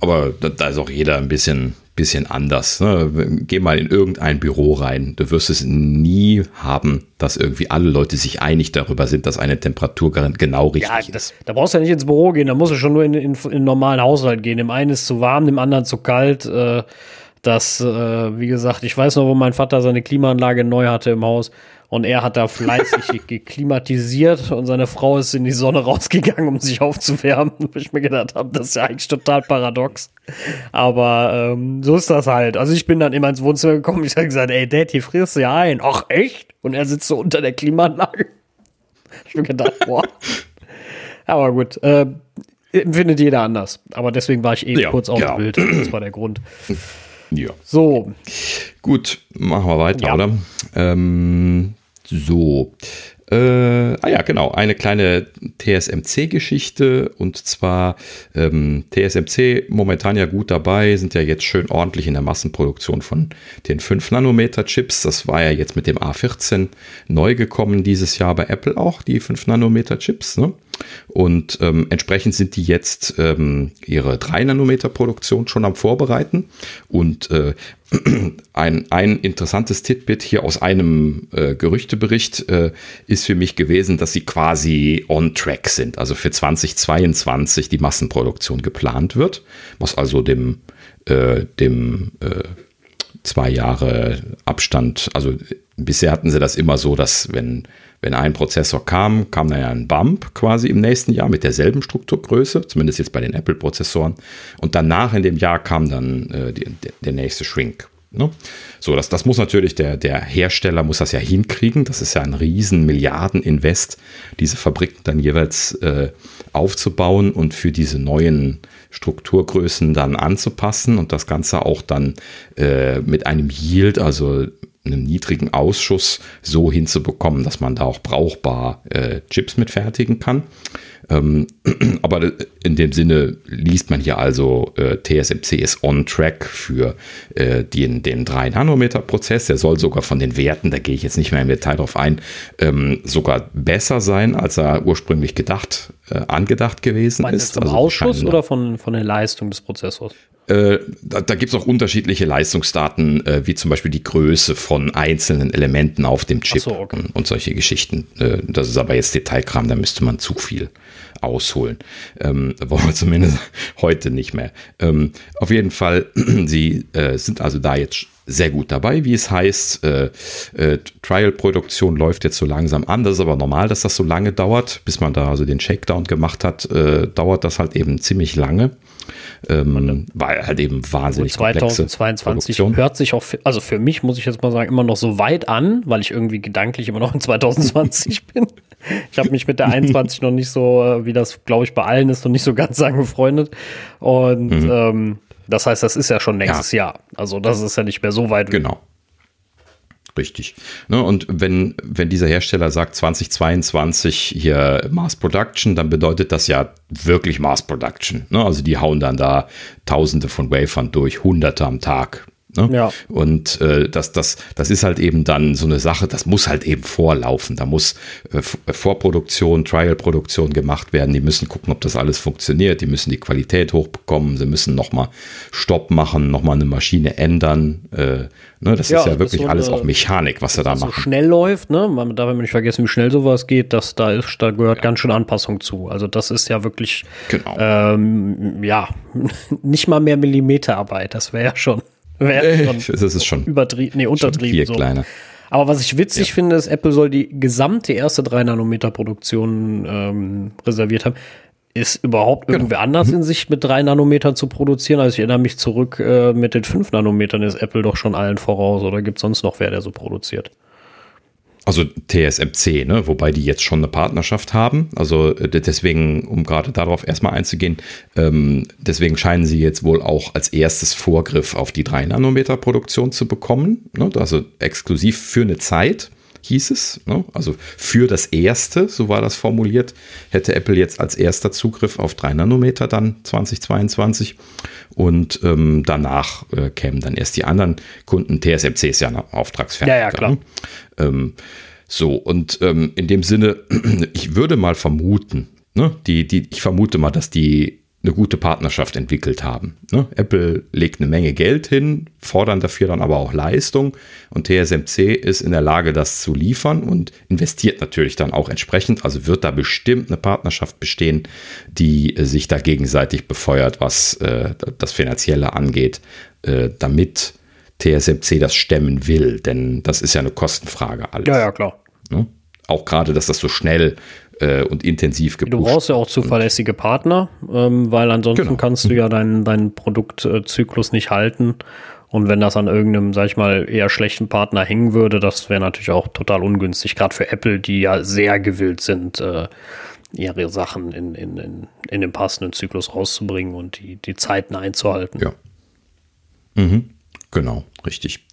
Speaker 1: Aber da ist auch jeder ein bisschen, bisschen anders. Ne? Geh mal in irgendein Büro rein. Du wirst es nie haben, dass irgendwie alle Leute sich einig darüber sind, dass eine Temperatur genau richtig ja,
Speaker 2: das, ist. Da brauchst du ja nicht ins Büro gehen, da musst du schon nur in, in, in einen normalen Haushalt gehen. Dem einen ist zu warm, dem anderen zu kalt. Äh, das, äh, wie gesagt, ich weiß noch, wo mein Vater seine Klimaanlage neu hatte im Haus und er hat da fleißig <laughs> geklimatisiert und seine Frau ist in die Sonne rausgegangen, um sich aufzuwärmen. <laughs> Wo ich mir gedacht habe, das ist ja eigentlich total paradox. Aber ähm, so ist das halt. Also ich bin dann immer ins Wohnzimmer gekommen. Ich habe gesagt, ey Dad, hier frierst du ja ein. Ach echt? Und er sitzt so unter der Klimaanlage. <laughs> Ich mir gedacht, boah. Aber gut, äh, empfindet jeder anders. Aber deswegen war ich eh ja, kurz auf ja. Bild. Das war der Grund.
Speaker 1: Ja.
Speaker 2: So.
Speaker 1: Gut, machen wir weiter, ja. oder? Ähm, so. Äh, ah ja, genau, eine kleine TSMC-Geschichte und zwar ähm, TSMC momentan ja gut dabei, sind ja jetzt schön ordentlich in der Massenproduktion von den 5 Nanometer Chips. Das war ja jetzt mit dem A14 neu gekommen dieses Jahr bei Apple auch, die 5 Nanometer Chips. Ne? Und ähm, entsprechend sind die jetzt ähm, ihre 3 Nanometer Produktion schon am Vorbereiten. Und äh, <clears throat> ein, ein interessantes Titbit hier aus einem äh, Gerüchtebericht äh, ist für mich gewesen, dass sie quasi on track sind. Also für 2022 die Massenproduktion geplant wird, was also dem, äh, dem äh, zwei Jahre Abstand. Also bisher hatten sie das immer so, dass wenn, wenn ein Prozessor kam, kam dann ja ein Bump quasi im nächsten Jahr mit derselben Strukturgröße, zumindest jetzt bei den Apple-Prozessoren. Und danach in dem Jahr kam dann äh, die, der, nächste Shrink. Ne? So, das, das muss natürlich der, der Hersteller muss das ja hinkriegen. Das ist ja ein riesen Milliarden-Invest, diese Fabriken dann jeweils äh, aufzubauen und für diese neuen Strukturgrößen dann anzupassen und das Ganze auch dann äh, mit einem Yield, also einem niedrigen Ausschuss, so hinzubekommen, dass man da auch brauchbar äh, Chips mitfertigen kann. Ähm, <clears throat> aber in dem Sinne liest man hier also, äh, TSMC ist on track für äh, den, den 3-Nanometer-Prozess. Der soll sogar von den Werten, da gehe ich jetzt nicht mehr im Detail drauf ein, ähm, sogar besser sein, als er ursprünglich gedacht, äh, angedacht gewesen
Speaker 2: Meinst
Speaker 1: ist.
Speaker 2: Du also Ausschuss oder von, von der Leistung des Prozessors?
Speaker 1: Äh, da, da gibt es auch unterschiedliche Leistungsdaten, äh, wie zum Beispiel die Größe von einzelnen Elementen auf dem Chip so, okay. und, und, solche Geschichten. Äh, das ist aber jetzt Detailkram, da müsste man zu viel ausholen. Ähm, <laughs> wollen wir zumindest heute nicht mehr. Ähm, auf jeden Fall, <clears throat> sie äh, sind also da jetzt sehr gut dabei, wie es heißt. Äh, äh, Trial-Produktion läuft jetzt so langsam an. Das ist aber normal, dass das so lange dauert, bis man da also den Shakedown gemacht hat. Äh, dauert das halt eben ziemlich lange. Ähm, weil halt eben wahnsinnig
Speaker 2: 2022 hört sich auch, für, also für mich muss ich jetzt mal sagen, immer noch so weit an, weil ich irgendwie gedanklich immer noch in <laughs> 2020 bin. Ich habe mich mit der 21 noch nicht so, äh, wie das glaube ich bei allen ist, noch nicht so ganz <laughs> angefreundet. Und mhm. ähm, das heißt, das ist ja schon nächstes ja. Jahr. Also das ist ja nicht mehr so weit.
Speaker 1: Genau. Richtig. Ne, und wenn, wenn dieser Hersteller sagt 2022 hier Mass Production, dann bedeutet das ja wirklich Mass Production. Ne? Also die hauen dann da Tausende von Wafern durch, Hunderte am Tag. Ne? Ja. Und äh, das, das, das ist halt eben dann so eine Sache, das muss halt eben vorlaufen. Da muss äh, äh, Vorproduktion, Trial-Produktion gemacht werden. Die müssen gucken, ob das alles funktioniert. Die müssen die Qualität hochbekommen. Sie müssen nochmal Stopp machen, nochmal eine Maschine ändern. Äh, ne? Das ja, ist ja wirklich so alles auch Mechanik, was sie da machen.
Speaker 2: so schnell läuft, ne? Man darf nicht vergessen, wie schnell sowas geht. Das, da, ist, da gehört ja. ganz schön Anpassung zu. Also das ist ja wirklich, genau. ähm, ja, <laughs> nicht mal mehr Millimeterarbeit. Das wäre ja schon
Speaker 1: Wäre schon das ist schon
Speaker 2: übertrieben, nee, untertrieben. Viel
Speaker 1: so. kleiner.
Speaker 2: Aber was ich witzig ja. finde, ist, Apple soll die gesamte erste 3-Nanometer-Produktion ähm, reserviert haben. Ist überhaupt genau. irgendwer anders mhm. in sich mit 3 Nanometern zu produzieren? Also ich erinnere mich zurück, äh, mit den 5 Nanometern ist Apple doch schon allen voraus. Oder gibt es sonst noch wer, der so produziert?
Speaker 1: Also TSMC, ne? wobei die jetzt schon eine Partnerschaft haben. Also äh, deswegen, um gerade darauf erstmal einzugehen, ähm, deswegen scheinen sie jetzt wohl auch als erstes Vorgriff auf die 3-Nanometer-Produktion zu bekommen. Ne? Also exklusiv für eine Zeit hieß es. Ne? Also für das erste, so war das formuliert, hätte Apple jetzt als erster Zugriff auf 3 Nanometer dann 2022 und ähm, danach äh, kämen dann erst die anderen Kunden. TSMC ist ja ein Auftragsfertiger.
Speaker 2: Ja, ja, klar. Ne?
Speaker 1: Ähm, so, und ähm, in dem Sinne, <clears throat> ich würde mal vermuten, ne, die, die, ich vermute mal, dass die eine gute Partnerschaft entwickelt haben. Ne? Apple legt eine Menge Geld hin, fordern dafür dann aber auch Leistung und TSMC ist in der Lage, das zu liefern und investiert natürlich dann auch entsprechend. Also wird da bestimmt eine Partnerschaft bestehen, die äh, sich da gegenseitig befeuert, was äh, das Finanzielle angeht, äh, damit TSMC das stemmen will. Denn das ist ja eine Kostenfrage
Speaker 2: alles. Ja, ja, klar.
Speaker 1: Ne? Auch gerade, dass das so schnell äh, und intensiv
Speaker 2: gepusht. Du brauchst ja auch zuverlässige Partner, ähm, weil ansonsten genau. kannst du ja deinen, deinen Produktzyklus nicht halten. Und wenn das an irgendeinem, sag ich mal, eher schlechten Partner hängen würde, das wäre natürlich auch total ungünstig, gerade für Apple, die ja sehr gewillt sind, äh, ihre Sachen in, in, in, in den passenden Zyklus rauszubringen und die, die Zeiten einzuhalten.
Speaker 1: Ja. Mhm. Genau, richtig.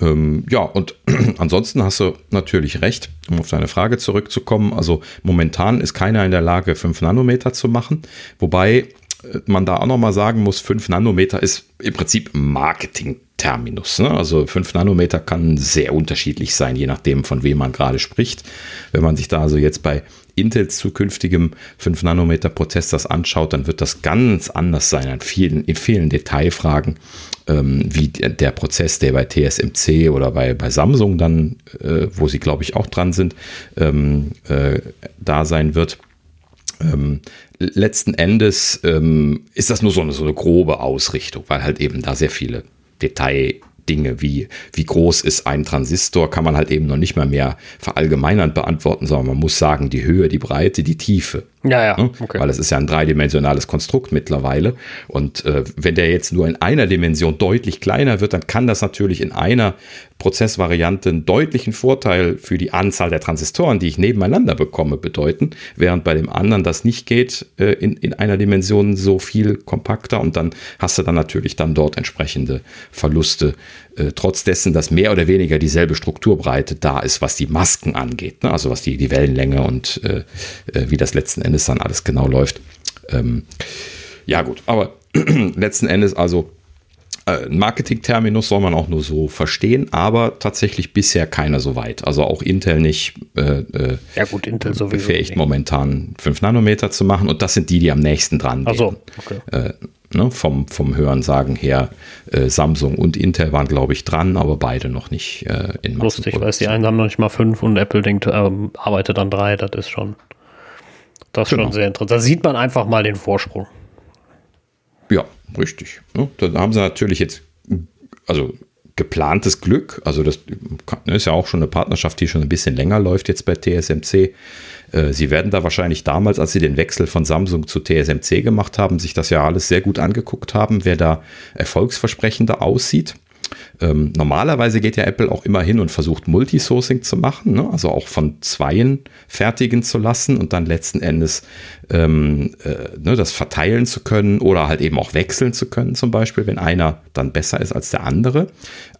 Speaker 1: Ähm, ja, und <clears throat> ansonsten hast du natürlich recht, um auf deine Frage zurückzukommen. Also momentan ist keiner in der Lage, 5 Nanometer zu machen, wobei äh, man da auch nochmal sagen muss, 5 Nanometer ist im Prinzip Marketing-Terminus. Ne? Also 5 Nanometer kann sehr unterschiedlich sein, je nachdem, von wem man gerade spricht. Wenn man sich da also jetzt bei Intels zukünftigem 5 Nanometer Prozess das anschaut, dann wird das ganz anders sein an vielen, in vielen Detailfragen, wie der Prozess, der bei TSMC oder bei, bei Samsung dann, äh, wo sie glaube ich auch dran sind, ähm, äh, da sein wird. Ähm, letzten Endes ähm, ist das nur so eine, so eine grobe Ausrichtung, weil halt eben da sehr viele Detail Dinge wie, wie groß ist ein Transistor, kann man halt eben noch nicht mal mehr verallgemeinernd beantworten, sondern man muss sagen, die Höhe, die Breite, die Tiefe.
Speaker 2: Ja, ja.
Speaker 1: Ne? Okay. Weil es ist ja ein dreidimensionales Konstrukt mittlerweile. Und äh, wenn der jetzt nur in einer Dimension deutlich kleiner wird, dann kann das natürlich in einer Prozessvariante einen deutlichen Vorteil für die Anzahl der Transistoren, die ich nebeneinander bekomme, bedeuten, während bei dem anderen das nicht geht, äh, in, in einer Dimension so viel kompakter und dann hast du dann natürlich dann dort entsprechende Verluste, äh, trotz dessen, dass mehr oder weniger dieselbe Strukturbreite da ist, was die Masken angeht, ne? also was die, die Wellenlänge und äh, äh wie das letzten Endes dann alles genau läuft. Ähm, ja gut, aber <clears throat> letzten Endes also äh, Marketing-Terminus soll man auch nur so verstehen, aber tatsächlich bisher keiner so weit. Also auch Intel nicht
Speaker 2: äh, äh ja gut, Intel
Speaker 1: befähigt nicht. momentan 5 Nanometer zu machen und das sind die, die am nächsten dran
Speaker 2: gehen. Also, okay.
Speaker 1: Äh, ne, vom, vom Hörensagen her, äh, Samsung und Intel waren, glaube ich, dran, aber beide noch nicht
Speaker 2: äh, in Lustig, weil die einen haben noch nicht mal 5 und Apple denkt, ähm, arbeitet an 3, das ist schon, das ist genau. schon sehr interessant. Da sieht man einfach mal den Vorsprung.
Speaker 1: Ja, richtig. Ne? Da haben sie natürlich jetzt, also geplantes Glück. Also das ist ja auch schon eine Partnerschaft, die schon ein bisschen länger läuft jetzt bei TSMC. Äh, sie werden da wahrscheinlich damals, als sie den Wechsel von Samsung zu TSMC gemacht haben, sich das ja alles sehr gut angeguckt haben, wer da erfolgsversprechender aussieht. Ähm, normalerweise geht ja Apple auch immer hin und versucht Multisourcing zu machen, ne? also auch von Zweien fertigen zu lassen und dann letzten Endes ähm, äh, ne, das verteilen zu können oder halt eben auch wechseln zu können, zum Beispiel, wenn einer dann besser ist als der andere.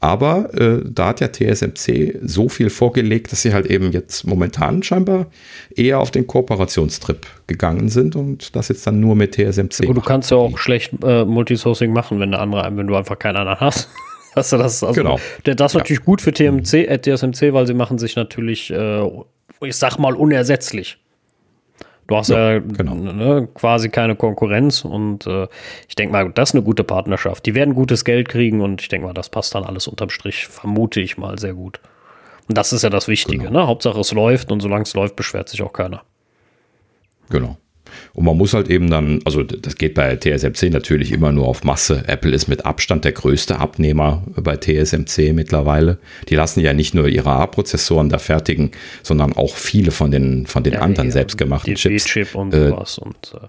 Speaker 1: Aber äh, da hat ja TSMC so viel vorgelegt, dass sie halt eben jetzt momentan scheinbar eher auf den Kooperationstrip gegangen sind und das jetzt dann nur mit TSMC.
Speaker 2: Gut, du kannst ja auch schlecht äh, Multisourcing machen, wenn der andere, wenn du einfach keinen anderen hast. Hast du das? Also,
Speaker 1: genau.
Speaker 2: Das ist natürlich gut für TMC, äh, TSMC, weil sie machen sich natürlich, äh, ich sag mal, unersetzlich. Du hast ja, ja genau. ne, quasi keine Konkurrenz und äh, ich denke mal, das ist eine gute Partnerschaft. Die werden gutes Geld kriegen und ich denke mal, das passt dann alles unterm Strich, vermute ich mal, sehr gut. Und das ist ja das Wichtige. Genau. Ne? Hauptsache es läuft und solange es läuft, beschwert sich auch keiner.
Speaker 1: Genau. Und man muss halt eben dann, also das geht bei TSMC natürlich immer nur auf Masse. Apple ist mit Abstand der größte Abnehmer bei TSMC mittlerweile. Die lassen ja nicht nur ihre A-Prozessoren da fertigen, sondern auch viele von den, von den ja, anderen ja, selbstgemachten Chips.
Speaker 2: chip und äh, sowas. Und,
Speaker 1: äh.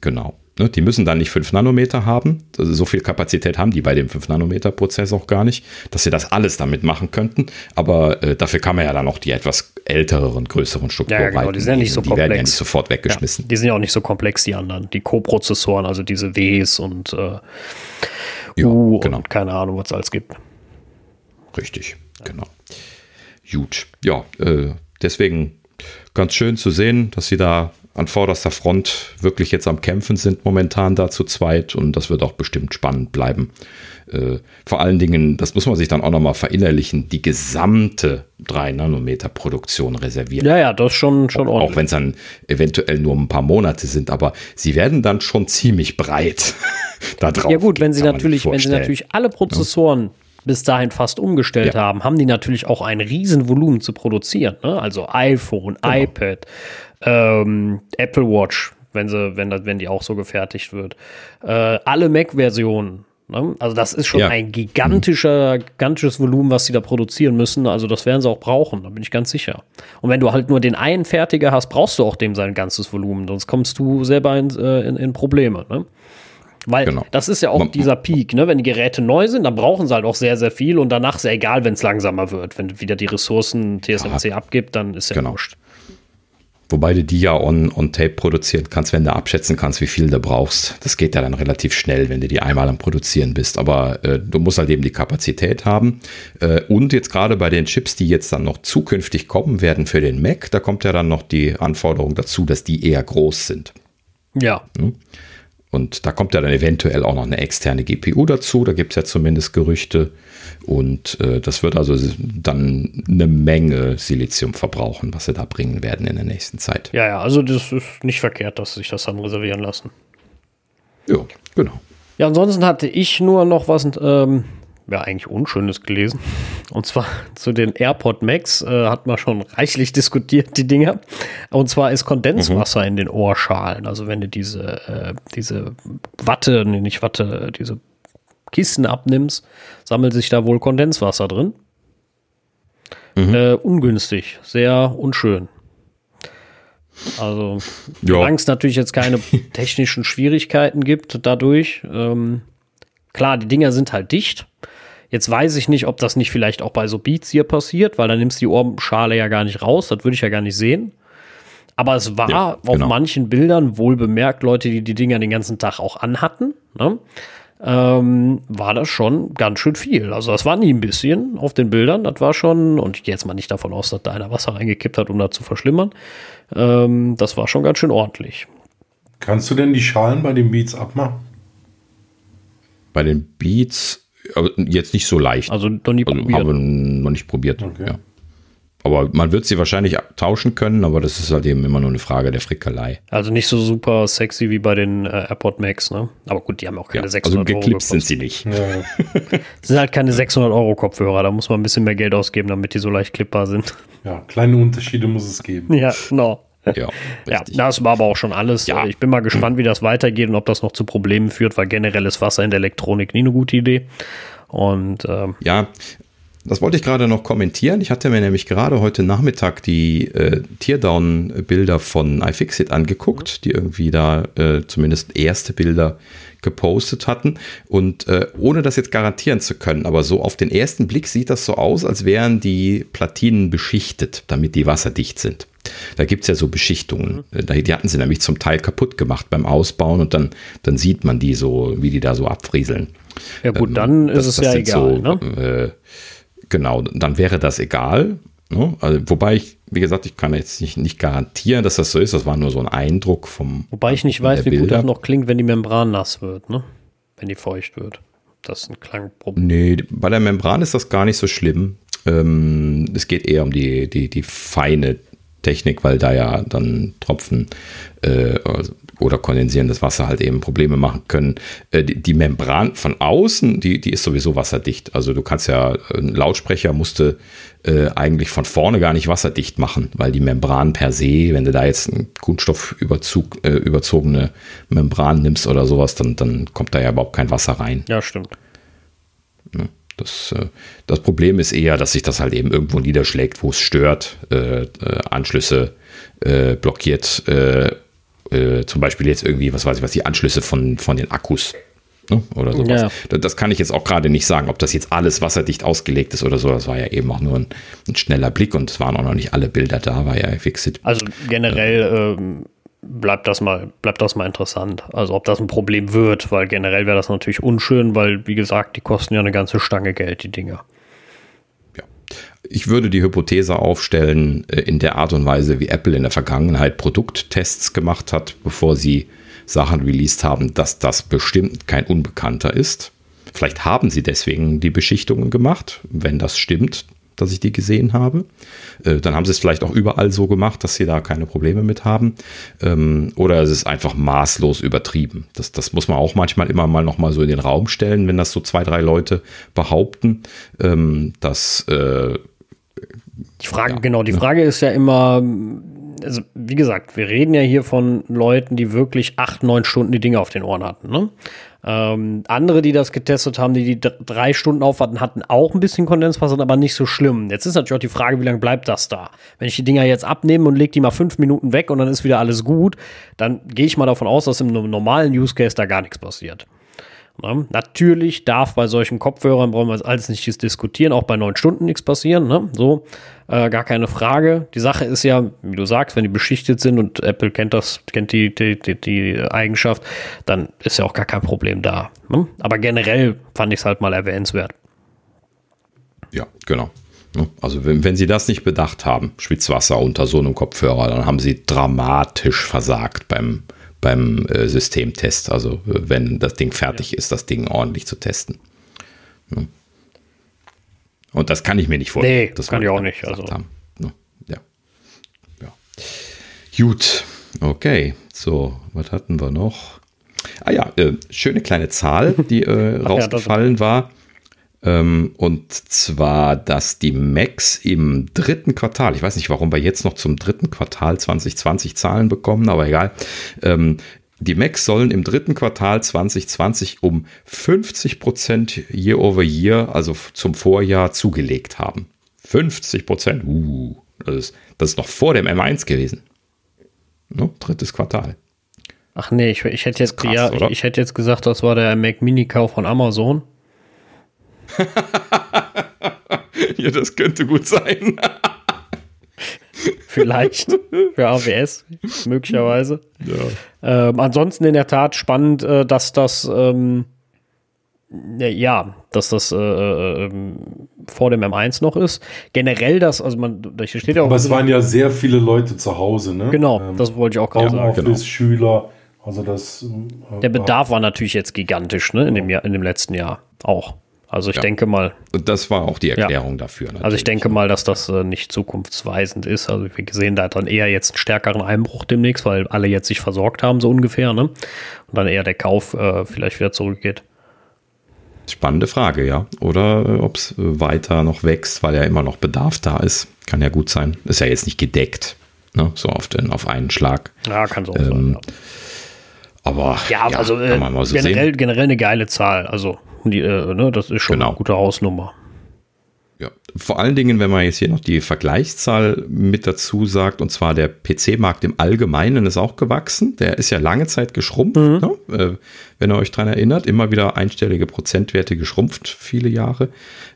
Speaker 1: Genau. Ne, die müssen dann nicht 5 Nanometer haben. Also so viel Kapazität haben die bei dem 5 Nanometer Prozess auch gar nicht, dass sie das alles damit machen könnten. Aber äh, dafür kann man ja dann auch die etwas älteren, größeren Strukturen
Speaker 2: ja, genau, die sind ja nicht so die komplex. werden ja nicht
Speaker 1: sofort weggeschmissen.
Speaker 2: Ja, die sind ja auch nicht so komplex, die anderen. Die Co-Prozessoren, also diese Ws und äh, ja, U genau. und keine Ahnung, was es alles gibt.
Speaker 1: Richtig, genau. Gut. Ja, äh, deswegen ganz schön zu sehen, dass sie da an vorderster Front wirklich jetzt am Kämpfen sind momentan da zu zweit und das wird auch bestimmt spannend bleiben. Äh, vor allen Dingen, das muss man sich dann auch nochmal verinnerlichen, die gesamte 3-Nanometer-Produktion reserviert.
Speaker 2: Ja, ja, das schon, schon
Speaker 1: Auch, auch wenn es dann eventuell nur ein paar Monate sind, aber sie werden dann schon ziemlich breit <laughs> da drauf.
Speaker 2: Ja gut, wenn sie natürlich, wenn sie natürlich alle Prozessoren ja bis dahin fast umgestellt ja. haben, haben die natürlich auch ein Riesenvolumen zu produzieren. Ne? Also iPhone, genau. iPad, ähm, Apple Watch, wenn sie, wenn wenn die auch so gefertigt wird. Äh, alle Mac-Versionen. Ne? Also das ist schon ja. ein gigantischer, gigantisches Volumen, was sie da produzieren müssen. Also das werden sie auch brauchen, da bin ich ganz sicher. Und wenn du halt nur den einen Fertiger hast, brauchst du auch dem sein ganzes Volumen, sonst kommst du selber in, äh, in, in Probleme. Ne? Weil genau. das ist ja auch dieser Peak, ne? Wenn die Geräte neu sind, dann brauchen sie halt auch sehr, sehr viel und danach ist ja egal, wenn es langsamer wird. Wenn wieder die Ressourcen TSMC ja. abgibt, dann ist ja
Speaker 1: genau. wurscht. Wobei du die ja on, on Tape produzieren kannst, wenn du abschätzen kannst, wie viel du brauchst. Das geht ja dann relativ schnell, wenn du die einmal am Produzieren bist. Aber äh, du musst halt eben die Kapazität haben. Äh, und jetzt gerade bei den Chips, die jetzt dann noch zukünftig kommen werden für den Mac, da kommt ja dann noch die Anforderung dazu, dass die eher groß sind.
Speaker 2: Ja. Hm?
Speaker 1: Und da kommt ja dann eventuell auch noch eine externe GPU dazu. Da gibt es ja zumindest Gerüchte. Und äh, das wird also dann eine Menge Silizium verbrauchen, was sie da bringen werden in der nächsten Zeit.
Speaker 2: Ja, ja, also das ist nicht verkehrt, dass sie sich das haben reservieren lassen.
Speaker 1: Ja, genau.
Speaker 2: Ja, ansonsten hatte ich nur noch was ähm, ja eigentlich Unschönes gelesen. Und zwar <laughs> zu den AirPod Max äh, hat man schon reichlich diskutiert, die Dinger. Und zwar ist Kondenswasser mhm. in den Ohrschalen. Also wenn du diese, äh, diese Watte, nee, nicht Watte, diese Kisten abnimmst, sammelt sich da wohl Kondenswasser drin. Mhm. Äh, ungünstig, sehr unschön. Also, solange es natürlich jetzt keine <laughs> technischen Schwierigkeiten gibt dadurch. Ähm, klar, die Dinger sind halt dicht. Jetzt weiß ich nicht, ob das nicht vielleicht auch bei so Beats hier passiert, weil dann nimmst du die Ohrschale ja gar nicht raus. Das würde ich ja gar nicht sehen. Aber es war ja, genau. auf manchen Bildern wohl bemerkt, Leute, die die Dinger den ganzen Tag auch anhatten, ne? ähm, war das schon ganz schön viel. Also das war nie ein bisschen auf den Bildern. Das war schon, und ich gehe jetzt mal nicht davon aus, dass da einer Wasser reingekippt hat, um da zu verschlimmern. Ähm, das war schon ganz schön ordentlich.
Speaker 3: Kannst du denn die Schalen bei den Beats abmachen?
Speaker 1: Bei den Beats jetzt nicht so leicht.
Speaker 2: Also noch nie
Speaker 1: also, probiert. Aber noch nicht probiert. Okay. Ja. Aber man wird sie wahrscheinlich tauschen können, aber das ist halt eben immer nur eine Frage der Frickelei.
Speaker 2: Also nicht so super sexy wie bei den äh, AirPod Max, ne? Aber gut, die haben auch keine ja, 600
Speaker 1: also geklippt sind sie nicht. Ja.
Speaker 2: das <laughs> <laughs> sind halt keine 600 Euro Kopfhörer, da muss man ein bisschen mehr Geld ausgeben, damit die so leicht klippbar sind.
Speaker 3: Ja, kleine Unterschiede muss es geben. <laughs>
Speaker 2: Ja, genau. Ja, ja, das war aber auch schon alles. Ja. Ich bin mal gespannt, wie das weitergeht und ob das noch zu Problemen führt, weil generell ist Wasser in der Elektronik nie eine gute Idee. Und ähm,
Speaker 1: ja, das wollte ich gerade noch kommentieren. Ich hatte mir nämlich gerade heute Nachmittag die äh, Teardown-Bilder von iFixit angeguckt, die irgendwie da äh, zumindest erste Bilder gepostet hatten. Und äh, ohne das jetzt garantieren zu können, aber so auf den ersten Blick sieht das so aus, als wären die Platinen beschichtet, damit die wasserdicht sind. Da gibt es ja so Beschichtungen. Mhm. Die hatten sie nämlich zum Teil kaputt gemacht beim Ausbauen und dann, dann sieht man die so, wie die da so abfrieseln.
Speaker 2: Ja gut, ähm, dann ähm, ist es ja egal. So, ne? äh,
Speaker 1: genau, dann wäre das egal. Ne? Also, wobei ich, wie gesagt, ich kann jetzt nicht, nicht garantieren, dass das so ist. Das war nur so ein Eindruck vom.
Speaker 2: Wobei ich nicht weiß, wie Bilder. gut das noch klingt, wenn die Membran nass wird, ne? Wenn die feucht wird. Das ist ein Klangproblem.
Speaker 1: Nee, bei der Membran ist das gar nicht so schlimm. Ähm, es geht eher um die, die, die feine Technik, weil da ja dann Tropfen äh, also oder kondensierendes Wasser halt eben Probleme machen können. Äh, die, die, Membran von außen, die, die ist sowieso wasserdicht. Also du kannst ja, ein Lautsprecher musste äh, eigentlich von vorne gar nicht wasserdicht machen, weil die Membran per se, wenn du da jetzt einen Kunststoffüberzug, äh, überzogene Membran nimmst oder sowas, dann, dann kommt da ja überhaupt kein Wasser rein.
Speaker 2: Ja, stimmt.
Speaker 1: Das, äh, das Problem ist eher, dass sich das halt eben irgendwo niederschlägt, wo es stört, äh, äh, Anschlüsse äh, blockiert äh, zum Beispiel jetzt irgendwie, was weiß ich was, die Anschlüsse von, von den Akkus ne? oder sowas. Ja. Das, das, kann ich jetzt auch gerade nicht sagen, ob das jetzt alles wasserdicht ausgelegt ist oder so. Das war ja eben auch nur ein, ein schneller Blick und es waren auch noch nicht alle Bilder da, war ja Fixit.
Speaker 2: Also generell ähm, bleibt das mal, bleibt das mal interessant. Also ob das ein Problem wird, weil generell wäre das natürlich unschön, weil wie gesagt, die kosten ja eine ganze Stange Geld, die Dinger
Speaker 1: ich würde die Hypothese aufstellen, äh, in der Art und Weise, wie Apple in der Vergangenheit Produkttests gemacht hat, bevor sie Sachen released haben, dass das bestimmt kein Unbekannter ist. Vielleicht haben sie deswegen die Beschichtungen gemacht, wenn das stimmt, dass ich die gesehen habe. Äh, dann haben sie es vielleicht auch überall so gemacht, dass sie da keine Probleme mit haben. Ähm, oder es ist einfach maßlos übertrieben. Das, das muss man auch manchmal immer mal noch mal so in den Raum stellen, wenn das so zwei, drei Leute behaupten, ähm, dass äh,
Speaker 2: die Frage, ja, genau, die ne? Frage ist ja immer, also wie gesagt, wir reden ja hier von Leuten, die wirklich acht, neun Stunden die Dinge auf den Ohren hatten. Ne? Ähm, andere, die das getestet haben, die die drei Stunden aufwarten, hatten auch ein bisschen Kondenswasser, aber nicht so schlimm. Jetzt ist natürlich auch die Frage, wie lange bleibt das da? Wenn ich die Dinger jetzt abnehme und lege die mal fünf Minuten weg und dann ist wieder alles gut, dann gehe ich mal davon aus, dass im normalen Use Case da gar nichts passiert. Ne? Natürlich darf bei solchen Kopfhörern, brauchen wir jetzt alles nicht diskutieren, auch bei neun Stunden nichts passieren. Ne? So, äh, gar keine Frage. Die Sache ist ja, wie du sagst, wenn die beschichtet sind und Apple kennt das, kennt die, die, die, die Eigenschaft, dann ist ja auch gar kein Problem da. Ne? Aber generell fand ich es halt mal erwähnenswert.
Speaker 1: Ja, genau. Also wenn, wenn Sie das nicht bedacht haben, Schwitzwasser unter so einem Kopfhörer, dann haben Sie dramatisch versagt beim, beim äh, Systemtest. Also äh, wenn das Ding fertig ja. ist, das Ding ordentlich zu testen. Ja. Und das kann ich mir nicht vorstellen.
Speaker 2: Nee, das kann ich auch nicht. Also. Haben.
Speaker 1: Ja. ja. Gut, okay. So, was hatten wir noch? Ah ja, äh, schöne kleine Zahl, die äh, <laughs> rausgefallen war. Ähm, und zwar, dass die Macs im dritten Quartal, ich weiß nicht, warum wir jetzt noch zum dritten Quartal 2020 Zahlen bekommen, aber egal, ähm, Die Macs sollen im dritten Quartal 2020 um 50 Prozent year over year, also zum Vorjahr, zugelegt haben. 50 Prozent, uh, das ist, das ist noch vor dem M1 gewesen. No, drittes Quartal.
Speaker 2: Ach nee, ich, ich hätte jetzt krass, ja, ich, ich, hätte jetzt gesagt, das war der Mac Mini Kauf von Amazon. <laughs>
Speaker 1: ja, das könnte gut sein. <laughs>
Speaker 2: Vielleicht für AWS, möglicherweise. Ja. Ähm, ansonsten in der Tat spannend, äh, dass das ähm, ja, dass das äh, äh, ähm, vor dem M1 noch ist. Generell das, also man, da steht ja auch.
Speaker 3: Aber es waren ja sehr viele Leute zu Hause, ne?
Speaker 2: Genau, ähm, das wollte ich auch gerade sagen.
Speaker 3: Genau. Schüler, also das.
Speaker 2: Äh, der Bedarf war natürlich jetzt gigantisch, ne? In dem Jahr, in dem letzten Jahr auch. Also ich ja. denke mal.
Speaker 1: Und das war auch die Erklärung ja. dafür.
Speaker 2: Natürlich. Also ich denke mal, dass das äh, nicht zukunftsweisend ist. Also wir sehen da dann eher jetzt einen stärkeren Einbruch demnächst, weil alle jetzt sich versorgt haben, so ungefähr, ne? Und dann eher der Kauf äh, vielleicht wieder zurückgeht.
Speaker 1: Spannende Frage, ja. Oder äh, ob es äh, weiter noch wächst, weil ja immer noch Bedarf da ist. Kann ja gut sein. Ist ja jetzt nicht gedeckt, ne? so auf, den, auf einen Schlag.
Speaker 2: Ja, kann so ähm, sein. Ja.
Speaker 1: Aber
Speaker 2: ja, ja also äh, so generell, generell eine geile Zahl. Also die, äh, ne, das ist schon genau. eine gute Hausnummer.
Speaker 1: Ja, vor allen Dingen, wenn man jetzt hier noch die Vergleichszahl mit dazu sagt, und zwar der PC-Markt im Allgemeinen ist auch gewachsen. Der ist ja lange Zeit geschrumpft, mhm. ne? äh, wenn ihr euch daran erinnert. Immer wieder einstellige Prozentwerte geschrumpft, viele Jahre.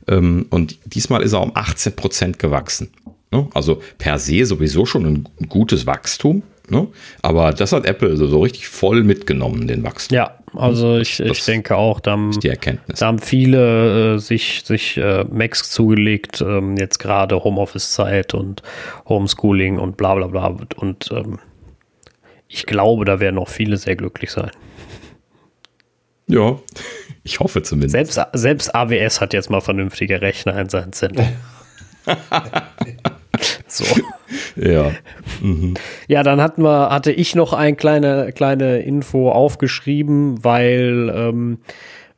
Speaker 1: Ähm, und diesmal ist er um 18 Prozent gewachsen. Ne? Also per se sowieso schon ein gutes Wachstum. Ne? Aber das hat Apple so, so richtig voll mitgenommen, den Wachstum.
Speaker 2: Ja, also ich, ich denke auch, da haben, da haben viele äh, sich, sich äh, Macs zugelegt, ähm, jetzt gerade Homeoffice-Zeit und Homeschooling und bla bla bla. Und ähm, ich glaube, da werden noch viele sehr glücklich sein.
Speaker 1: Ja, <laughs> ich hoffe zumindest.
Speaker 2: Selbst, selbst AWS hat jetzt mal vernünftige Rechner in seinem Zentrum. <laughs>
Speaker 1: so. <laughs> Ja.
Speaker 2: Mhm. Ja, dann hatten wir, hatte ich noch eine kleine, kleine Info aufgeschrieben, weil ähm,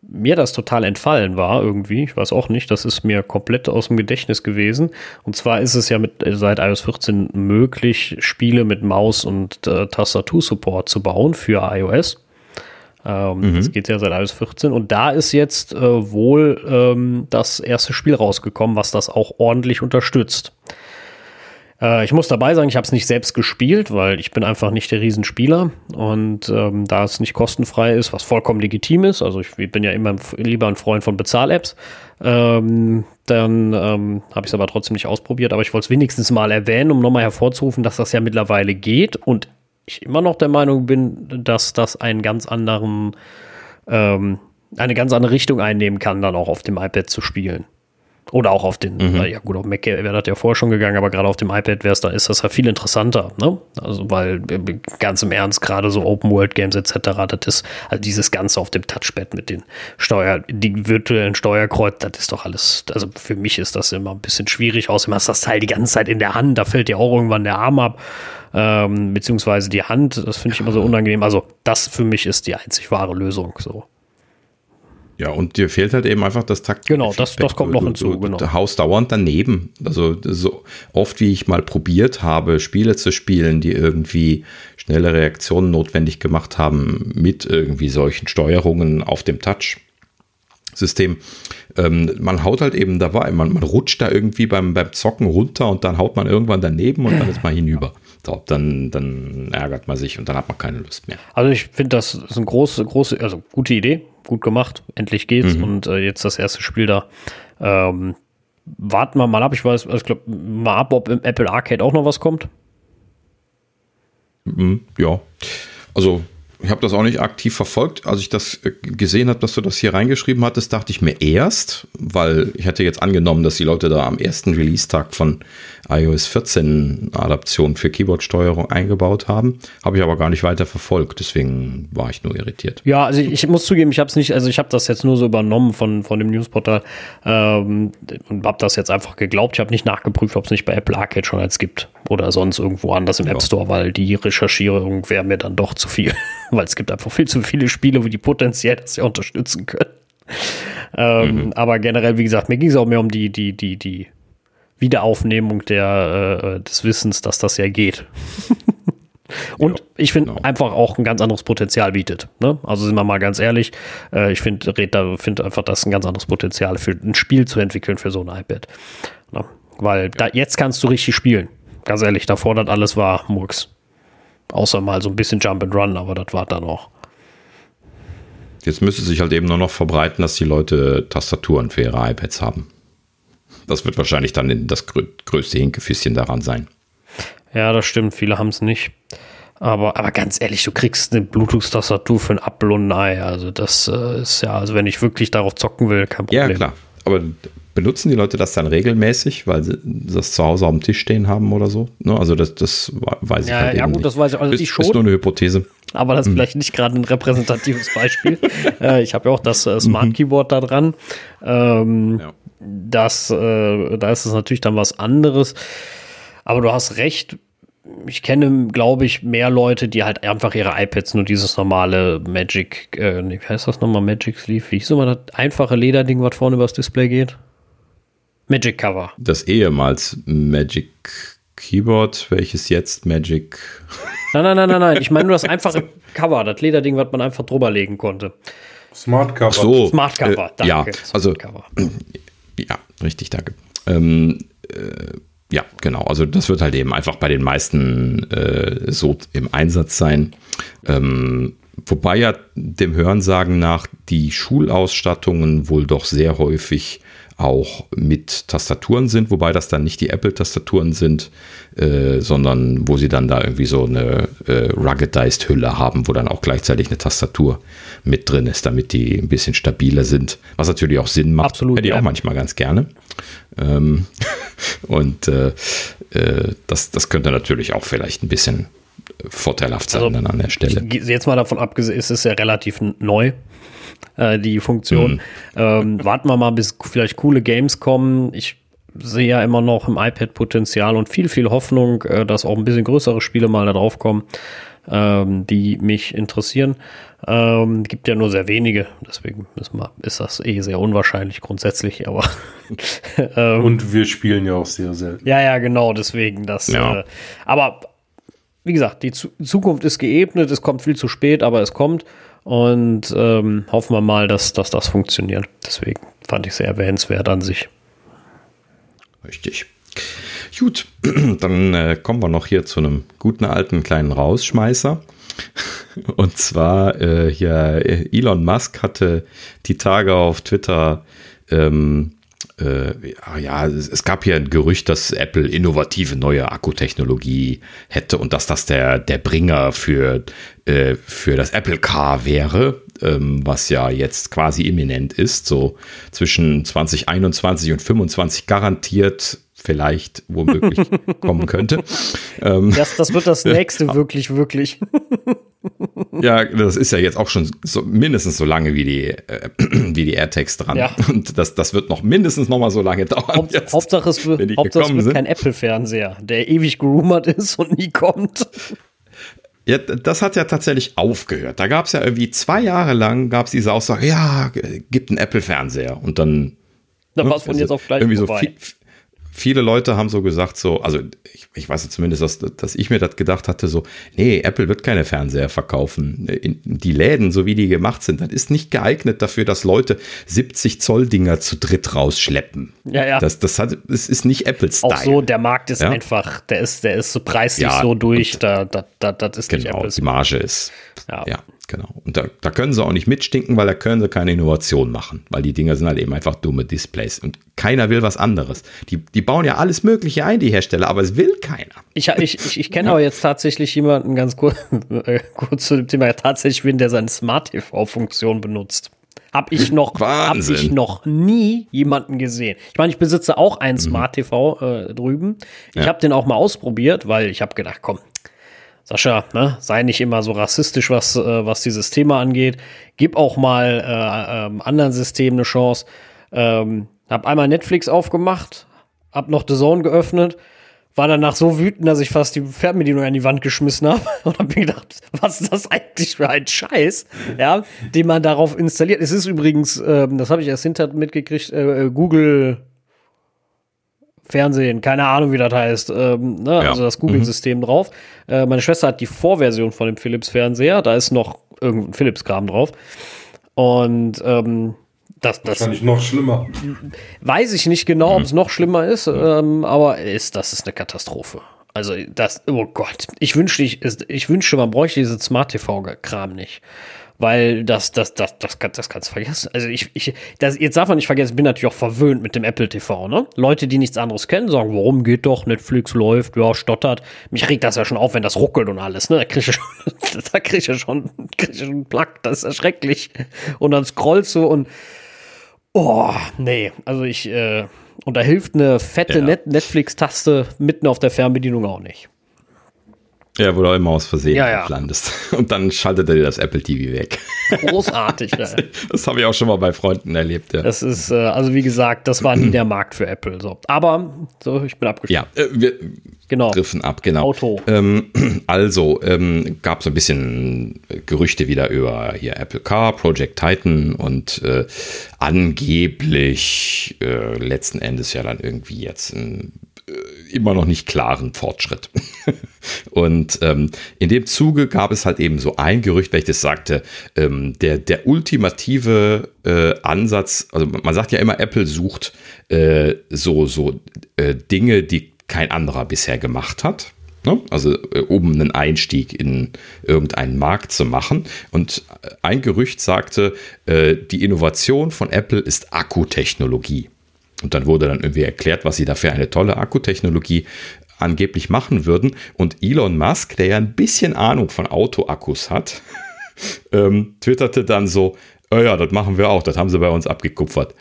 Speaker 2: mir das total entfallen war irgendwie. Ich weiß auch nicht, das ist mir komplett aus dem Gedächtnis gewesen. Und zwar ist es ja mit, seit iOS 14 möglich, Spiele mit Maus und äh, Tastatursupport zu bauen für iOS. Ähm, mhm. Das geht ja seit iOS 14 und da ist jetzt äh, wohl ähm, das erste Spiel rausgekommen, was das auch ordentlich unterstützt. Äh, ich muss dabei sagen, ich habe es nicht selbst gespielt, weil ich bin einfach nicht der Riesenspieler. Und ähm, da es nicht kostenfrei ist, was vollkommen legitim ist, also ich bin ja immer lieber ein Freund von Bezahl-Apps, ähm, dann ähm, habe ich es aber trotzdem nicht ausprobiert. Aber ich wollte es wenigstens mal erwähnen, um nochmal hervorzurufen, dass das ja mittlerweile geht und ich immer noch der Meinung bin, dass das einen ganz anderen, ähm, eine ganz andere Richtung einnehmen kann, dann auch auf dem iPad zu spielen. Oder auch auf den, mhm. ja gut, auf Mac wäre das ja vorher schon gegangen, aber gerade auf dem iPad wäre es da, ist das ja viel interessanter, ne? Also, weil ganz im Ernst, gerade so Open World Games etc., das ist, also dieses Ganze auf dem Touchpad mit den Steuer, die virtuellen Steuerkreuz, das ist doch alles, also für mich ist das immer ein bisschen schwierig, außerdem hast du das Teil die ganze Zeit in der Hand, da fällt dir auch irgendwann der Arm ab, ähm, beziehungsweise die Hand, das finde ich immer so unangenehm. Also, das für mich ist die einzig wahre Lösung, so.
Speaker 1: Ja, und dir fehlt halt eben einfach das Takt.
Speaker 2: Genau, das, das kommt noch hinzu. Du,
Speaker 1: genau. Haus dauernd daneben. Also so oft wie ich mal probiert habe, Spiele zu spielen, die irgendwie schnelle Reaktionen notwendig gemacht haben mit irgendwie solchen Steuerungen auf dem Touch-System. Ähm, man haut halt eben dabei, man, man rutscht da irgendwie beim, beim Zocken runter und dann haut man irgendwann daneben und dann ist man hinüber. So, dann, dann ärgert man sich und dann hat man keine Lust mehr.
Speaker 2: Also ich finde, das ist eine große, große, also gute Idee gut gemacht, endlich geht's mhm. und äh, jetzt das erste Spiel da. Ähm, warten wir mal ab, ich weiß, also ich glaube, mal ab, ob im Apple Arcade auch noch was kommt.
Speaker 1: Mhm, ja, also ich habe das auch nicht aktiv verfolgt. Als ich das äh, gesehen habe, dass du das hier reingeschrieben hattest, dachte ich mir erst, weil ich hatte jetzt angenommen, dass die Leute da am ersten Release-Tag von iOS 14 Adaption für Keyboard-Steuerung eingebaut haben. Habe ich aber gar nicht weiter verfolgt, deswegen war ich nur irritiert.
Speaker 2: Ja, also ich, muss zugeben, ich habe es nicht, also ich habe das jetzt nur so übernommen von, von dem Newsportal ähm, und habe das jetzt einfach geglaubt. Ich habe nicht nachgeprüft, ob es nicht bei Apple Arcade schon als gibt oder sonst irgendwo anders im ja. App Store, weil die Recherchierung wäre mir dann doch zu viel, <laughs> weil es gibt einfach viel zu viele Spiele, wo die potenziell das ja unterstützen können. Ähm, mhm. Aber generell, wie gesagt, mir ging es auch mehr um die, die, die, die Wiederaufnehmung der, äh, des Wissens, dass das ja geht. <laughs> Und
Speaker 1: Ja,
Speaker 2: ich finde
Speaker 1: genau.
Speaker 2: einfach auch ein ganz anderes Potenzial bietet. Ne? Also sind wir mal ganz ehrlich, äh, ich finde red da find einfach, das ist ein ganz anderes Potenzial für ein Spiel zu entwickeln für so ein iPad. Ne? Weil da, jetzt kannst du richtig spielen. Ganz ehrlich, davor das alles war Murks. Außer mal so ein bisschen Jump and Run, aber das war dann auch.
Speaker 1: Jetzt müsste sich halt eben nur noch verbreiten, dass die Leute Tastaturen für ihre iPads haben. Das wird wahrscheinlich dann das grö größte Hinkefisschen daran sein.
Speaker 2: Ja, das stimmt, viele haben es nicht. Aber, aber ganz ehrlich, du kriegst eine Bluetooth-Tastatur für ein Apfel und ein Ei. Also das äh, ist ja, also wenn ich wirklich darauf zocken will, kein Problem.
Speaker 1: Ja, klar. Aber benutzen die Leute das dann regelmäßig, weil sie das zu Hause auf dem Tisch stehen haben oder so? Ne? Also das, das weiß ich
Speaker 2: Ja,
Speaker 1: halt
Speaker 2: ja
Speaker 1: eben
Speaker 2: gut,
Speaker 1: nicht.
Speaker 2: das weiß ich. Also
Speaker 1: ist,
Speaker 2: ich schon.
Speaker 1: ist nur eine Hypothese.
Speaker 2: Aber das ist
Speaker 1: Mhm.
Speaker 2: vielleicht nicht gerade ein repräsentatives Beispiel. <laughs> äh, ich habe ja auch das äh, Smart Keyboard da dran. Ähm,
Speaker 1: Mhm. Ja.
Speaker 2: Das, äh, da ist es natürlich dann was anderes. Aber du hast recht. Ich kenne, glaube ich, mehr Leute, die halt einfach ihre iPads nur dieses normale Magic, äh, wie heißt das nochmal? Magic Sleeve? Wie hieß immer das einfache Lederding, was vorne übers Display geht? Magic Cover.
Speaker 1: Das ehemals Magic Keyboard, welches jetzt Magic.
Speaker 2: Nein, nein, nein, nein, nein. Ich meine nur das einfache Cover, das Lederding, was man einfach drüber legen konnte.
Speaker 3: Smart Cover.
Speaker 1: So.
Speaker 2: Smart Cover,
Speaker 1: äh, Ja,
Speaker 2: Smart
Speaker 1: also
Speaker 2: Cover. <clears throat>
Speaker 1: Ja, richtig, danke. Ähm, äh, ja, genau. Also das wird halt eben einfach bei den meisten äh, so im Einsatz sein. Ähm, wobei ja dem Hörensagen nach die Schulausstattungen wohl doch sehr häufig auch mit Tastaturen sind, wobei das dann nicht die Apple-Tastaturen sind, äh, sondern wo sie dann da irgendwie so eine äh, ruggedized Hülle haben, wo dann auch gleichzeitig eine Tastatur mit drin ist, damit die ein bisschen stabiler sind, was natürlich auch Sinn macht.
Speaker 2: Absolut,
Speaker 1: Hätte ich
Speaker 2: ja.
Speaker 1: auch manchmal ganz gerne. Ähm, <laughs> und äh, äh, das, das könnte natürlich auch vielleicht ein bisschen vorteilhaft sein
Speaker 2: Also,
Speaker 1: dann an der Stelle.
Speaker 2: Jetzt mal davon abgesehen, es ist ja relativ neu, äh, die Funktion. Ähm, warten wir mal, bis vielleicht coole Games kommen. Ich sehe ja immer noch im iPad Potenzial und viel, viel Hoffnung, äh, dass auch ein bisschen größere Spiele mal da drauf kommen, ähm, die mich interessieren. Ähm, gibt ja nur sehr wenige, deswegen müssen wir, ist das eh sehr unwahrscheinlich grundsätzlich, aber <laughs> ähm,
Speaker 3: Und wir spielen ja auch sehr selten.
Speaker 2: ja, ja, genau, deswegen das.
Speaker 1: Ja.
Speaker 2: Äh, aber wie gesagt, die Zu Zukunft ist geebnet, es kommt viel zu spät, aber es kommt. Und ähm, hoffen wir mal, dass, dass das funktioniert. Deswegen fand ich sehr erwähnenswert an sich.
Speaker 1: Richtig. Gut, <clears throat> dann äh, kommen wir noch hier zu einem guten alten kleinen Rausschmeißer. <laughs> Und zwar äh, hier äh, Elon Musk hatte die Tage auf Twitter ähm, äh, ja, es, es gab hier ein Gerücht, dass Apple innovative neue Akkutechnologie hätte und dass das der, der Bringer für, äh, für das Apple Car wäre, ähm, was ja jetzt quasi imminent ist, so zwischen 2021 und 25 garantiert vielleicht womöglich <laughs> kommen könnte. Ähm,
Speaker 2: Das, das wird das <laughs> nächste wirklich, wirklich. <laughs>
Speaker 1: ja, das ist ja jetzt auch schon so, mindestens so lange wie die, äh, <clears throat> wie die AirTags dran.
Speaker 2: Ja. <laughs>
Speaker 1: Und das, das wird noch mindestens noch mal so lange dauern.
Speaker 2: Haupt,
Speaker 1: jetzt,
Speaker 2: Hauptsache es wird, Hauptsache es wird
Speaker 1: sind.
Speaker 2: kein Apple-Fernseher, der ewig gerumort ist und nie kommt.
Speaker 1: Ja, das hat ja tatsächlich aufgehört. Da gab es ja irgendwie zwei Jahre lang gab es diese Aussage, ja, gibt einen Apple-Fernseher. Und dann
Speaker 2: Dann
Speaker 1: Ne?
Speaker 2: war es von
Speaker 1: Also
Speaker 2: jetzt auf gleich
Speaker 1: irgendwie so
Speaker 2: vorbei.
Speaker 1: viel, viele Leute haben so gesagt, so, also ich, ich weiß zumindest, dass, dass ich mir das gedacht hatte, so, nee, Apple wird keine Fernseher verkaufen. In, die Läden, so wie die gemacht sind, das ist nicht geeignet dafür, dass Leute 70 Zoll Dinger zu dritt rausschleppen.
Speaker 2: Ja, ja.
Speaker 1: Das, das, hat, das ist nicht Apple-Style.
Speaker 2: Auch so, der Markt ist
Speaker 1: Ja.
Speaker 2: einfach, der ist, der ist so preislich
Speaker 1: Ja,
Speaker 2: so durch, da, da, da, das ist nicht
Speaker 1: Genau,
Speaker 2: Apples.
Speaker 1: die Marge ist.
Speaker 2: Ja.
Speaker 1: Ja, genau. Und da, da können sie auch nicht mitstinken, weil da können sie keine Innovation machen, weil die Dinger sind halt eben einfach dumme Displays und keiner will was anderes. Die, die bauen ja alles Mögliche ein, die Hersteller, aber es will keiner.
Speaker 2: Ich, ich, ich, ich kenne aber jetzt tatsächlich jemanden ganz kurz, <laughs> äh, kurz zu dem Thema, tatsächlich wen, der seine Smart TV-Funktion benutzt. Hab ich noch, hab ich noch nie jemanden gesehen. Ich meine, ich besitze auch einen Smart TV äh, drüben. Ich
Speaker 1: Ja.
Speaker 2: habe den auch mal ausprobiert, weil ich habe gedacht, komm, Sascha, ne, sei nicht immer so rassistisch, was, äh, was dieses Thema angeht. Gib auch mal äh, ähm, anderen Systemen eine Chance. Ähm, hab einmal Netflix aufgemacht, hab noch The Zone geöffnet, war danach so wütend, dass ich fast die Fernbedienung an die Wand geschmissen habe <laughs> und hab mir gedacht, was ist das eigentlich für ein Scheiß, ja, den man darauf installiert. Es ist übrigens, ähm, das habe ich erst hinter mitgekriegt, äh, äh, Google Fernsehen, keine Ahnung, wie das heißt, ähm, ne?
Speaker 1: Ja.
Speaker 2: also das Google-System drauf. Äh, meine Schwester hat die Vorversion von dem Philips-Fernseher, da ist noch irgendein Philips-Kram drauf. Und ähm, das, das
Speaker 3: Wahrscheinlich noch schlimmer.
Speaker 2: weiß ich nicht genau, ob es noch schlimmer ist, ähm, aber ist, das ist eine Katastrophe. Also das, oh Gott, ich wünschte, ich, ich wünschte, man bräuchte diese Smart TV-Kram nicht. Weil das, das, das, das, kann, das kannst du vergessen. Also ich, ich, das, jetzt darf man nicht vergessen, ich bin natürlich auch verwöhnt mit dem Apple TV, ne? Leute, die nichts anderes kennen, sagen, warum geht doch, Netflix läuft, ja, stottert. Mich regt das ja schon auf, wenn das ruckelt und alles, ne? Da krieg ich ja schon, <laughs> da krieg ich schon, krieg ich schon einen Plack, das ist ja schrecklich. Und dann scrollst du und, oh, nee, also ich, äh, und da hilft eine fette
Speaker 1: Ja.
Speaker 2: Net Netflix-Taste mitten auf der Fernbedienung auch nicht.
Speaker 1: Ja, wo du immer aus Versehen
Speaker 2: Ja, ja.
Speaker 1: landest. <laughs> Und dann schaltet er dir das Apple TV weg.
Speaker 2: Großartig, <laughs> ja.
Speaker 1: Das habe ich auch schon mal bei Freunden erlebt. Ja,
Speaker 2: Das ist, äh, also wie gesagt, das war nie der Markt für Apple. So. Aber, so, ich bin abgeschlossen.
Speaker 1: ja äh, wir
Speaker 2: genau.
Speaker 1: griffen ab, genau.
Speaker 2: Auto.
Speaker 1: Ähm, <clears throat> also, ähm, gab so ein bisschen Gerüchte wieder über hier Apple Car, Project Titan und äh, angeblich äh, letzten Endes ja dann irgendwie jetzt ein immer noch nicht klaren Fortschritt. <laughs> Und ähm, in dem Zuge gab es halt eben so ein Gerücht, welches sagte, ähm, der, der ultimative äh, Ansatz, also man sagt ja immer, Apple sucht äh, so, so äh, Dinge, die kein anderer bisher gemacht hat. Ne? Also äh, um einen Einstieg in irgendeinen Markt zu machen. Und äh, ein Gerücht sagte, äh, die Innovation von Apple ist Akkutechnologie. Und dann wurde dann irgendwie erklärt, was sie da für eine tolle Akkutechnologie angeblich machen würden. Und Elon Musk, der ja ein bisschen Ahnung von Autoakkus hat, <laughs> ähm, twitterte dann so, oh ja, das machen wir auch, das haben sie bei uns abgekupfert.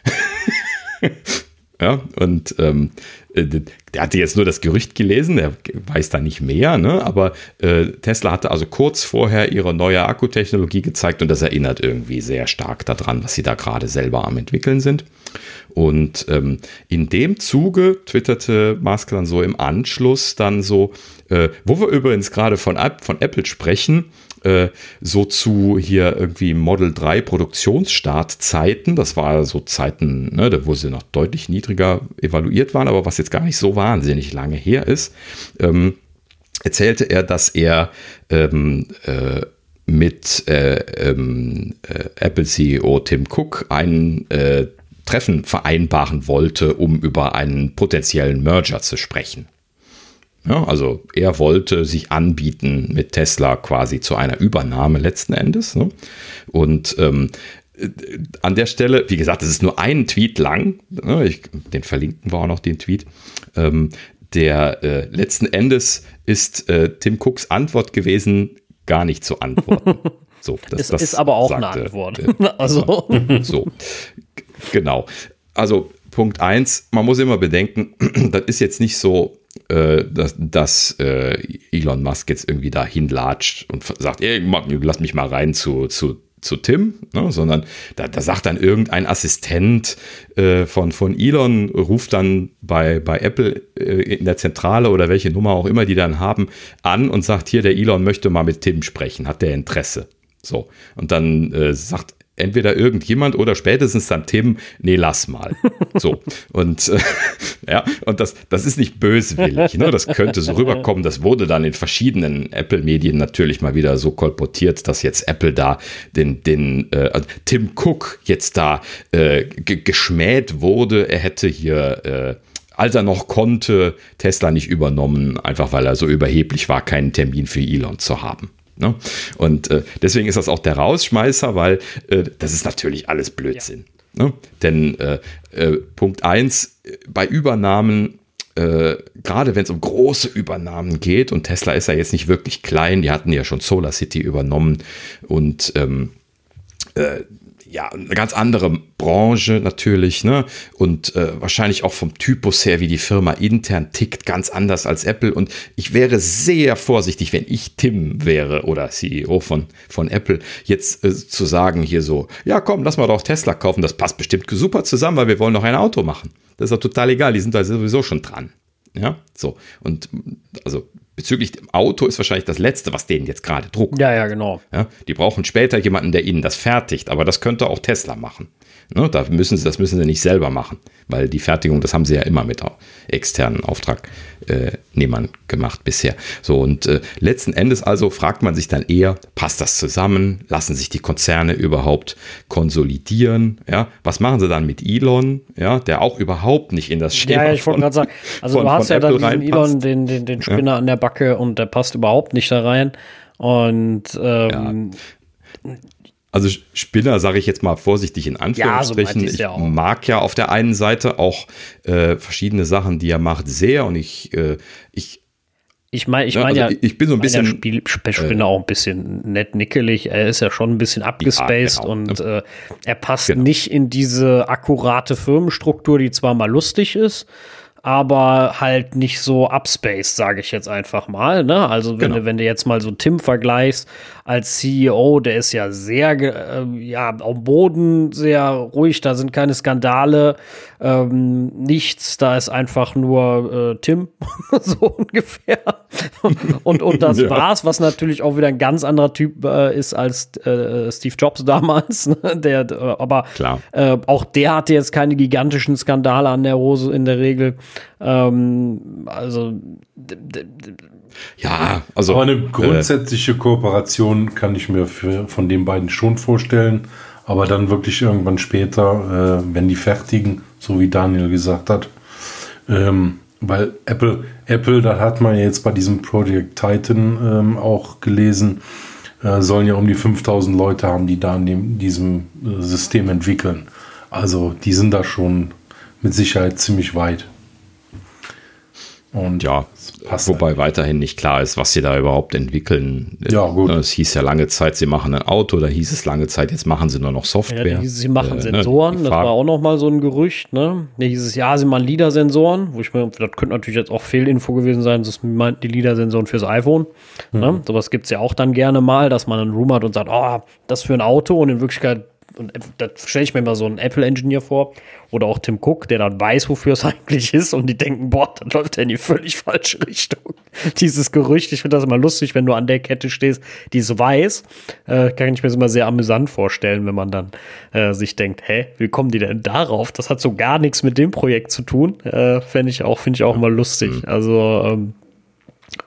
Speaker 1: <laughs> ja, und ähm, äh, der hatte jetzt nur das Gerücht gelesen, der weiß da nicht mehr, ne? aber äh, Tesla hatte also kurz vorher ihre neue Akkutechnologie gezeigt und das erinnert irgendwie sehr stark daran, was sie da gerade selber am entwickeln sind. Und ähm, in dem Zuge twitterte Musk dann so im Anschluss dann so, äh, wo wir übrigens gerade von, von Apple sprechen, äh, so zu hier irgendwie Model 3 Produktionsstartzeiten. Das war so Zeiten, ne, wo sie noch deutlich niedriger evaluiert waren, aber was jetzt gar nicht so wahnsinnig lange her ist. Ähm, erzählte er, dass er ähm, äh, mit äh, ähm, äh, Apple CEO Tim Cook ein äh, Treffen vereinbaren wollte, um über einen potenziellen Merger zu sprechen. Ja, also er wollte sich anbieten mit Tesla quasi zu einer Übernahme letzten Endes. Ne? Und ähm, äh, an der Stelle, wie gesagt, es ist nur ein Tweet lang, ne? ich, den verlinken wir auch noch, den Tweet. Ähm, der äh, letzten Endes ist äh, Tim Cooks Antwort gewesen, gar nicht zu antworten. <laughs> So, das,
Speaker 2: Es
Speaker 1: das
Speaker 2: ist aber auch eine
Speaker 1: sagte,
Speaker 2: Antwort.
Speaker 1: äh, <laughs>
Speaker 2: also,
Speaker 1: so, genau. Also Punkt eins, man muss immer bedenken, <clears throat> das ist jetzt nicht so, äh, dass, dass äh, Elon Musk jetzt irgendwie da hinlatscht und sagt, ey, lass mich mal rein zu, zu, zu Tim, ne? sondern da, da sagt dann irgendein Assistent äh, von, von Elon, ruft dann bei, bei Apple äh, in der Zentrale oder welche Nummer auch immer die dann haben, an und sagt, hier, der Elon möchte mal mit Tim sprechen, hat der Interesse. So, und dann äh, sagt entweder irgendjemand oder spätestens dann Tim, nee, lass mal. <laughs> So, und äh, <laughs> ja, und das, das ist nicht böswillig, ne? das könnte so rüberkommen, das wurde dann in verschiedenen Apple-Medien natürlich mal wieder so kolportiert, dass jetzt Apple da den, den äh, also Tim Cook jetzt da äh, ge- geschmäht wurde, er hätte hier äh, als er noch konnte, Tesla nicht übernommen, einfach weil er so überheblich war, keinen Termin für Elon zu haben. Ne? Und äh, deswegen ist das auch der Rausschmeißer, weil äh, das ist natürlich alles Blödsinn. Ne? Denn äh, äh, Punkt eins bei Übernahmen, äh, gerade wenn es um große Übernahmen geht, und Tesla ist ja jetzt nicht wirklich klein, die hatten ja schon Solar City übernommen und ähm, äh, ja, eine ganz andere Branche natürlich, ne? Und äh, wahrscheinlich auch vom Typus her, wie die Firma intern tickt, ganz anders als Apple. Und ich wäre sehr vorsichtig, wenn ich Tim wäre oder CEO von, von Apple, jetzt äh, zu sagen hier so, ja komm, lass mal doch Tesla kaufen, das passt bestimmt super zusammen, weil wir wollen noch ein Auto machen. Das ist doch total egal, die sind da sowieso schon dran. Ja, so. Und also bezüglich dem Auto ist wahrscheinlich das Letzte, was denen jetzt gerade druckt.
Speaker 2: Ja, ja, genau.
Speaker 1: Ja, die brauchen später jemanden, der ihnen das fertigt, aber das könnte auch Tesla machen. Ne, da müssen sie, das müssen sie nicht selber machen, weil die Fertigung, das haben sie ja immer mit externen Auftragnehmern gemacht bisher. So, und äh, letzten Endes also fragt man sich dann eher, passt das zusammen? Lassen sich die Konzerne überhaupt konsolidieren? Ja, was machen sie dann mit Elon? Ja, der auch überhaupt nicht in das
Speaker 2: Schema Ja, ja ich wollte gerade sagen, also von, du hast ja Apple dann diesen Elon, den, den, den Spinner ja. an der Backe und der passt überhaupt nicht da rein. Und ähm,
Speaker 1: ja also Spinner sage ich jetzt mal vorsichtig in Anführungsstrichen. Ja, so ich ja mag ja auf der einen Seite auch äh, verschiedene Sachen, die er macht, sehr und ich, äh, ich
Speaker 2: ich meine, ich meine ja, also ich bin so ein bisschen. Spiel, Spinner äh, auch ein bisschen nett nickelig. Er ist ja schon ein bisschen abgespaced ja, genau. und äh, er passt genau. nicht in diese akkurate Firmenstruktur, die zwar mal lustig ist, aber halt nicht so upspaced, sage ich jetzt einfach mal. Ne? Also wenn, genau. du, wenn du jetzt mal so Tim vergleichst als CEO, der ist ja sehr, äh, ja, am Boden sehr ruhig, da sind keine Skandale, ähm, nichts, da ist einfach nur äh, Tim, <laughs> so ungefähr. und, und das <laughs> ja. war's, was natürlich auch wieder ein ganz anderer Typ äh, ist als äh, Steve Jobs damals. Ne? Der, äh, aber äh, auch der hatte jetzt keine gigantischen Skandale an der Hose in der Regel. Ähm, also
Speaker 1: ja, also.
Speaker 3: Aber eine äh, grundsätzliche äh, Kooperation kann ich mir für, von den beiden schon vorstellen. Aber dann wirklich irgendwann später, äh, wenn die fertigen, so wie Daniel gesagt hat. Ähm, weil Apple, Apple, da hat man jetzt bei diesem Project Titan ähm, auch gelesen, äh, sollen ja um die 5000 Leute haben, die da in dem, diesem äh, System entwickeln. Also die sind da schon mit Sicherheit ziemlich weit.
Speaker 1: Und ja, wobei halt. weiterhin nicht klar ist, was sie da überhaupt entwickeln.
Speaker 3: Ja, gut.
Speaker 1: Es hieß ja lange Zeit, sie machen ein Auto, da hieß es lange Zeit, jetzt machen sie nur noch Software. Ja,
Speaker 2: hieß, sie machen äh, ne, Sensoren, ne, das war auch noch mal so ein Gerücht. Ne? Da hieß es, ja, sie machen LIDAR-Sensoren, wo ich mir, das könnte natürlich jetzt auch Fehlinfo gewesen sein, das meint die LIDAR-Sensoren fürs iPhone. Ne? Mhm. Ne? Sowas gibt es ja auch dann gerne mal, dass man einen Room hat und sagt, oh, das für ein Auto und in Wirklichkeit und da stelle ich mir mal so einen Apple-Engineer vor oder auch Tim Cook, der dann weiß, wofür es <laughs> eigentlich ist und die denken, boah, dann läuft er in die völlig falsche Richtung. <laughs> Dieses Gerücht, ich finde das immer lustig, wenn du an der Kette stehst, die es weiß, äh, kann ich mir das immer sehr amüsant vorstellen, wenn man dann äh, sich denkt, hä, wie kommen die denn darauf? Das hat so gar nichts mit dem Projekt zu tun. Äh, Fände ich auch, finde ich auch immer lustig. Mhm. Also, ähm,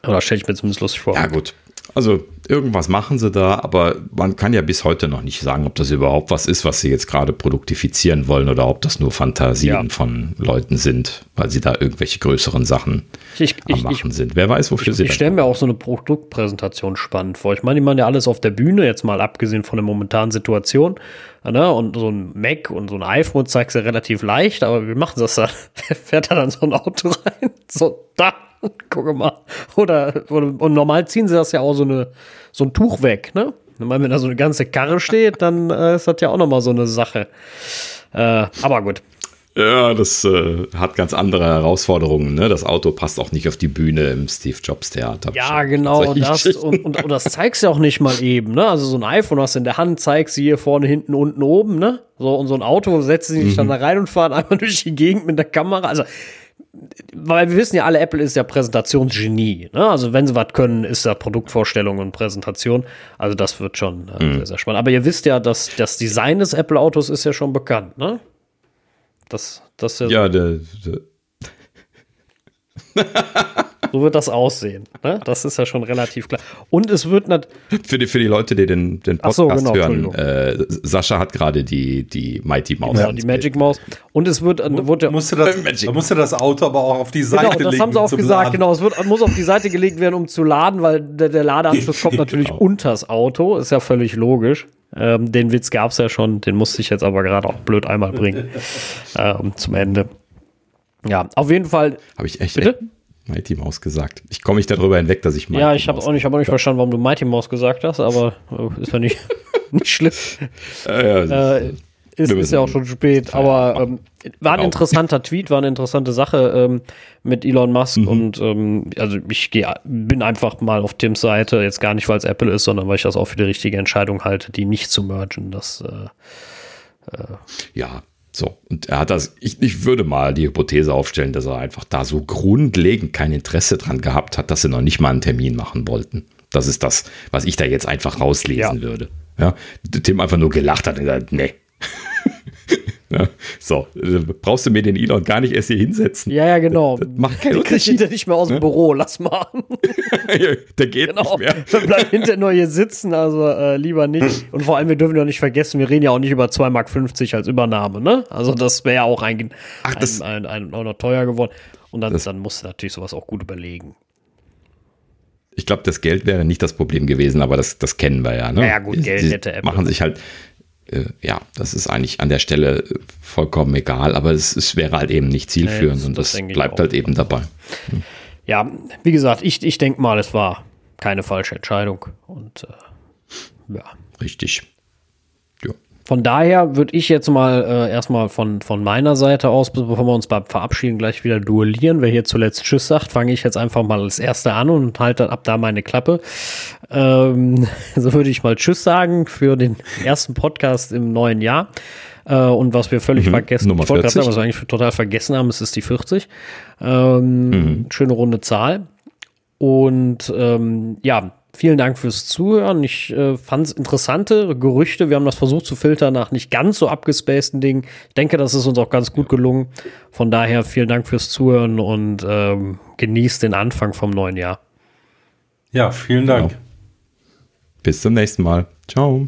Speaker 2: oder stelle ich mir zumindest lustig vor.
Speaker 1: Ja, gut. Also irgendwas machen sie da, aber man kann ja bis heute noch nicht sagen, ob das überhaupt was ist, was sie jetzt gerade produktifizieren wollen oder ob das nur Fantasien ja. von Leuten sind, weil sie da irgendwelche größeren Sachen ich, am ich, machen ich, sind. Wer weiß, wofür sie
Speaker 2: Ich stelle mir auch so eine Produktpräsentation spannend vor. Ich meine, die machen ja alles auf der Bühne, jetzt mal abgesehen von der momentanen Situation. Ne? Und so ein Mac und so ein iPhone zeigst du ja relativ leicht, aber wie machen sie das da? <laughs> Wer fährt da dann so ein Auto rein? So, da <laughs> Guck mal. Oder, oder, und normal ziehen sie das ja auch so, eine, so ein Tuch weg, ne? Wenn da so eine ganze Karre steht, dann äh, ist das ja auch nochmal so eine Sache. Äh, aber gut.
Speaker 1: Ja, das äh, hat ganz andere Herausforderungen. Ne? Das Auto passt auch nicht auf die Bühne im Steve Jobs Theater.
Speaker 2: Ja, genau. Das, und, und, und, das zeigst du auch nicht mal eben. Ne? Also so ein iPhone hast du in der Hand, zeigst sie hier vorne, hinten, unten, oben. Ne? So, und so ein Auto setzt sie sich mhm. dann da rein und fahren <laughs> einmal durch die Gegend mit der Kamera. Also weil wir wissen ja alle, Apple ist ja Präsentationsgenie. Ne? Also wenn sie was können, ist da Produktvorstellung und Präsentation. Also das wird schon äh, mhm. sehr, sehr spannend. Aber ihr wisst ja, dass das Design des Apple-Autos ist ja schon bekannt, ne? Das, das
Speaker 1: ja, ja der, der <laughs>
Speaker 2: So wird das aussehen. Ne? Das ist ja schon relativ klar. Und es wird
Speaker 1: für die, für die Leute, die den, den Podcast so, genau, hören, äh, Sascha hat gerade die, die Mighty Mouse.
Speaker 2: Ja, die Magic Mouse. Und es wird, äh, wird
Speaker 3: musste das, da musste das Auto aber auch auf die Seite
Speaker 2: genau, das legen. Das haben sie auch gesagt, Laden. genau. Es wird, muss auf die Seite gelegt werden, um zu laden, weil der, der Ladeanschluss kommt <laughs> natürlich genau. unters Auto. Ist ja völlig logisch. Ähm, den Witz gab es ja schon, den musste ich jetzt aber gerade auch blöd einmal bringen. <laughs> ähm, zum Ende. Ja, auf jeden Fall.
Speaker 1: Habe ich echt. Bitte? Mighty Mouse gesagt. Ich komme nicht darüber hinweg, dass ich
Speaker 2: Mighty Ja, ich habe auch nicht, hab auch nicht verstanden, warum du Mighty Mouse gesagt hast, aber äh, ist ja nicht, <laughs> nicht schlimm. Ja, ja, äh, ist, ist ja auch schon spät, aber ähm, war ein genau. interessanter Tweet, war eine interessante Sache ähm, mit Elon Musk mhm. und ähm, also ich geh, bin einfach mal auf Tims Seite, jetzt gar nicht, weil es Apple ist, sondern weil ich das auch für die richtige Entscheidung halte, die nicht zu mergen. Das äh,
Speaker 1: äh, ja, So, und er hat das, ich, ich würde mal die Hypothese aufstellen, dass er einfach da so grundlegend kein Interesse dran gehabt hat, dass sie noch nicht mal einen Termin machen wollten. Das ist das, was ich da jetzt einfach rauslesen ja. würde. Ja, Tim einfach nur gelacht hat und gesagt, nee. <laughs> ja, so, äh, brauchst du mir den Elon gar nicht erst hier hinsetzen.
Speaker 2: Ja, ja, genau.
Speaker 1: Das macht keinen
Speaker 2: Unterschied. Der nicht mehr aus dem Büro, lass mal. <laughs>
Speaker 1: der geht genau. nicht mehr.
Speaker 2: Dann bleibt hinterher nur hier sitzen, also äh, lieber nicht. Und vor allem, wir dürfen ja nicht vergessen, wir reden ja auch nicht über 2,50 Mark als Übernahme, ne? Also das wäre ja auch ein, Ach, ein, ein, ein, auch noch teuer geworden. Und dann, dann musst du natürlich sowas auch gut überlegen
Speaker 1: ich glaube, das Geld wäre nicht das Problem gewesen, aber das, das kennen wir ja. Ne?
Speaker 2: Ja, gut, Geld hätte
Speaker 1: Apple. Machen sich halt, ja, das ist eigentlich an der Stelle vollkommen egal, aber es, es wäre halt eben nicht zielführend nee, und das, das bleibt halt eben dabei.
Speaker 2: Ja, wie gesagt, ich, ich denke mal, es war keine falsche Entscheidung und äh, ja.
Speaker 1: Richtig.
Speaker 2: Von daher würde ich jetzt mal äh, erstmal von, von meiner Seite aus, bevor wir uns beim Verabschieden gleich wieder duellieren, wer hier zuletzt Tschüss sagt, fange ich jetzt einfach mal als Erster an und halte ab da meine Klappe. Ähm, <laughs> so würde ich mal Tschüss sagen für den ersten Podcast im neuen Jahr. Äh, und was wir völlig mhm, vergessen,
Speaker 1: Nummer
Speaker 2: ich wollte gerade sagen, was wir eigentlich total vergessen haben, es ist die 40. Ähm, mhm. Schöne runde Zahl. Und ähm, ja, Vielen Dank fürs Zuhören. Ich äh, fand es interessante Gerüchte. Wir haben das versucht zu filtern nach nicht ganz so abgespaceden Dingen. Ich denke, das ist uns auch ganz gut gelungen. Von daher vielen Dank fürs Zuhören und ähm, genießt den Anfang vom neuen Jahr.
Speaker 3: Ja, vielen Dank.
Speaker 1: Genau. Bis zum nächsten Mal. Ciao.